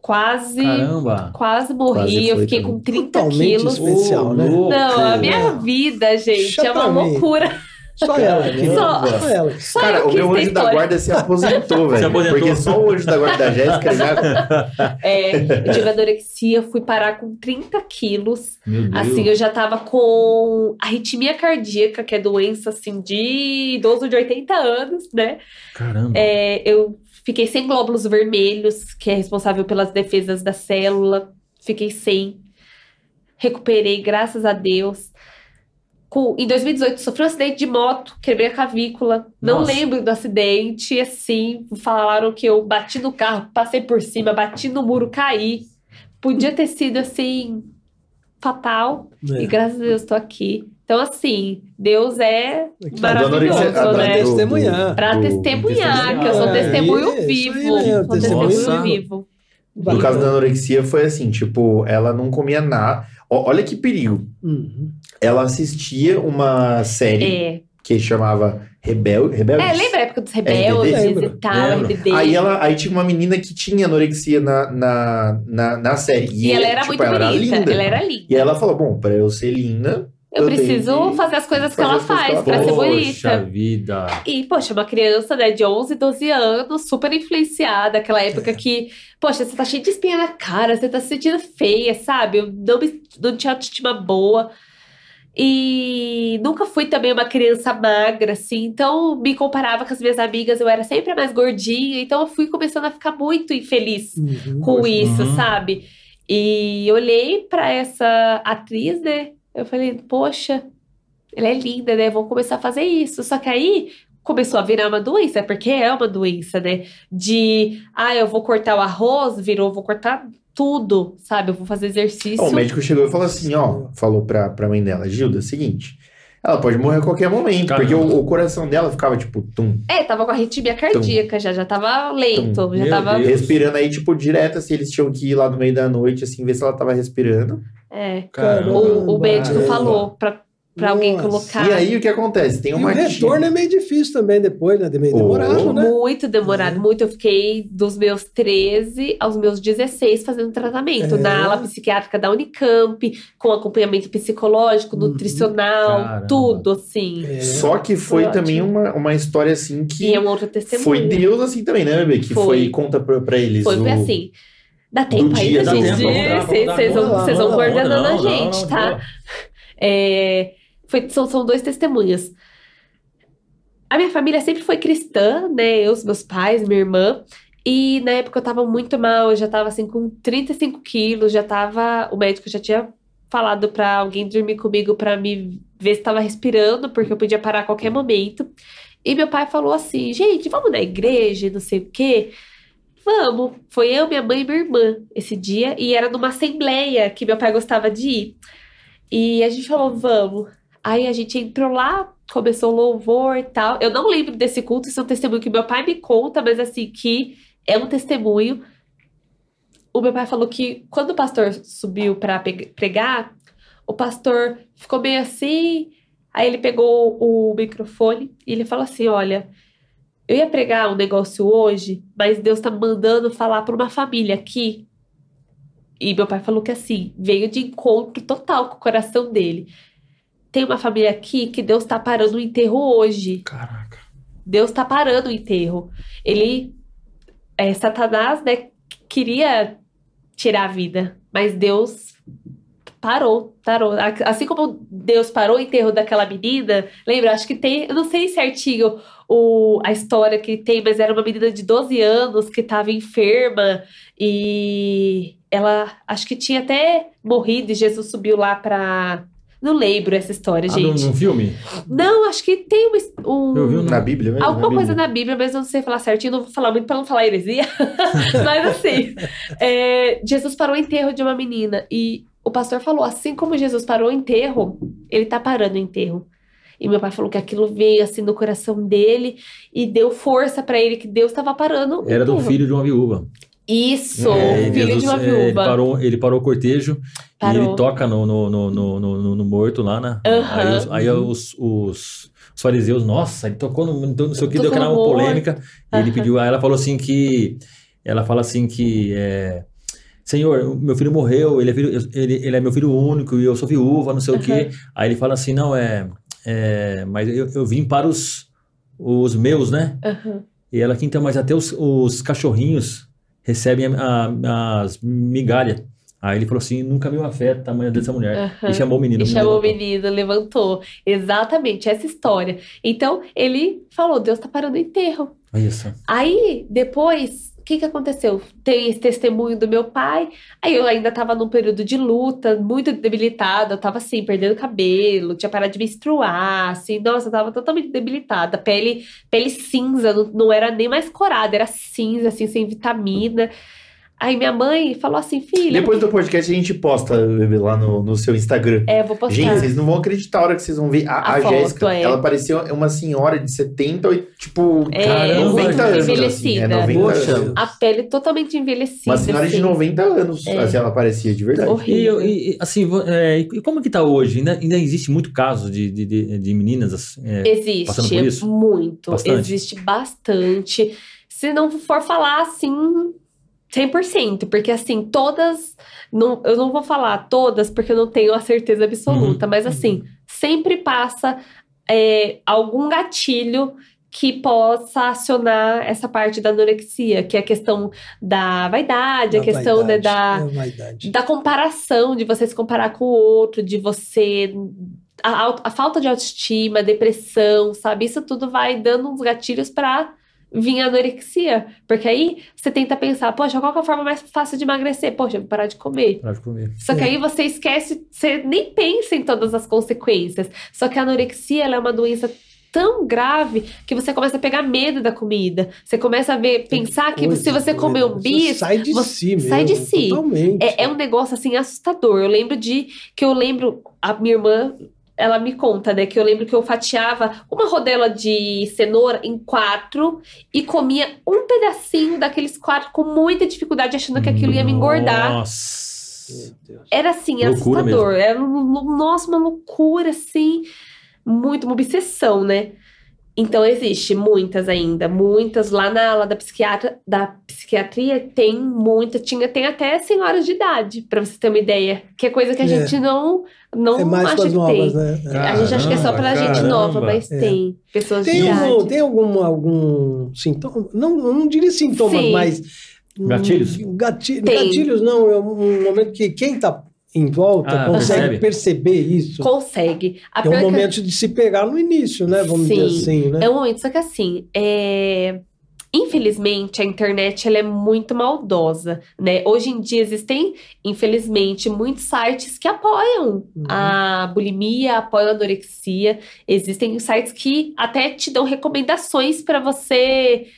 quase, Caramba. quase morri. Quase eu fiquei também. com 30 Totalmente quilos. especial, né? Não, a minha vida, gente, Deixa é uma loucura. Só ela. né? Só. Só ela. Só Cara, o meu anjo da guarda se aposentou, velho. aposentou. Porque só o anjo da guarda da Jéssica já. É, eu tive anorexia, fui parar com 30 quilos. Meu Deus. Assim, eu já tava com arritmia cardíaca, que é doença, assim, de idoso de 80 anos, né? Caramba. É, eu fiquei sem glóbulos vermelhos, que é responsável pelas defesas da célula. Fiquei sem. Recuperei, graças a Deus. Com- em 2018, sofri um acidente de moto, quebrei a clavícula. Não Nossa. lembro do acidente. Assim, falaram que eu bati no carro, passei por cima, bati no muro, caí. Podia ter sido assim, fatal. É. E graças a Deus tô aqui. Então, assim, Deus é Aqui, maravilhoso, a dona né? Pra testemunhar. Pra testemunhar, que eu sou É, testemunho aí vivo. mesmo, Sou testemunho vivo. No caso da anorexia, foi assim: tipo, ela não comia nada. Olha que perigo. Uhum. Ela assistia uma série É. que chamava Rebel... Rebeldes. é, lembra a época dos rebeldes Lembro, e tal. RBD. Aí, ela, aí tinha uma menina que tinha anorexia na, na, na, na série. E ela era tipo, muito ela bonita. linda. Ela era linda. E ela falou: bom, pra eu ser linda. Eu preciso fazer as coisas que ela as coisas que faz ela pra faz. ser Poxa bonita. vida. E, poxa, uma criança né, de 11, 12 anos, super influenciada, aquela época que, poxa, você tá cheio de espinha na cara, você tá se sentindo feia, sabe? Eu não, me, não tinha autoestima boa. E nunca fui também uma criança magra, assim, então me comparava com as minhas amigas, eu era sempre a mais gordinha, então eu fui começando a ficar muito infeliz Uhum. com Poxa, isso, uhum. sabe? E olhei pra essa atriz, né? Eu falei, poxa, ela é linda, né? Vou começar a fazer isso. Só que aí começou a virar uma doença, porque é uma doença, né? De, ah, eu vou cortar o arroz, virou, vou cortar tudo, sabe? Eu vou fazer exercício. O médico chegou e falou assim: ó, falou pra, pra mãe dela, Gilda, seguinte. Ela pode morrer a qualquer momento, Caramba. porque o, o coração dela ficava tipo, tum, É, tava com arritmia cardíaca já, já tava lento, Tum. já Meu tava. Deus. respirando aí, tipo, direto, assim, eles tinham que ir lá no meio da noite, assim, ver se ela tava respirando. É. Caramba. O, o médico Caramba. falou pra, pra alguém colocar. E aí, o que acontece? Tem E uma o retorno é meio difícil também depois, né? Meio Oh. demorado, né? Muito demorado, É. muito. Eu fiquei dos meus 13 aos meus 16 fazendo tratamento É. na ala psiquiátrica da Unicamp, com acompanhamento psicológico, Uhum. nutricional, Caramba. tudo, assim. É. Só que foi Foi também ótimo. uma, uma história, assim, que E é um outro testemunho. foi Deus, assim, também, né, bebê? Que foi, Foi. conta pra, pra eles. Foi, foi o- assim. Dá tempo ainda, gente? Vocês vão, coordenando Não, a não, gente, não, tá? não. É, foi- são, são dois testemunhas. A minha família sempre foi cristã, né? Eu, meus pais, minha irmã. E na época eu tava muito mal, eu já tava assim com 35 quilos, já tava. O médico já tinha falado pra alguém dormir comigo pra me ver se estava respirando, porque eu podia parar a qualquer momento. E meu pai falou assim: gente, vamos na igreja, não sei o quê. Vamos. Foi eu, minha mãe e minha irmã esse dia, e era numa assembleia que meu pai gostava de ir. E a gente falou: vamos. Aí a gente entrou lá, começou louvor e tal. Eu não lembro desse culto, isso é um testemunho que meu pai me conta, mas assim, que é um testemunho. O meu pai falou que quando o pastor subiu para pregar, o pastor ficou meio assim. Aí ele pegou o microfone e ele falou assim: Olha, eu ia pregar um negócio hoje, mas Deus tá mandando falar para uma família aqui. E meu pai falou que assim, veio de encontro total com o coração dele. Tem uma família aqui que Deus tá parando o enterro hoje. Caraca. Deus tá parando o enterro. Ele, é, Satanás, né, queria tirar a vida, mas Deus parou, parou. Assim como Deus parou o enterro daquela menina, lembra? Acho que tem, eu não sei certinho o, a história que tem, mas era uma menina de 12 anos que estava enferma e ela, acho que tinha até morrido e Jesus subiu lá para não lembro essa história, Ah, gente. num, num filme? Não, acho que tem um. um- Eu vi um- Na Bíblia mesmo? Alguma Na coisa Bíblia. na Bíblia, mas eu não sei falar certinho, não vou falar muito para não falar heresia. mas assim, é, Jesus parou o enterro de uma menina e o pastor falou: assim como Jesus parou o enterro, ele tá parando o enterro. E meu pai falou que aquilo veio assim no coração dele e deu força para ele que Deus estava parando. o Era do filho de uma viúva. Isso, É, filho Jesus, de uma é, Ele viúva. parou, ele parou o cortejo e Parou. ele toca no, no, no, no, no- morto lá, né? Aham. Aí, os, aí os, os, os fariseus, nossa, ele tocou no, não sei o que, deu aquela polêmica. E ele pediu, aí ela falou assim que. Ela fala assim que. É, Senhor, meu filho morreu, ele é, filho, ele, ele é meu filho único e eu sou viúva, não sei o quê. Aí ele fala assim: não, é. é mas eu, eu vim para os, os meus, né? E ela aqui, então, mas até os, os cachorrinhos recebem a- a- as migalhas. Aí ele falou assim: nunca vi uma fé tamanho dessa mulher. Aham. E chamou o menino. E menino chamou o menino, levantou. Exatamente, essa história. Então, ele falou: Deus tá parando o enterro. Isso. Aí, depois, que que aconteceu? Tem esse testemunho do meu pai. Aí eu ainda tava num período de luta, muito debilitada. Eu tava assim, perdendo cabelo, tinha parado de menstruar, assim. Nossa, eu tava totalmente debilitada. Pele, pele cinza, não, não era nem mais corada, era cinza, assim, sem vitamina. Aí minha mãe falou assim, filha. Depois do podcast a gente posta lá no, no seu Instagram. É, vou postar. Gente, vocês não vão acreditar a hora que vocês vão ver a, A a foto, Jéssica. é. Ela parecia uma senhora de 70, ou, tipo, É, Caramba, 90 anos. Assim, envelhecida. é, 90 Poxa. anos. A pele totalmente envelhecida. Uma senhora de assim. 90 anos, É. assim, ela parecia de verdade. E, Horrível. e- e, assim, é, e como que tá hoje? Ainda, ainda existe muito caso de, de, de, de meninas assim, é, passando por Existe isso? muito, Bastante. existe bastante. Se não for falar assim 100%, porque assim, todas, não, eu não vou falar todas porque eu não tenho a certeza absoluta, Uhum. mas assim, sempre passa é, algum gatilho que possa acionar essa parte da anorexia, que é a questão da vaidade, a Da questão né, da, vaidade, é vaidade. da comparação, de você se comparar com o outro, de você. A, a falta de autoestima, a depressão, sabe? Isso tudo vai dando uns gatilhos pra vir a anorexia. Porque aí você tenta pensar, poxa, qual que é a forma mais fácil de emagrecer? Poxa, parar de comer. Para de comer. Só que É. aí você esquece, você nem pensa em todas as consequências. Só que a anorexia ela é uma doença tão grave que você começa a pegar medo da comida. Você começa a ver, pensar que Coisa se você comer um Você bicho, sai de você si mesmo. sai de si. Totalmente. é, é um negócio assim assustador. Eu lembro de que eu lembro a minha irmã, ela me conta, né, que eu lembro que eu fatiava uma rodela de cenoura em quatro e comia um pedacinho daqueles quatro com muita dificuldade, achando que aquilo ia me engordar. Nossa. Era assim, Loucura assustador. Era, um- nossa, uma loucura, assim, muito, uma obsessão, né? Então, existe muitas ainda, muitas. Lá na ala da, psiquiatra, da psiquiatria tem muita, tinha, tem até senhoras de idade, pra você ter uma ideia. Que é coisa que a É. gente não, não é mais acha que novas, tem. né? A gente acha que é só Caramba, gente nova, caramba. mas É. tem pessoas Tem, de algum, idade. tem algum, algum sintoma? Não, não diria sintomas, Sim. mas. Gatilhos? gati- Tem. Gatilhos não, é um momento que quem está em volta Ah, consegue percebe. perceber isso. Consegue. A É um pior que- momento de se pegar no início, né? Vamos dizer Sim. assim, né? É um momento, só que assim, é... Infelizmente, a internet ela é muito maldosa, né? Hoje em dia existem, infelizmente, muitos sites que apoiam Uhum. a bulimia, apoiam a anorexia. Existem sites que até te dão recomendações para você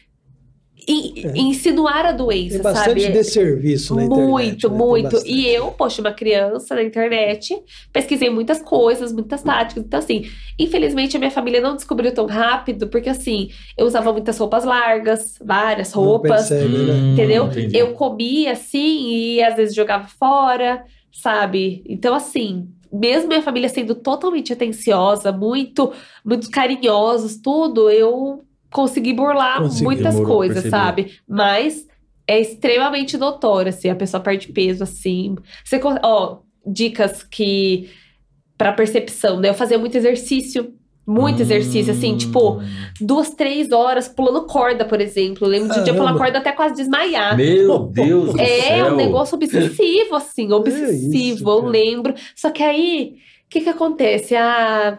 in- É. insinuar a doença, Tem bastante sabe? desserviço na internet. Muito, né? Muito. E eu, poxa, uma criança na internet, pesquisei muitas coisas, muitas táticas. Então, assim, infelizmente a minha família não descobriu tão rápido, porque assim, eu usava muitas roupas largas, várias roupas, percebe, né? Hum, entendeu? entendi. Eu comia assim e às vezes jogava fora, sabe? Então, assim. Mesmo minha família sendo totalmente atenciosa, muito, muito carinhosos, tudo, eu consegui burlar Conseguiu, muitas demorou, coisas, percebi. sabe? Mas é extremamente notório, assim, a pessoa perde peso, assim. Você, ó, dicas que para percepção, né? Eu fazia muito exercício, muito exercício, assim, tipo, Hum. duas, três horas pulando corda, por exemplo. Eu lembro de um dia pular corda até quase desmaiar. Meu Deus do É céu. um negócio obsessivo, assim, obsessivo, isso, eu lembro. Só que aí, o que que acontece? A,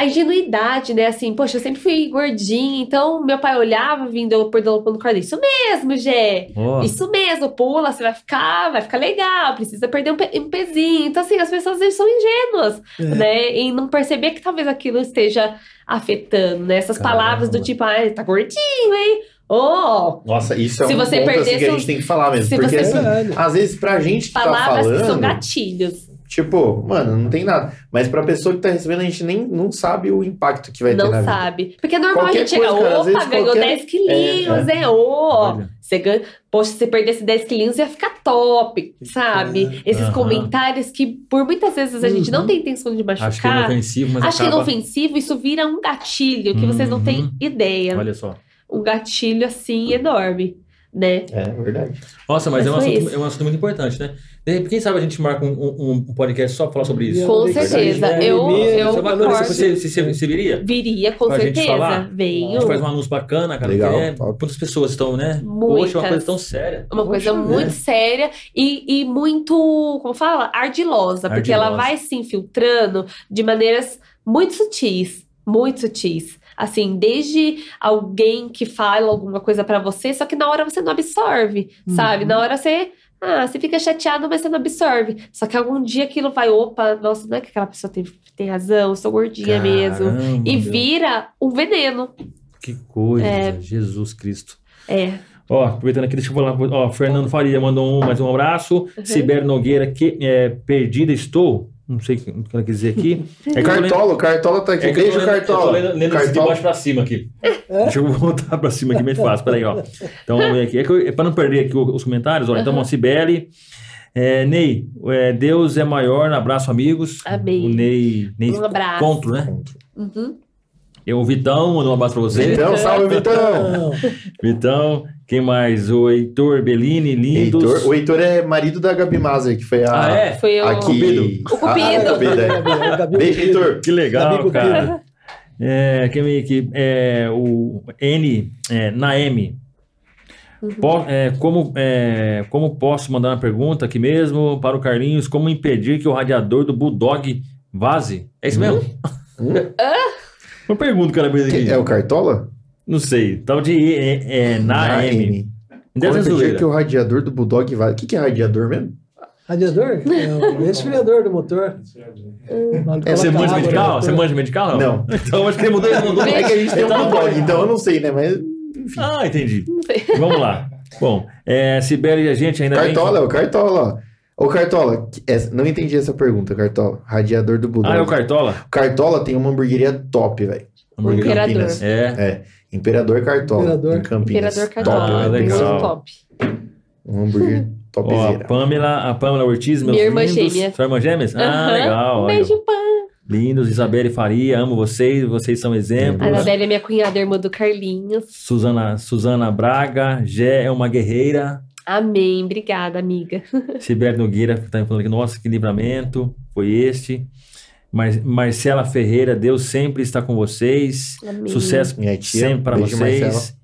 a ingenuidade, né? Assim, poxa, eu sempre fui gordinha, então meu pai olhava vindo eu perdendo no corda. Isso mesmo, Gé. Ó, Isso mesmo, pula, você vai ficar, vai ficar legal, precisa perder um, pe- um pezinho. Então, assim, as pessoas às vezes são ingênuas, É. né? E não perceber que talvez aquilo esteja afetando, né? Essas Caramba. palavras do tipo, ah, tá gordinho, hein? Oh, Nossa, isso é Se um você ponto assim, que a gente tem que falar mesmo. Porque assim, Verdade. às vezes pra gente que tá palavras que são falando, gatilhos. Tipo, mano, não tem nada. Mas pra pessoa que tá recebendo, a gente nem não sabe o impacto que vai ter não na vida. sabe. Porque é normal Qualquer a gente às opa, vezes ganhou qualquer- 10 quilinhos, É, hein? Ô, Olha. você ganha... Poxa, se você perdesse 10 quilinhos, ia ficar top, sabe? Esses Aham. comentários que, por muitas vezes, a gente não Uhum. tem intenção de machucar. Acho que é inofensivo, mas Acho que é acaba... inofensivo, isso vira um gatilho que vocês não têm Uhum. ideia. Olha só. Um gatilho, assim, enorme, né? É verdade. Nossa, mas, Mas é, um assunto, é um assunto muito importante, né? De repente, quem sabe a gente marca um, um- um podcast só pra falar sobre isso. Com Verdade, certeza. né? Eu, eu Você, vai- concordo. você, você, você, você viria? Viria, com Pra gente certeza. falar? A gente faz um anúncio bacana, cara. Legal, é, quantas pessoas estão, né? Muitas. Poxa, é uma coisa tão séria. Uma coisa Poxa, muito né? séria e, e muito, como fala? Ardilosa, porque ela Ardilosa. vai se infiltrando de maneiras muito sutis, muito sutis. Assim, desde alguém que fala alguma coisa pra você, só que na hora você não absorve, Uhum. sabe? Na hora você, ah, você fica chateado, mas você não absorve. Só que algum dia aquilo vai, opa, nossa, não é que aquela pessoa tem, tem razão, eu sou gordinha mesmo. Caramba, E meu. vira um veneno. Que coisa, É. Jesus Cristo. É. Ó, aproveitando aqui, deixa eu falar. Ó, Fernando Faria mandou um, mais um abraço. Uhum. Sibério Nogueira, que é, perdida estou. Não sei o que ela quis dizer aqui. É Cartola, o Cartola tá aqui. é Beijo, lendo, eu tô Cartola. lendo, lendo de Cartola. baixo pra cima aqui. É? Deixa eu voltar pra cima aqui, bem fácil. Peraí, ó. Então, vamos ver aqui. É, que eu, é pra não perder aqui os comentários, ó. Então, Uhum. ó, Cibele. É, Ney, é, Deus é maior. Abraço, amigos. Amém. O Ney, Ney Um abraço. Contro, né? Uhum. Eu, o Vitão, mandou um abraço pra você. Então, salve, Vitão. Vitão, quem mais? O Heitor Bellini, lindos. Heitor, o Heitor é marido da Gabi Mazer, que foi a. Ah, é? Foi eu. Aqui. Cupido. O Cupido. Ah, Cupido, é. Beijo. Heitor. Que legal, Gabi Cupido. cara. É, quem vem aqui? É, o N, é, Naemi. Uhum. Po- é, como, é, como posso mandar uma pergunta aqui mesmo para o Carlinhos? Como impedir que o radiador do Bulldog vaze? É isso mesmo? Hum? Uma pergunta que ela fez aqui. Que- É o Cartola? Não sei. Tal de é, é, Naemi. Deve Como ser que o radiador do Bulldog vai. O que, que é radiador mesmo? Radiador? É o resfriador do motor. É, Você manja medical? Você manja medical? Não. Então acho que ele mudou. Ele mudou. É que a gente tem um Então, Bulldog, então eu não sei, né? Mas. Ah, entendi. Não. Vamos lá. Bom, é, Sibeli e a gente ainda Cartola, é o Cartola. Ô, Cartola, essa- não entendi essa pergunta, Cartola. Radiador do Bulldog. Ah, é o Cartola? O Cartola tem uma hamburgueria top, velho. Hambúrguer Imperador. Campinas. É. É, Imperador Cartola, Imperador. em Campinas. Imperador Top, Cartola. Ah, velho. legal. Top. Um hambúrguer Ó, a topzera. Pamela, a Pamela Ortiz, meus Minha irmã lindos. gêmea. Sua irmã gêmeas? Ah, legal. Um olha. beijo, pã. Lindos, Isabelle Faria, amo vocês, vocês são A exemplos. Anabelle é minha cunhada, irmã do Carlinhos. Suzana, Suzana Braga, Gé é uma guerreira. Amém. Obrigada, amiga. Sibeli Nogueira tá me falando aqui, nossa, que livramento foi este. Mar Marcela Ferreira, Deus sempre está com vocês. Amém. Sucesso Minha tia, sempre para vocês. Marcela.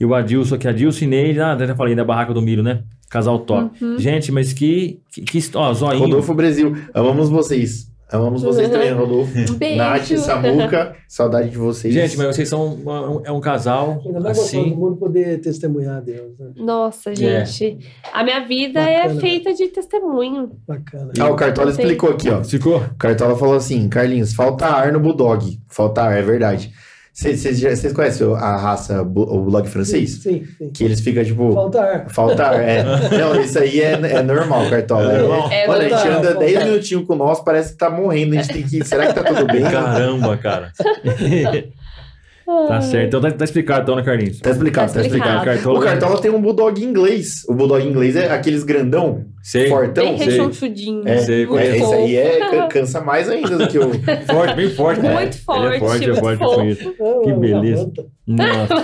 E o Adilson aqui, Adilson e Neide, ah, já falei da Barraca do Milho, né? Casal top. Uhum. Gente, mas que, que, que ó, zoinho. Rodolfo Brasil, amamos vocês. Amamos vocês também, Rodolfo. Um beijo. Nath, Samuca, saudade de vocês. Gente, mas vocês são uma- é um casal Ainda mais gostoso do assim. mundo poder testemunhar a Deus. Né? Nossa, É. gente. A minha vida é Bacana. feita de testemunho. Bacana. Ah, o Cartola explicou aqui, ó. Ficou? O Cartola falou assim, Carlinhos, falta ar no Bulldog. Falta ar, é verdade. Vocês- conhecem a raça, o Bulldog francês? Sim, sim. Que eles ficam, tipo... Falta ar. Falta ar, é. Não, isso aí é, é normal, Cartola. É normal? É Olha, a gente ar, anda falta 10 ar. minutinhos com nós, parece que tá morrendo. A gente tem que... Será que tá tudo bem? Caramba, cara. tá certo. Então tá, tá explicado, então, né, Carlinhos? Tá explicado, Tá tá explicado. explicado. Cartola, O Cartola tem um Bulldog inglês. O Bulldog inglês é aqueles grandão, Sei. fortão. Bem rechonchudinho. É, Sei, é, esse aí é, can- cansa mais ainda do que o... Forte, bem forte. né? Muito Ele é forte, forte, é muito forte isso. Ah, Que beleza. Nossa.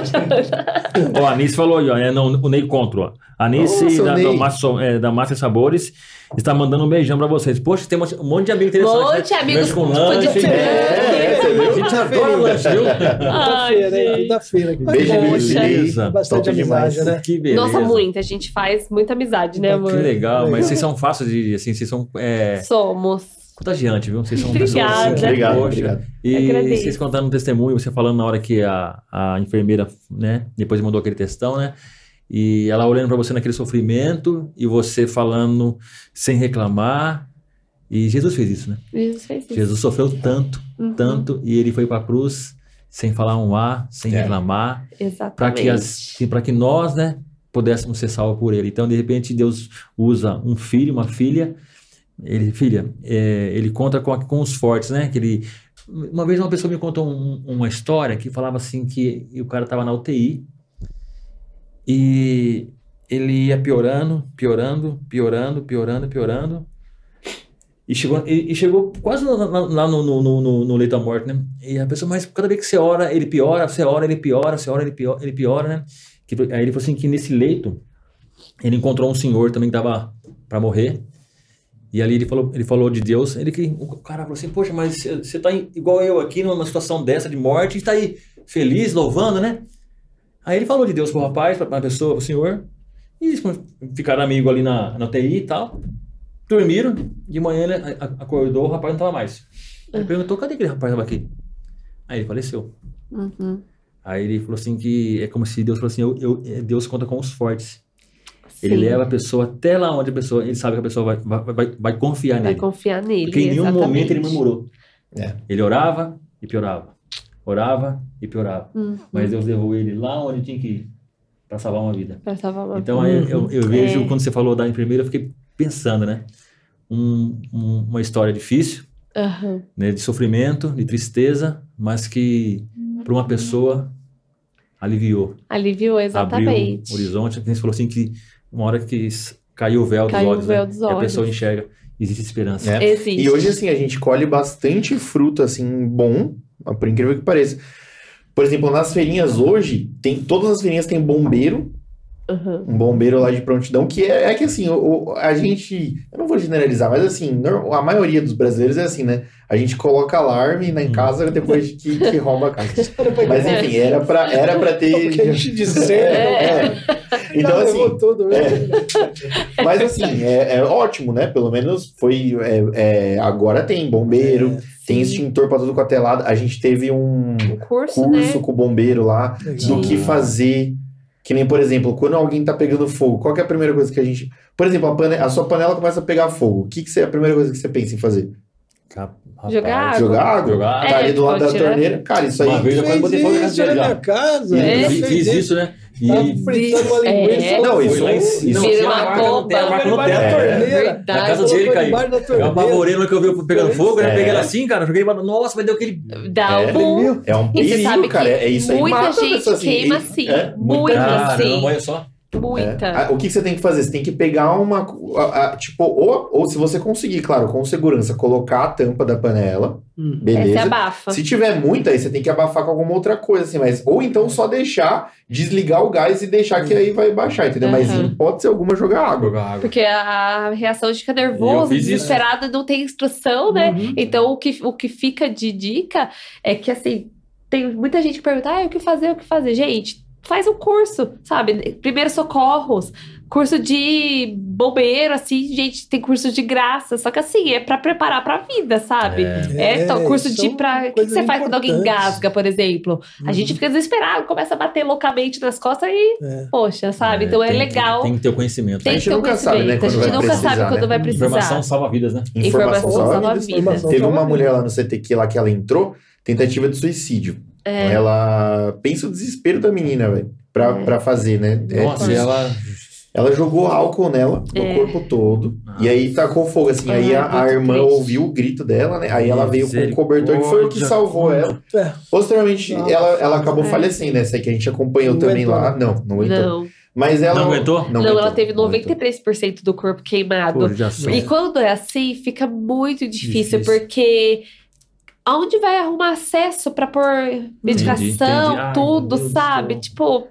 ó, a Anice falou aí, ó, é, não, o Ney Contro, ó. A Anice Nossa, da, da, Massa, é, da Massa e Sabores está mandando um beijão pra vocês. Poxa, tem um monte, um de amigo interessante. Monte de né? amigos Mexe com lanche. É, é, viu? A gente adora lanche, viu? Ai, Quinta-feira, aqui. Beijo, beleza. Bastante amizade, né? Que beleza. Nossa, muito. A gente faz muita amizade, né, amor? Que legal, mas vocês são fáceis de, assim, vocês são é, Somos. contagiantes, viu? Vocês são Obrigada. pessoas assim, que, Obrigado, poxa, obrigado. E Agradeço. vocês contando um testemunho, você falando na hora que a, a enfermeira, né, depois mandou aquele textão, né? E ela olhando pra você naquele sofrimento e você falando sem reclamar. E Jesus fez isso, né? Jesus fez isso. Jesus sofreu tanto, Uhum. tanto, e ele foi pra cruz sem falar um A, sem É. reclamar, para Exatamente. que, as- para que nós, né, pudéssemos ser salvos por ele. Então, de repente, Deus usa um filho, uma filha, ele, filha, é, ele conta com, com os fortes, né? Que ele, uma vez uma pessoa me contou um- uma história que falava assim que o cara estava na UTI e ele ia piorando, piorando, piorando, piorando, piorando. E chegou, e, chegou quase lá no, no, no- no leito da morte, né? E a pessoa, mas cada vez que você ora, ele piora, você ora, ele piora, você ora, ele piora, ele piora né? Que, aí ele falou assim que nesse leito ele encontrou um senhor também que estava para morrer. E ali ele falou, ele falou de Deus. Ele que o cara falou assim: "Poxa, mas você está igual eu aqui numa situação dessa de morte, está aí feliz, louvando, né?" Aí ele falou de Deus pro rapaz, para a pessoa, pro senhor. E eles ficaram amigos ali na, na UTI e tal. Dormiram. De manhã ele acordou, o rapaz não estava mais. Ele perguntou: "Cadê aquele rapaz que estava aqui?" Aí ele faleceu. Uhum. Aí ele falou assim que é como se Deus falou assim, eu, eu- é, Deus conta com os fortes. Ele Sim. leva a pessoa até lá onde a pessoa, ele sabe que a pessoa vai, vai, vai, vai confiar Vai nele. confiar nele. Porque em nenhum exatamente. momento ele murmurou. É. Ele orava e piorava. Orava e piorava. Uhum. Mas Deus levou ele lá onde tinha que ir para salvar uma vida. Pra salvar uma Então aí eu, eu vejo, É. quando você falou da enfermeira, eu fiquei pensando, né? Um- um- uma história difícil, Aham. né? De sofrimento, de tristeza, mas que para uma pessoa aliviou. Aliviou, abriu exatamente. o horizonte. Você falou assim que uma hora que caiu o véu dos Caiu o olhos, véu né? dos que a olhos. pessoa enxerga, existe esperança. É. Existe. E hoje, assim, a gente colhe bastante fruto, assim, bom, por incrível que pareça. Por exemplo, nas feirinhas hoje, tem, todas as feirinhas têm bombeiro, Uhum. um bombeiro lá de prontidão, que é, é que assim, o, o- a gente, eu não vou generalizar, mas assim, a maioria dos brasileiros é assim, né? A gente coloca alarme na em Hum. casa depois que, que rouba a casa. Mas enfim, era pra, era pra O que a ter... gente disser. É. Então, Já assim, levou tudo, né? mas assim, é, é ótimo, né? Pelo menos foi. é, é, agora tem bombeiro, tem extintor pra tudo quanto é lado. A gente teve um Um curso, curso né? com o bombeiro lá Legal. do que fazer. Que nem, por exemplo, quando alguém tá pegando fogo, qual é a primeira coisa que a gente. Por exemplo, a, a sua panela começa a pegar fogo. O que, que você, a primeira coisa que você pensa em fazer? Rapaz, Jogar água. Jogar água? Jogar Tá É, ali do lado da tirar. torneira. Cara, isso aí. Uma vez eu quase botei fogo na casa na dele minha casa. É. Eu fez fiz isso, né? E Tava fritando uma linguiça. É. Não, isso- lá em cima. isso- Não, uma marca no teto, marca no teto. É. torneira. Na casa dele caiu. Eu apavorei no que eu vi pegando fogo, né? É. Peguei ela assim, cara. Joguei e nossa, mas deu aquele. Dá É. um... É um você perigo, cara. É isso aí. muita gente assim. queima assim. é, Muita, Caramba, assim. olha só. Muita. É. Ah, O que você tem que fazer? Você tem que pegar uma. a- a- tipo, ou, ou se você conseguir, claro, com segurança, colocar a tampa da panela, Hum. Beleza. abafa. Se tiver muita, aí você tem que abafar com alguma outra coisa, assim, mas. Ou então só deixar, desligar o gás e deixar que aí vai baixar, entendeu? Mas Uhum. em hipótese alguma jogar água. Jogar água. Porque a reação de ficar nervoso, isso. desesperado, não tem instrução, né? Uhum. Então, o que, o que fica de dica é que, assim, tem muita gente que pergunta, ah, o que fazer, o que fazer? Gente, faz um curso, sabe? Primeiros socorros, curso de bombeiro, assim, gente, tem curso de graça. Só que assim, é pra preparar pra vida, sabe? É, então, curso de são pra. O que, que você faz quando alguém engasga, por exemplo? A Uhum. gente fica desesperado, começa a bater loucamente nas costas e, É. poxa, sabe? então é tem- legal. Tem que ter o conhecimento. Tem A que gente nunca sabe, né, quando a gente vai nunca precisar, sabe quando né? vai precisar. Informação salva vidas, né? Informação salva vidas, vidas. informação Teve uma mulher lá no CTQ lá que ela entrou, tentativa de suicídio. É. Ela pensa o desespero da menina, velho, pra, É. pra fazer, né? É, Nossa, e ela. Ela jogou álcool nela, no É. corpo todo, e aí tacou fogo, assim. aí Ai, a, a irmã triste. ouviu o grito dela, né? Aí ela veio com o cobertor, que foi o que salvou ela. É. Posteriormente, Nossa. ela, ela acabou É. falecendo, essa aí que a gente acompanhou Não também aguentou, lá. Não, não aguentou. Não, Mas ela... Não aguentou? não, aguentou, ela teve não aguentou. 93% do corpo queimado. E quando é assim, fica muito difícil, Difícil. porque aonde vai arrumar acesso pra pôr medicação, entendi. Ai, tudo, sabe? Tipo,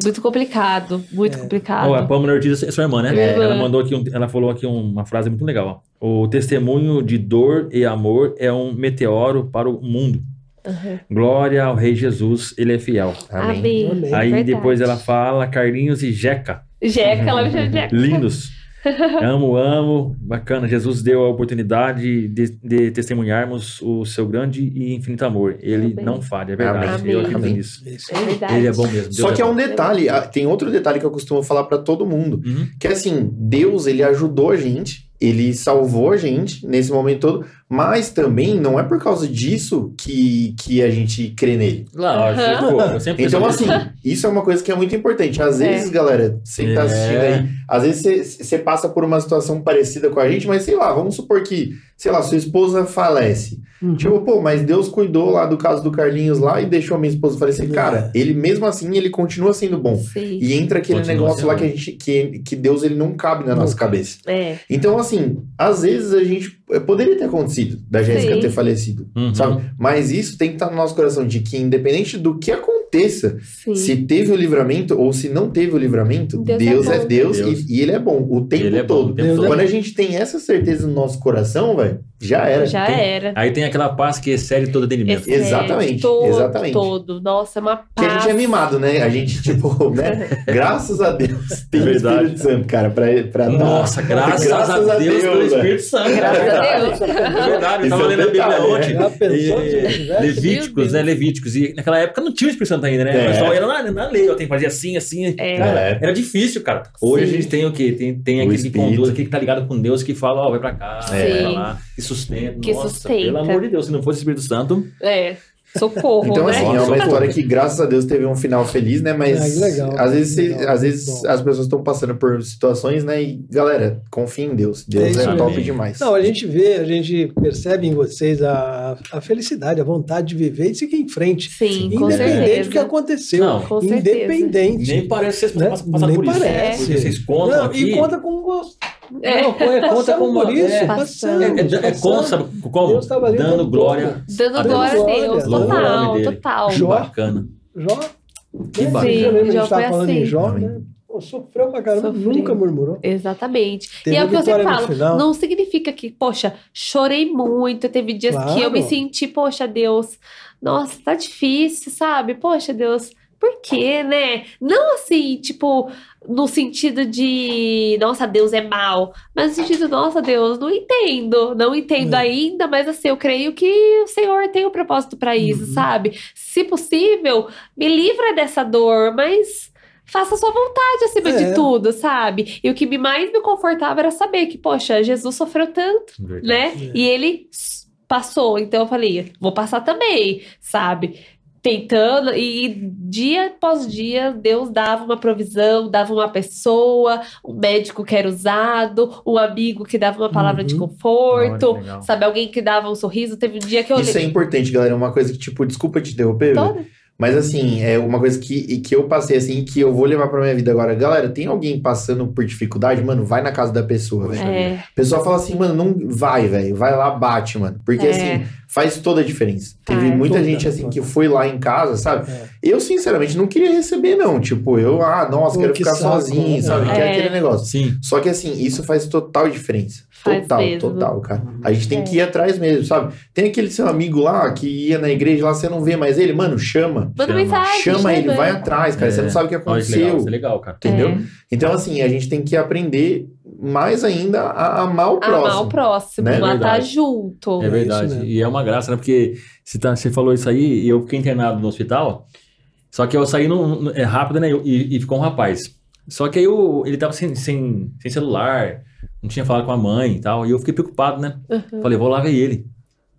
é muito complicado, muito É. complicado. Ó, a Pâmela Ortiz é sua irmã, né? É. Ela mandou aqui, um- ela falou aqui uma frase muito legal. ó. O testemunho de dor e amor é um meteoro para o mundo. Uhum. Glória ao Rei Jesus, ele é fiel. Amém. Amém. Amém. Aí Verdade. depois ela fala Carlinhos e Jeca, Jeca, ela me chama de Jeca. lindos. Amo, amo, bacana. Jesus deu a oportunidade de, de testemunharmos o seu grande e infinito amor. Ele Amém. não falha, é verdade. Amém. Eu acredito nisso. Isso. É verdade. Ele é bom mesmo. Deus Só que é bom. um detalhe, tem outro detalhe que eu costumo falar pra todo mundo, Uhum. que é assim, Deus, ele ajudou a gente, ele salvou a gente nesse momento todo, mas também não é por causa disso que, que a gente crê nele. Lógico, eu sempre Então, assim, nisso. isso é uma coisa que é muito importante. Às É. vezes, galera, você que tá assistindo É. aí, às vezes você- passa por uma situação parecida com a gente, mas sei lá, vamos supor que, sei lá, sua esposa falece. Uhum. Tipo, pô, mas Deus cuidou lá do caso do Carlinhos lá e deixou a minha esposa falecer. É. Cara, ele mesmo assim, ele continua sendo bom. Sim. E entra aquele Continua negócio sendo lá que a gente que, que Deus ele não cabe na nossa cabe. cabeça. É. Então assim, às vezes a gente poderia ter acontecido da Jéssica Sim. ter falecido, Uhum. sabe? Mas isso tem que estar no nosso coração de que independente do que aconteça, Sim. se teve o livramento ou se não teve o livramento, Deus Deus, é é. Deus, Deus. E, e ele é bom o tempo Ele é bom todo. o tempo Deus todo. é Quando a gente tem essa certeza no nosso coração, velho, já era. Já tem- era. Aí tem aquela paz que excede todo entendimento. Excede Exatamente, todo, exatamente. Todo. Nossa, é uma Que paz. a gente é mimado, né? A gente, tipo, né? Graças a Deus tem o Verdade. Espírito Santo, cara, pra, pra dar. Nossa, graças, Graças a a Deus, pelo. Espírito Santo. Graças é a verdade. Deus. É verdade, eu tava é lendo a Bíblia ontem. Tivesse? Levíticos, né? Levíticos. E naquela época não tinha o Espírito Santo ainda, né? É. O pessoal era na, na lei, ó, tem que fazer assim, assim. É. Cara, É. Era difícil, cara. Hoje Sim. a gente tem o quê? Tem, tem O aquele que conduz, aquele que tá ligado com Deus, que fala, ó, vai pra cá, vai pra lá, que sustenta. Que Nossa, sustenta. pelo amor de Deus, se não fosse o Espírito Santo, É. Socorro, Então, né? assim, é uma história que, graças a Deus, teve um final feliz, né? Mas que legal. às vezes, você- Legal. às vezes Bom. as pessoas estão passando por situações, né? E, galera, confia em Deus. É Deus é, aí. top demais. Não, a gente vê, a gente percebe em vocês a, a felicidade, a vontade de viver e seguir em frente. Sim, com Independente do que aconteceu. Não. Com certeza. Independente. nem parece que vocês Né? passam passando Nem por isso. parece. Vocês contam Não, aqui. E conta com gosto. É. Não, é, conta com isso, é, passamos, é, é, é, passamos. como, sabe como? Deus tava ali Dando tempo glória. Dando a glória a Deus. Total, total. Jó. Bacana. Jó. Que né? bacana. Você lembra, a gente Jó estava falando em assim. Jó, né? Pô, sofreu pra caramba, Sofreu. nunca murmurou. Exatamente. Teve e é o que eu sempre falo. Não significa que, poxa, chorei muito. Teve dias que eu Claro. me senti, poxa, Deus, nossa, tá difícil, sabe? Poxa, Deus, por quê, né? Não assim, tipo, no sentido de, nossa, Deus é mal. Mas no sentido, nossa, Deus, não entendo. Não entendo É. ainda, mas assim, eu creio que o Senhor tem um propósito pra isso, Uhum. sabe? Se possível, me livra dessa dor, mas faça a sua vontade acima É. de tudo, sabe? E o que mais me confortava era saber que, poxa, Jesus sofreu tanto, Verdade. né? É. E ele passou, então eu falei, vou passar também, sabe? Tentando, e dia após dia, Deus dava uma provisão, dava uma pessoa, um médico que era usado, um amigo que dava uma palavra de Uhum. conforto, Olha, sabe? Alguém que dava um sorriso. Teve um dia que eu Isso é olhei. importante, galera. É uma coisa que, tipo, desculpa te interromper. Toda- Mas assim, é uma coisa que, que eu passei assim, que eu vou levar pra minha vida agora. Galera, tem alguém passando por dificuldade, mano, vai na casa da pessoa, velho. É, O pessoal fala assim, mano, não vai, velho. Vai lá, bate, mano. Porque É. assim, faz toda a diferença. Teve Faz. muita Toda, gente assim toda. que foi lá em casa, sabe? É. Eu, sinceramente, não queria receber, não. Tipo, eu, ah, nossa, Pô, quero que ficar saco, sozinho, né? sabe? É. Quero aquele negócio. Sim. Só que assim, isso faz total diferença. Total, mesmo. total, cara. A gente tem É. que ir atrás mesmo, sabe? Tem aquele seu amigo lá que ia na igreja lá, você não vê mais ele, mano, chama. chama. Manda mensagem. Chama ele, vai atrás, cara. Você É. não sabe o que Olha que legal, aconteceu. isso é legal, cara. Entendeu? É. Então, assim, a gente tem que aprender mais ainda a amar o próximo. Amar o próximo, né? tá junto. É É verdade. mesmo. e é uma graça, né? Porque você, tá, você falou isso aí e eu fiquei internado no hospital. Só que eu saí no, no- é rápido, né? E, e ficou um rapaz. Só que aí eu, ele tava sem, sem, sem celular, não tinha falado com a mãe e tal. E eu fiquei preocupado, né? Uhum. Falei, vou lá ver ele.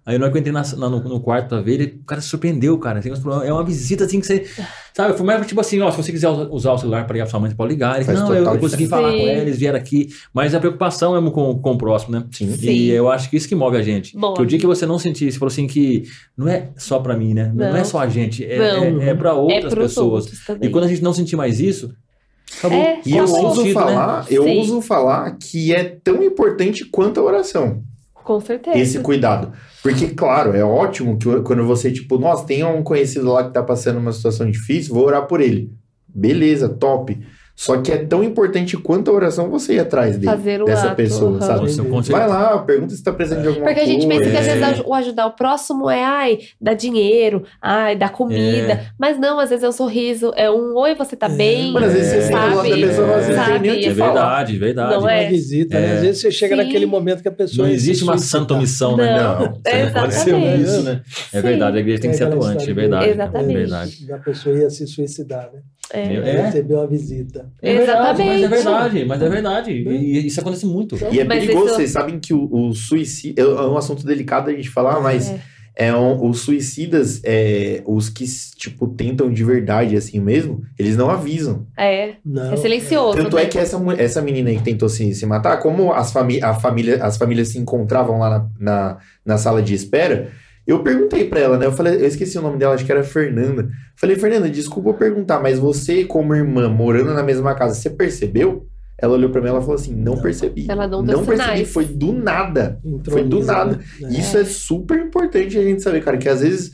Aí na hora que eu entrei na- na- no, no quarto pra ver ele, o cara se surpreendeu, cara. Problemas- É uma visita assim que você. Sabe? Foi mais tipo assim, ó, se você quiser usar, o celular pra ligar pra sua mãe, você pode ligar. Ele, não, eu, eu consegui diferença. falar com Sim. eles, vieram aqui. Mas a preocupação é com, com o próximo, né? Sim. Sim. E eu acho que isso que move a gente. Move. Que o dia que você não sentir, você falou assim que não é só pra mim, né? Não, Não. é só a gente, é, é, é pra É outras pros pessoas. E quando a gente não sentir mais isso, acabou. É, E eu ouso sentido, né? falar, eu Sim. ouso falar que é tão importante quanto a oração. Com certeza. Esse cuidado. Porque, claro, é ótimo que quando você, tipo, nossa, tem um conhecido lá que tá passando uma situação difícil, vou orar por ele. Beleza, top. Só que é tão importante quanto a oração você ir atrás dele, Fazer o dessa ato, pessoa, aham. sabe? Com certeza. Vai lá, pergunta se tá precisando de alguma Porque a coisa. gente pensa que às É. vezes o ajudar o próximo é, ai, dar dinheiro, ai, dar comida. É. Mas não, às vezes é um sorriso, é um oi, você tá É. bem. Mano, às vezes você É. da Sabe? pessoa, não o Sabe? É falar. verdade, verdade. Não Uma é? visita, né? É. Às vezes você chega Sim. naquele momento que a pessoa. Não existe uma santa omissão, né? Não, Você não pode ser exatamente. omisso, né? É verdade, a igreja tem que É ser atuante, é verdade. Exatamente. É verdade. Da pessoa ia se suicidar, né? É. É. Recebeu uma visita. É verdade, mas é Exatamente. verdade, mas é verdade. E, isso acontece muito. E é Mas perigoso, isso- vocês sabem que o, o suicídio é um assunto delicado a gente falar, mas É. é um- os suicidas, é, os que, tipo, tentam de verdade assim mesmo, eles não avisam. É, Não. é silencioso. Tanto né? é que essa, essa menina aí que tentou se, se matar, como as, fami a família, as famílias se encontravam lá na, na, na sala de espera, eu perguntei pra ela, né? Eu falei, eu esqueci o nome dela, acho que era Fernanda. Falei, Fernanda, desculpa eu perguntar, mas você, como irmã, morando na mesma casa, você percebeu? Ela olhou pra mim e ela falou assim: não, Não. percebi. Ela não deu percebi, sinais. foi do nada. Entroniza, Foi do nada. né? Isso é super importante a gente saber, cara, que às vezes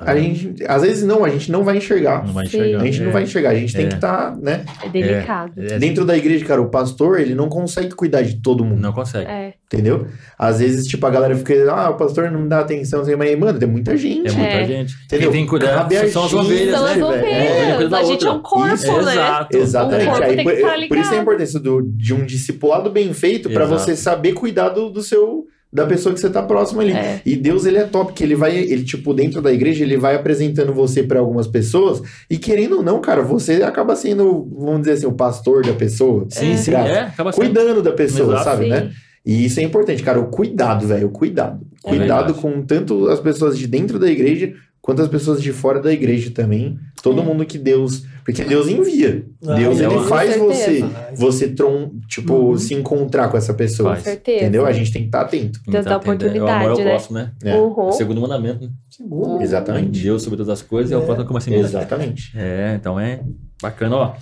a gente. Às vezes não, a gente não vai enxergar. Não vai enxergar. A gente não É. vai enxergar, a gente tem É. que estar, né? É delicado. É, Dentro da igreja, cara, o pastor, ele não consegue cuidar de todo mundo. Não consegue. É. Entendeu? Às vezes, tipo, a galera fica, ah, o pastor não me dá atenção, assim, mas, mano, tem muita gente. É muita É. gente. Entendeu? Quem tem que cuidar são as gente, ovelhas, São né? as ovelhas. É, a gente é um corpo, Isso, né? Exato. Exatamente. O corpo Aí, tem por, que estar por isso a importância do, de um discipulado bem feito pra Exato. você saber cuidar do, do seu da pessoa que você tá próximo ali. É. E Deus ele é top, que ele vai, ele tipo dentro da igreja, ele vai apresentando você pra algumas pessoas e querendo ou não, cara, você acaba sendo, vamos dizer assim, o pastor da pessoa. Sim, sim, Graças. é. Acaba sendo. Cuidando da pessoa, Exato. sabe, Sim. né? E isso é importante, cara, o cuidado, velho, o cuidado. É cuidado verdade. com tanto as pessoas de dentro da igreja quanto as pessoas de fora da igreja também. Todo É. mundo que Deus, porque Deus envia. Ah, Deus é ele faz você certeza. você tron, tipo Uhum. se encontrar com essa pessoa. Com certeza. Entendeu? A gente tem que estar atento. Deus dá Tá entendendo? É o amor oportunidade, ao né? próximo, né? É. Uhum. O segundo mandamento, né? Segundo. Exatamente. Deus sobre todas as coisas e ao É. próximo como assim mesmo. Exatamente. É, então é bacana, ó.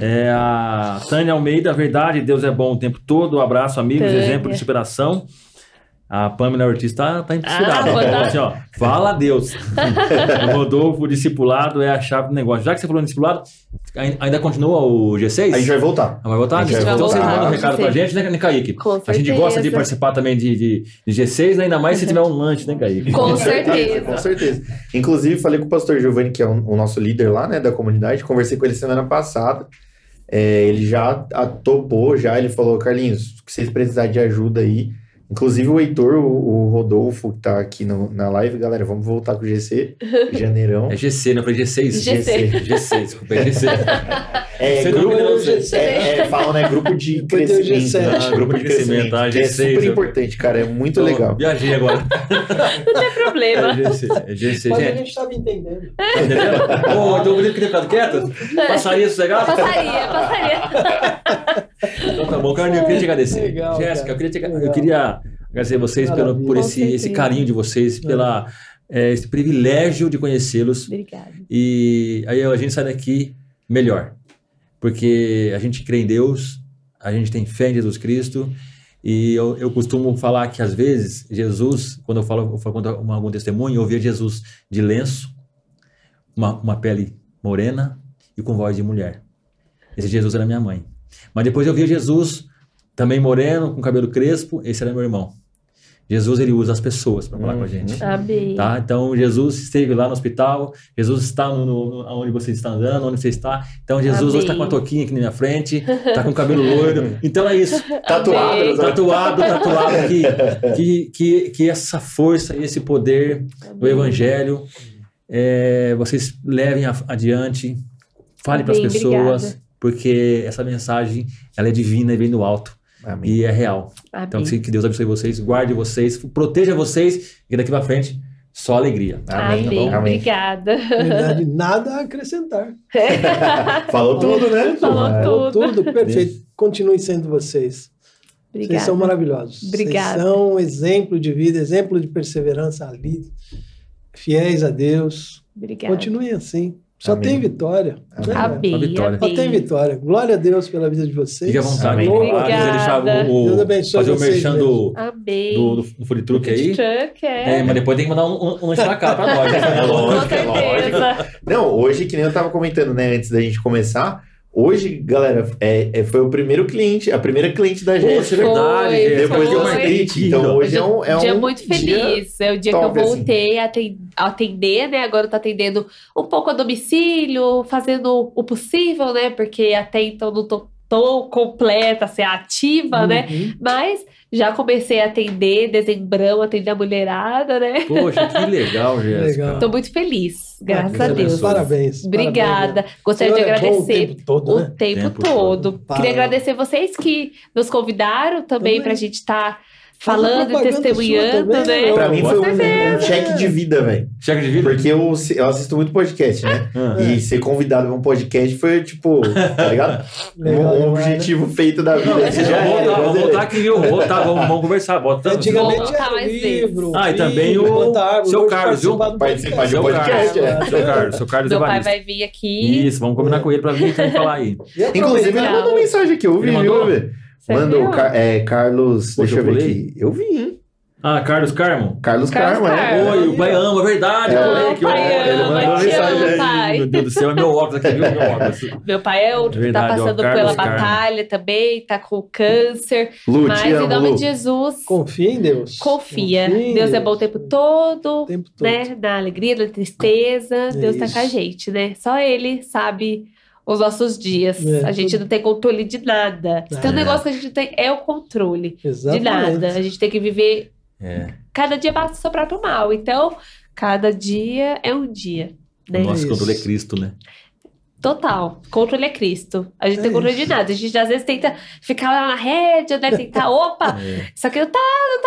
É a Tânia Almeida, verdade, Deus é bom o tempo todo. Um abraço, amigos, Tânia. exemplo de superação. A Pamela Ortiz tá, tá inspirada. Ah, vou Ela falou dar. assim, ó, fala a Deus. o Rodolfo, o discipulado é a chave do negócio. Já que você falou discipulado, ai- ainda continua o G6? A gente vai voltar. Ah, vai voltar? A gente vai então você voltar. manda um recado pra gente, né, Kaique? Com A gente gosta de certeza. participar também de, de, de G6, né? ainda mais se tiver um lanche, né, Kaique? Com Com certeza. certeza. Inclusive, falei com o pastor Giovanni, que é o, o nosso líder lá, né, da comunidade. Conversei com ele semana passada. É, ele já topou, já. Ele falou, Carlinhos, se vocês precisarem de ajuda aí. Inclusive o Heitor, o, o Rodolfo, que tá aqui no- na live, galera, vamos voltar com o GC, janeirão. É GC? Eu falei G6. GC. G6, desculpa, é GC. É, Você grupo, não lembra do é, G7? é, falam, né, grupo de crescimento. G7. né? Grupo de crescimento, ah, que é G6, super eu- importante, cara, é muito Então, legal. Viajei agora. Não tem problema. É GC, é GC, Mas a gente. gente estava entendendo. Tá entendendo? Pô, então o bonito queria ficar quieto? Passaria sossegado? Passaria, passaria. Tá bom, Carlinhos, eu queria te agradecer. Legal, Jéssica, cara. eu queria, te, eu queria agradecer vocês pelo, por esse, esse carinho de vocês, pela, é, esse privilégio de conhecê-los. Obrigada. E aí a gente sai daqui melhor. Porque a gente crê em Deus, a gente tem fé em Jesus Cristo. E eu, eu costumo falar que às vezes Jesus, quando eu falo, eu falo uma- algum testemunho, eu via Jesus de lenço, uma, uma pele morena e com voz de mulher. Esse Jesus era minha mãe. Mas depois eu via Jesus também moreno, com cabelo crespo, esse era meu irmão. Jesus ele usa as pessoas para falar com a Uhum. gente. Tá? Então Jesus esteve lá no hospital, Jesus está no, no- onde você está andando, onde você está. Então Jesus hoje está com Amém. toquinha aqui na minha frente, está com o cabelo loiro. Então é isso. Tatuado? Tatuado, tatuado que, que, que, que essa força e esse poder do Evangelho é, vocês levem a- adiante, fale para as pessoas, obrigada. Porque essa mensagem ela é divina e vem do alto Amém. e é real. Amém. Então que que Deus abençoe vocês, guarde vocês, proteja vocês e daqui para frente só alegria. Amém. Amém. Amém. Obrigada. Na verdade, nada a acrescentar. Falou tudo, né? Falou É. tudo. Tudo perfeito. Continuem sendo vocês. Obrigada. Vocês são maravilhosos. Obrigada. Vocês são um exemplo de vida, exemplo de perseverança ali, fiéis a Deus. Obrigada. Continuem assim. Só Amém. tem vitória. Amém. Amém. Só vitória. Só tem vitória. Glória a Deus pela vida de vocês. Fique à vontade. Amém. Quiser deixar Obrigada. o, Deus abençoe fazer o vocês merchan do, do, do, do food truck aí. Truck, é. É, mas depois tem que mandar um, um, um lanche pra cá, pra nós. É lógico, é lógico. Não, hoje, que nem eu tava comentando, né, antes da gente começar, hoje, galera, é, é- foi o primeiro cliente, a primeira cliente da Poxa, é Jéssica. verdade. Foi. Depois eu foi. marquei, então hoje é um, é um dia muito dia- feliz. é o dia que eu top, assim. voltei a aten- a atender, né? Agora eu tô atendendo um pouco a domicílio, fazendo o possível, né? Porque até então não tô tão completa, assim, ativa, né? Uhum. Mas já comecei a atender, dezembrão, atender a mulherada, né? Poxa, que legal, Jéssica. Legal. Tô muito feliz, graças Deus a Deus. abençoe. Parabéns. Obrigada. Parabéns. Gostaria de é bom o agradecer tempo todo, o né? tempo, Tempo todo. todo. Queria Para. agradecer vocês que nos convidaram também Também. pra gente estar a falando e testemunhando, também, né? Pra mim foi um, um cheque de vida, velho. Cheque de vida? Porque eu, eu assisto muito podcast, né? Ah. E ser convidado pra um podcast foi, tipo, tá ligado? Legal um, um né? objetivo feito da vida. Não, já é, voltar, é. voltar aqui, viu? Vamos voltar, vamos, vamos conversar. Bota, Antigamente Vou era mais livro, Ah, e também o seu Carlos, viu? participar de seu podcast. podcast, Carlos, é. seu Carlos, seu Carlos Meu pai vai vir aqui. Isso, vamos combinar com ele pra vir também falar aí. E Inclusive, ele mandou mensagem aqui, eu vi, Ele viu? Você Mandou, viu? Car- é, Carlos, Poxa, deixa eu ver aqui. Eu vi, hein? Ah, Carlos Carmo. Carlos, Carlos Carmo, é. Carmo. Oi, o pai ama, verdade. É, o aqui, pai ó. Ele ama, mandou te mensagem amo, aí. pai. Meu Deus do céu, é meu óculos aqui, viu? Meu óculos. Meu pai é outro que tá Verdade, ó, passando Carlos pela Carmo. batalha também, tá com câncer. Lu, mas te em amo, nome Lu. de Jesus, Confia em Deus. confia. Confia em Deus é bom o tempo todo. O tempo todo. né? Na alegria, na tristeza, Deus tá Isso. com a gente, né? Só Ele sabe os nossos dias. É, a gente tudo. não tem controle de nada. Se tem um É. negócio que a gente tem, é o controle de Exatamente. nada. A gente tem que viver. É, Cada dia basta o seu próprio mal. Então, cada dia é um dia. Né? o nosso Isso. controle é Cristo, né? Total. Controle é Cristo. A gente É tem controle de isso. nada. A gente às vezes tenta ficar lá na rédea, né? Tentar, opa, É. isso aqui não tá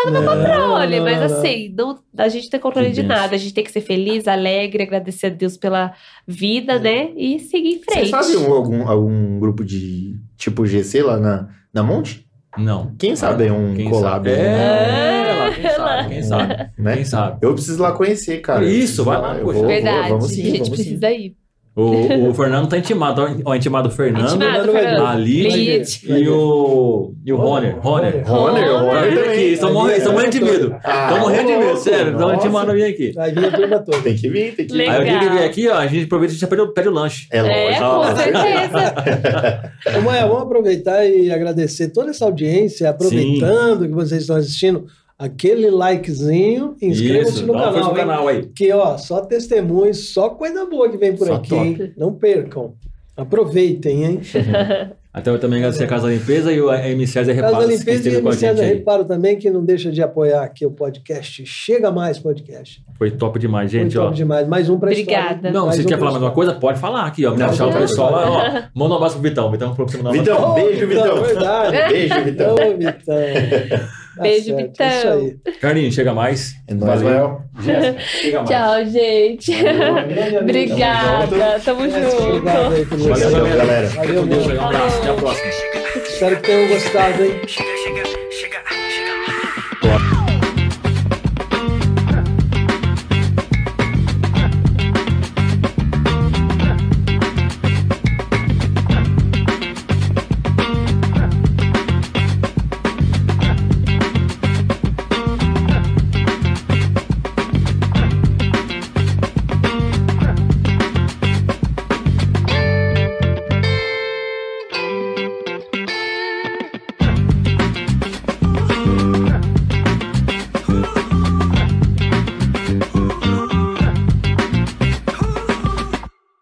Não, controle, não, mas assim, não, a gente tem controle Que de benção. nada. A gente tem que ser feliz, alegre, agradecer a Deus pela vida, né? E seguir em Vocês frente. fazem um- algum, algum grupo de tipo GC lá na, na Monte? Não. Quem sabe é um Quem collab, sabe? né? É, lá, quem sabe, quem sabe. né? Quem sabe. Eu preciso lá conhecer, cara. Isso, vai lá, Eu vou- vou- Verdade. vamos a sim, gente vamos sim. precisa ir. O, o Fernando tá intimado, ó, ó, intimado o Fernando Intimado. Fernando. a Lid Lid. e o, e o Roner. Roner. Roner, Tá Roner também. aqui, estão morrendo, estão morrendo de medo. Ah, Estão morrendo de medo, louco, sério. Estão nossa. intimando a vir aqui. Vai vir a turma toda. Tem que vir, tem que vir. Legal. Aí o dia que vier aqui, ó, a gente aproveita e já pede, o- pede o lanche. É É, lógico. com certeza. Ô, Maia, vamos aproveitar e agradecer toda essa audiência, aproveitando que vocês estão assistindo, aquele likezinho, inscreva-se no canal, no canal aí. Que, ó, só testemunhos, só coisa boa que vem por Só aqui, top. hein? Não percam. Aproveitem, hein? Até eu também agradecer a Casa da Limpeza e o M. César Casa Reparos, da Limpeza e esteve com a MC gente da aí. Reparo também, que não deixa de apoiar aqui o podcast. Chega mais podcast. Foi top demais, gente, Foi ó. top demais. Mais um pra Obrigada. história. Não, mais você um quer falar mais uma coisa? Pode falar aqui, ó. Me achar o pessoal lá, ó. Manda um abraço pro Vitão. Vitão abraço. Vitão, beijo, Vitão. Vitão, verdade. Beijo, Vitão. Ô, Vitão. Tá Beijo, Vitão. é. Carlinhos, chega mais. É nóis. Jéssica, mais. Tchau, gente. Obrigada. Tamo junto. Valeu. Valeu, galera. Valeu, Deus, um abraço. Até a próxima. Espero que tenham gostado, hein? chega, chega, chega.